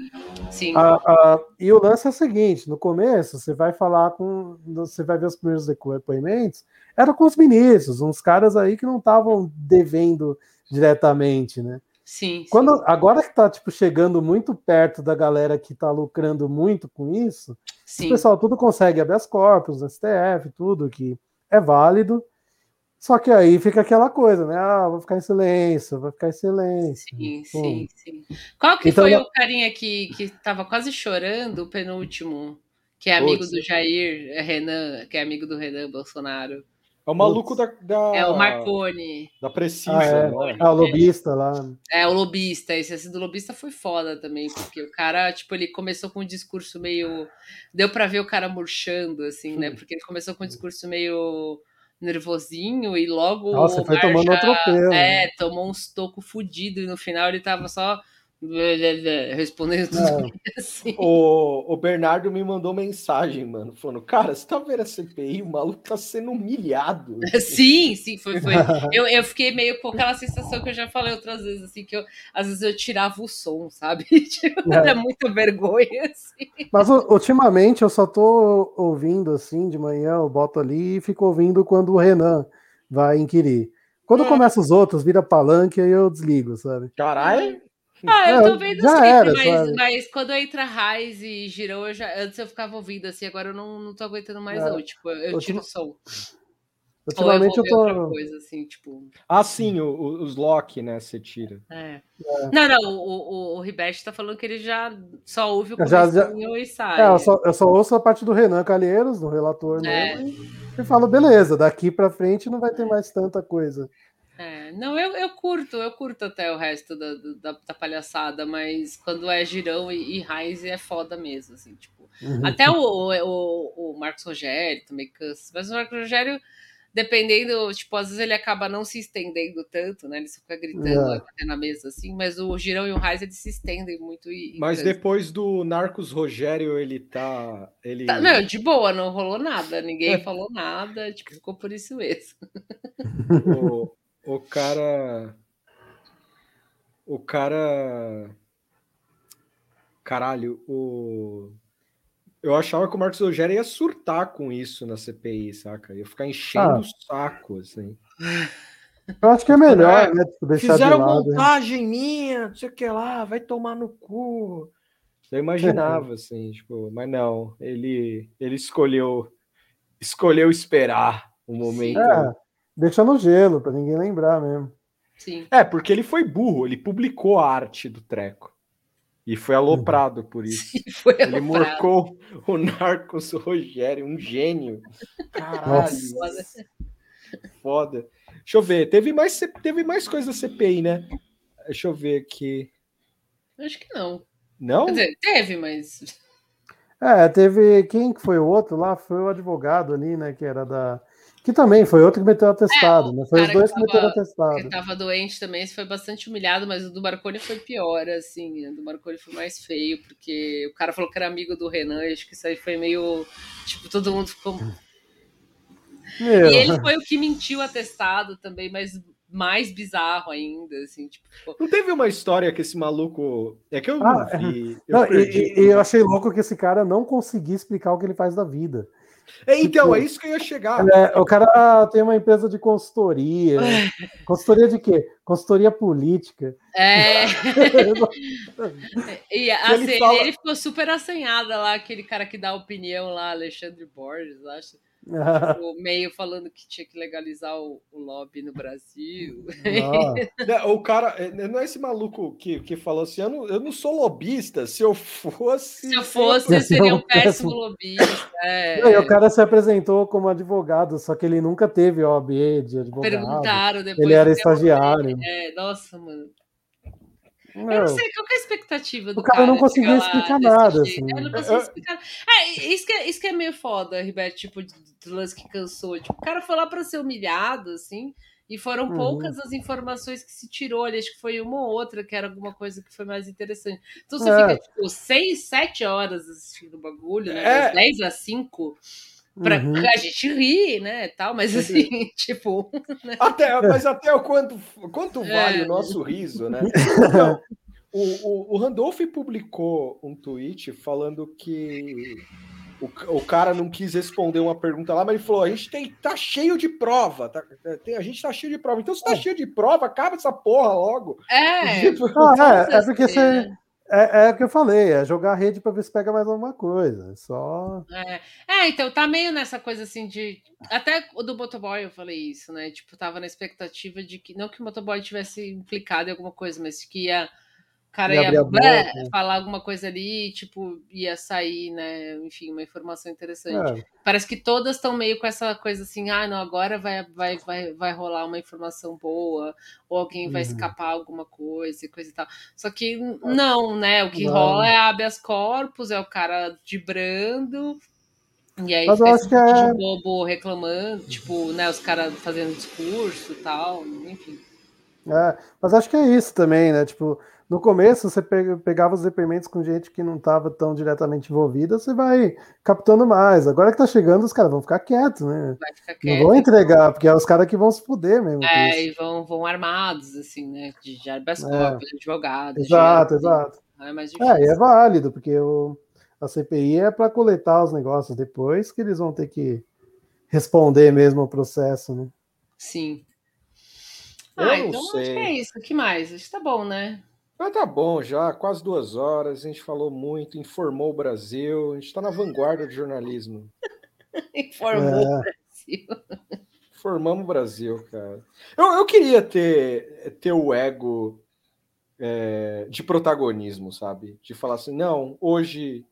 Sim. A- a- e o lance é o seguinte: no começo, você vai falar com. Você vai ver os primeiros depoimentos, era com os ministros, uns caras aí que não estavam devendo diretamente, né? Sim, Quando, agora que tá tipo, chegando muito perto da galera que tá lucrando muito com isso, sim. o pessoal tudo consegue habeas corpus, STF, tudo que é válido. Só que aí fica aquela coisa, né? Ah, vou ficar em silêncio, vou ficar em silêncio. Sim, Pô. sim, sim. Qual que Então, foi na- o carinha que, que tava quase chorando, o penúltimo, que é amigo Putz. do Jair é Renan, que é amigo do Renan Bolsonaro? É o maluco da, da, É o Marconi. da Precisa, Ah, é. não é? O lobista lá. É, o lobista. Esse, esse do lobista foi foda também, porque o cara, tipo, ele começou com um discurso meio. Deu pra ver o cara murchando, assim, né? Porque ele começou com um discurso meio nervosinho e logo. Nossa, o foi Omar tomando já- outro pelo. É, tomou uns tocos fudido e no final ele tava só. Respondendo tudo É. assim. O, o Bernardo me mandou mensagem, mano, falando: Cara, você tá vendo a CPI? O maluco tá sendo humilhado. Sim, sim, foi. foi. Eu, eu fiquei meio com aquela sensação que eu já falei outras vezes, assim, que eu, às vezes eu tirava o som, sabe? Tipo, É. era muita vergonha, assim. Mas ultimamente eu só tô ouvindo assim de manhã, eu boto ali e fico ouvindo quando o Renan vai inquirir. Quando É. começa os outros, vira palanque, aí eu desligo, sabe? Caralho! Ah, eu É, tô vendo já sempre, era, mas, sabe? mas quando entra Raiz e Girão, eu já, antes eu ficava ouvindo assim, agora eu não, não tô aguentando mais, É. não. Tipo, eu tiro o som. Ultimamente Ou eu eu vou ver tô. outra coisa, assim, tipo. Ah, sim, o- o- os lock, né? Você tira. É. Não, não, o, o, o Ribete tá falando que ele já só ouve o Eu já- já- comecinho e sai. É, eu, só, eu só ouço a parte do Renan Calheiros, do relator É. e falo, beleza, daqui pra frente não vai ter mais tanta coisa. É, não, eu, eu curto, eu curto até o resto da, da, da palhaçada, mas quando é girão e, e Raiz é foda mesmo, assim, tipo. Uhum. Até o, o, o Marcos Rogério também cansa. Mas o Marcos Rogério, dependendo, tipo, às vezes ele acaba não se estendendo tanto, né? Ele só fica gritando, É. na mesa, assim, mas o Girão e o Raiz, eles se estendem muito e. Mas depois do Narcos Rogério, ele tá. Ele... Tá, não, de boa, não rolou nada, ninguém falou nada, tipo, ficou por isso mesmo. o, o cara. O cara. Caralho, o. Eu achava que o Marcos Rogério ia surtar com isso na CPI, saca? Ia ficar enchendo Ah. o saco, assim. Eu acho que é melhor, É, né? Tipo, deixar Fizeram de lado. montagem minha, não sei o que lá, vai tomar no cu. Eu imaginava, assim, tipo, mas não, ele, ele escolheu escolheu esperar o momento. É, deixa no gelo, pra ninguém lembrar mesmo. Sim. É, porque ele foi burro, ele publicou a arte do treco. E foi aloprado por isso. Foi Ele morcou o Narcos Rogério, um gênio. Caralho, Nossa. foda. Deixa eu ver, teve mais, teve mais coisa CPI, né? Deixa eu ver aqui. Acho que não. Não? Quer dizer, teve, mas. É, teve. Quem que foi o outro lá? Foi o advogado ali, né? Que era da. Que também foi outro que meteu atestado, É, né? Foi os dois que que meteram atestado. Que tava doente também, foi bastante humilhado, mas o do Marconi foi pior, assim. O do Marconi foi mais feio, porque o cara falou que era amigo do Renan, e acho que isso aí foi meio. Tipo, todo mundo ficou. Meu, E ele foi o que mentiu atestado também, mas mais bizarro ainda, assim, tipo, ficou- Não teve uma história que esse maluco. É que eu Ah, não vi. Eu Não, e, perdi. e- e eu achei louco que esse cara não conseguia explicar o que ele faz da vida. É, então, tipo, é isso que eu ia chegar. É, o cara tem uma empresa de consultoria. consultoria de quê? Consultoria política. É. E ele assim, fala- ele ficou super assanhada lá, aquele cara que dá opinião lá, Alexandre Borges, acho. Tipo, meio falando que tinha que legalizar o, o lobby no Brasil. Ah, Né, O cara, é, não é esse maluco que, que falou assim: eu não, eu não sou lobista, se eu fosse. Se eu fosse, eu seria um péssimo lobista. É. E o cara se apresentou como advogado, só que ele nunca teve OAB de advogado. Perguntaram depois. Ele era estagiário. É, nossa, mano. Eu Meu, não sei qual que é a expectativa do O cara não chegar conseguia explicar nada, assim. É, não conseguia explicar. É, isso que é, isso que é meio foda, Ribeto, tipo, do lance que cansou. Tipo, o cara foi lá pra ser humilhado, assim, e foram Uhum. poucas as informações que se tirou ali. Acho que foi uma ou outra que era alguma coisa que foi mais interessante. Então você É. fica, tipo, seis, sete horas assistindo o bagulho, né? É. Das 10 a 5. Pra Uhum. a gente rir, né? Tal, mas assim, tipo. Até, mas até o quanto, quanto É. vale o nosso riso, né? Então, o, o, o Randolph publicou um tweet falando que o, o cara não quis responder uma pergunta lá, mas ele falou: a gente tem, tá cheio de prova, tá, tem- a gente tá cheio de prova. Então, se tá cheio de prova, acaba essa porra logo. É. Tipo, Ah, é, é porque você. É, é o que eu falei, é jogar a rede pra ver se pega mais alguma coisa. é Só. É. É, então tá meio nessa coisa assim de. Até do motoboy eu falei isso, né? Tipo, tava na expectativa de que. Não que o motoboy tivesse implicado em alguma coisa, mas que ia. O cara Ia ia, blé, falar alguma coisa ali, tipo, ia sair, né? Enfim, uma informação interessante. É, Parece que todas estão meio com essa coisa assim, ah, não, agora vai, vai, vai, vai rolar uma informação boa, ou alguém vai Uhum. escapar alguma coisa e coisa e tal. Só que não, né? O que Não. rola é habeas corpus, é o cara vibrando, e aí Mas eu acho que é- de bobo reclamando, tipo, né, os caras fazendo discurso e tal, enfim. é, mas acho que é isso também, né? Tipo, no começo você pe- pegava os depoimentos com gente que não estava tão diretamente envolvida, você vai captando mais. Agora que tá chegando, os caras vão ficar quietos, né? Vai ficar Não quieto. vão entregar, porque é os caras que vão se fuder mesmo. É, e vão, vão armados, assim, né? De, de habeas É. corpus, advogados. Exato, de- exato. É mais difícil. É, e é válido, porque o, a CPI é para coletar os negócios depois que eles vão ter que responder mesmo ao processo, né? Sim. Eu Ah, não então acho sei. que é isso. O que mais? Acho que tá bom, né? Mas tá bom já, quase duas horas, a gente falou muito, informou o Brasil, a gente tá na vanguarda do jornalismo. Informou É. o Brasil. Formamos o Brasil, cara. Eu, eu queria ter, ter o ego é, de protagonismo, sabe? De falar assim, não, hoje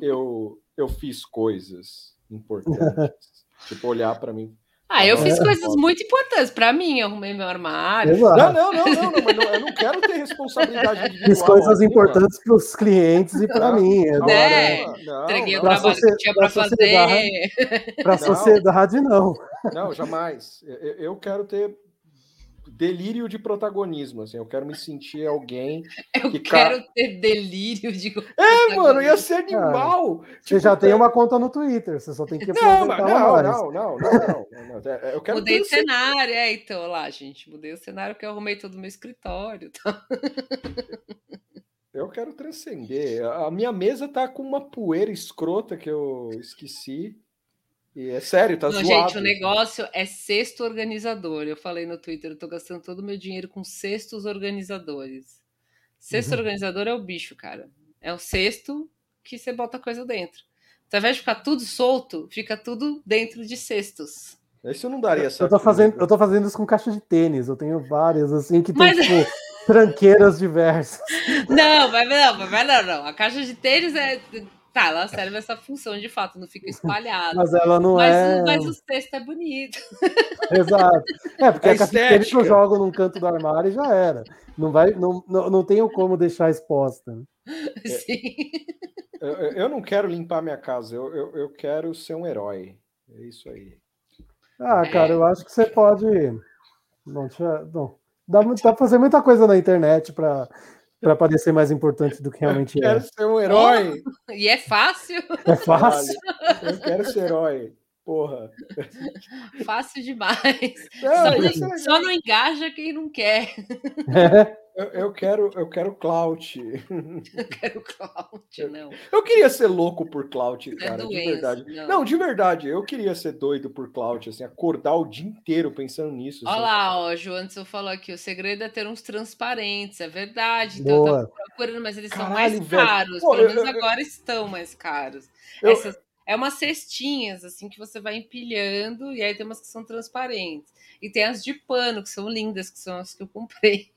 eu, eu fiz coisas importantes. tipo, olhar pra mim. Ah, eu fiz É. coisas muito importantes pra mim. Eu arrumei meu armário. Não, Exato. não, não, não, não, mas não, eu não quero ter responsabilidade individual. Fiz coisas importantes para os clientes e para Não, mim. Né? não, Entreguei o trabalho que tinha pra pra sociedade. fazer. para a sociedade, não. Não, jamais. Eu quero ter delírio de protagonismo, assim. Eu quero me sentir alguém. Eu Que ca- quero ter delírio de. É, mano, ia ser animal. Você Tipo, já tem uma conta no Twitter, você só tem que Não, mas não, não, não, não, não, não, não. É, Eu quero Mudei de ter cenário, é, então lá, gente. Mudei o cenário que eu arrumei todo o meu escritório. Tá? Eu quero transcender. A minha mesa tá com uma poeira escrota que eu esqueci. E é sério, tá Não, zoado. gente, o negócio é cesto organizador. Eu falei no Twitter, eu tô gastando todo o meu dinheiro com cestos organizadores. Cesto Uhum. organizador é o bicho, cara. É um cesto que você bota coisa dentro. Então, ao invés de ficar tudo solto, fica tudo dentro de cestos. Eu não daria essa. Eu tô, fazendo, eu tô fazendo isso com caixa de tênis. Eu tenho várias, assim, que tem, Mas- tipo, tranqueiras diversas. Não, mas não, mas não, não. A caixa de tênis é. Tá, ela serve essa função de fato, não fica espalhada. Mas ela não mas, é. o- mas o cesto é bonito. Exato. É, porque É a de tênis eu jogo num canto do armário e já era. Não, vai, não, não, não tenho como deixar exposta. Sim. Eu, eu- não quero limpar minha casa, eu, eu, eu quero ser um herói. É isso aí. Ah, É. cara, eu acho que você pode. Não, deixa... não. Dá, dá pra fazer muita coisa na internet pra, pra parecer mais importante do que realmente Quero é. ser um herói. E é fácil, É fácil. Olha, eu quero ser herói. Porra. fácil demais. Não, Só é só não engaja quem não quer. Eu, eu quero, eu quero clout. Eu quero clout, não. Eu queria ser louco por clout, É cara, de doença, verdade. não. Não. de verdade, eu queria ser doido por clout, assim, acordar o dia inteiro pensando nisso. Olha assim. lá, ó, João Anderson falou aqui, o segredo é ter uns transparentes, é verdade. Então eu Boa. tô procurando, mas eles são Caralho, mais velho. caros. Pô, Pelo eu- menos eu- agora estão mais caros. Eu- Essas- é umas cestinhas, assim, que você vai empilhando, e aí tem umas que são transparentes. E tem as de pano, que são lindas, que são as que eu comprei.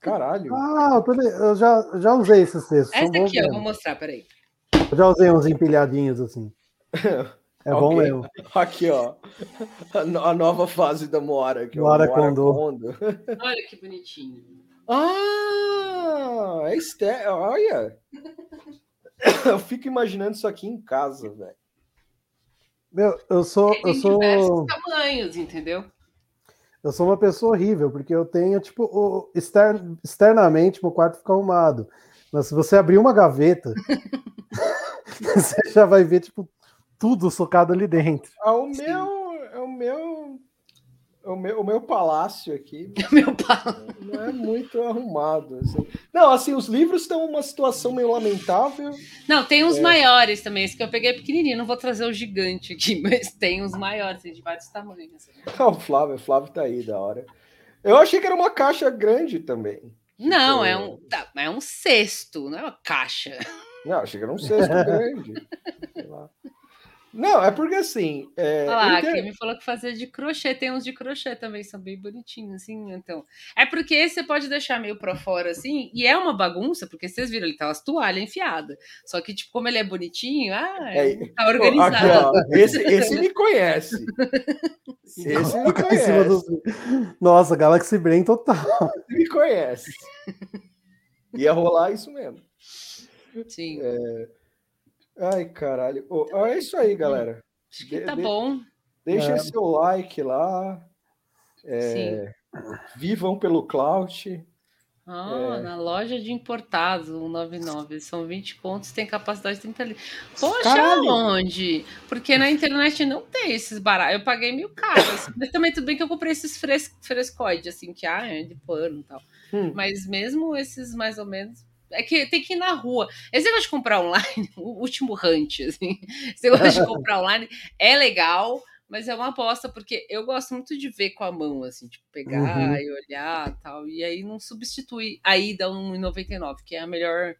Caralho. Ah, eu, tô eu já, já usei esses textos. Essa aqui, ó, eu vou mostrar, peraí. Eu já usei uns empilhadinhos assim. É bom Alguém- mesmo. Aqui, ó. A, no- a nova fase da Moara. Que Moara é o Moara Kondo. Kondo. Olha que bonitinho. Ah, é este... Olha. Eu fico imaginando isso aqui em casa, velho. Meu, eu sou, eu Tem diversos sou, tamanhos, entendeu? Eu sou uma pessoa horrível, porque eu tenho, tipo, o, exter- externamente meu quarto fica arrumado. Mas se você abrir uma gaveta, você já vai ver, tipo, tudo socado ali dentro. Ah, o meu, é o meu, o meu, o meu palácio aqui Meu pai. não é muito arrumado. assim. Não, assim, os livros estão uma situação meio lamentável. Não, tem É. uns maiores também. Esse que eu peguei é pequenininho. Não vou trazer o gigante aqui, mas tem uns maiores, tem de vários tamanhos. assim. Ah, o Flávio, o Flávio tá aí, da hora. Eu achei que era uma caixa grande também. Não, é um, tá, é um cesto, não é uma caixa. Não, achei que era um cesto grande. Sei lá. Não, é porque assim. É, Olha lá, entendo- Kim falou que fazia de crochê. Tem uns de crochê também, são bem bonitinhos, assim. Então, é porque esse você pode deixar meio pra fora, assim, e é uma bagunça, porque vocês viram, ele tá umas toalhas enfiadas. Só que, tipo, como ele é bonitinho, ah, É, tá Ó, organizado. aqui, ó, esse, esse me conhece. Esse me Fica em cima conhece. dos- Nossa, Galaxy Brain total. Me conhece. Ia rolar isso mesmo. Sim, Ai, caralho. Ó, é isso aí, galera. acho que de- tá de- bom. Deixa É. seu like lá. É, vivam pelo Clout. Ah, É. na loja de importados, 199. São 20 pontos, tem capacidade de 30 litros. Poxa, Caralho! onde? Porque na internet não tem esses baratos. Eu paguei mil caras. Mas também tudo bem que eu comprei esses fres frescoides, assim, que ah, é de pano e tal. Hum. Mas mesmo esses mais ou menos. É que tem que ir na rua. Esse negócio de comprar online, o último hunt, assim. Esse negócio de comprar online é legal, mas é uma aposta, porque eu gosto muito de ver com a mão, assim, tipo, pegar Uhum. e olhar e tal. E aí não substitui a ida 1,99, que é a melhor.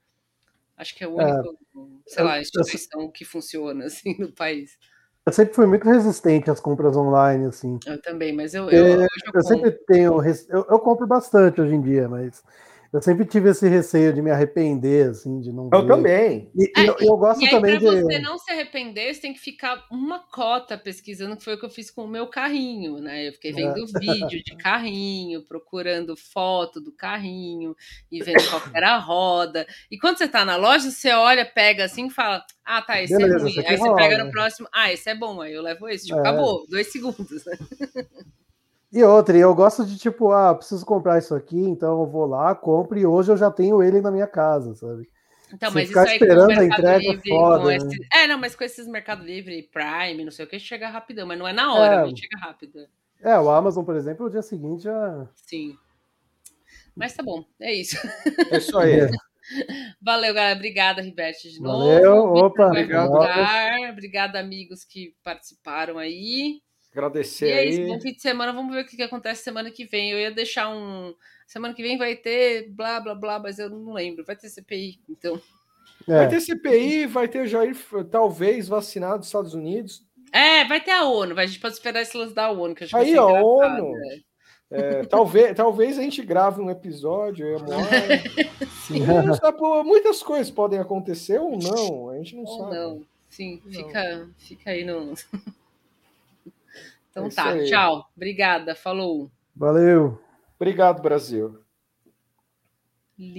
Acho que é o único, sei lá, eu- eu- instituição que funciona, assim, no país. Eu sempre fui muito resistente às compras online, assim. Eu também, mas eu, É, eu, hoje eu Eu sempre tenho. Eu, eu compro bastante hoje em dia, mas eu sempre tive esse receio de me arrepender, assim, de não. Eu ver. também. E, É, eu, eu gosto E aí, também pra de. você não se arrepender, você tem que ficar uma cota pesquisando, que foi o que eu fiz com o meu carrinho, né? Eu fiquei vendo vídeo de carrinho, procurando foto do carrinho e vendo qual era a roda. E quando você tá na loja, você olha, pega assim e fala: Ah, tá, esse Beleza, é ruim. Aí você rola. pega no próximo, ah, esse é bom, aí eu levo esse. Tipo, É. acabou, dois segundos. né? E outra, e eu gosto de tipo, ah, preciso comprar isso aqui, então eu vou lá, compro e hoje eu já tenho ele na minha casa, sabe? Então, Se mas isso ficar aí com o esperando a Mercado entrega é Livre, foda, com né? esse... É, não, mas com esses Mercado Livre, Prime, não sei o que, chega rapidão, mas não é na hora, É. mas chega rápido. É, o Amazon, por exemplo, o dia seguinte já. Sim. Mas tá bom, é isso. É isso aí. Valeu, galera. Obrigada, Ribete, de novo. Valeu, opa, obrigado. Obrigada, amigos que participaram aí. Agradecer E é isso, aí. bom fim de semana. Vamos ver o que que acontece semana que vem. Eu ia deixar um. Semana que vem vai ter blá blá blá, mas eu não lembro. Vai ter CPI, então. Vai É, ter CPI, vai ter o Jair, talvez, vacinado nos Estados Unidos. É, vai ter a ONU. vai- A gente pode esperar esse lance da ONU, que que vai Aí, engraçado, ONU. né? É, talvez, talvez a gente grave um episódio, eu a Muitas coisas podem acontecer ou não, a gente não Ou sabe. não. Sim, Não. Fica, fica aí no. Então É tá, aí. tchau. Obrigada, falou. valeu. Obrigado, Brasil.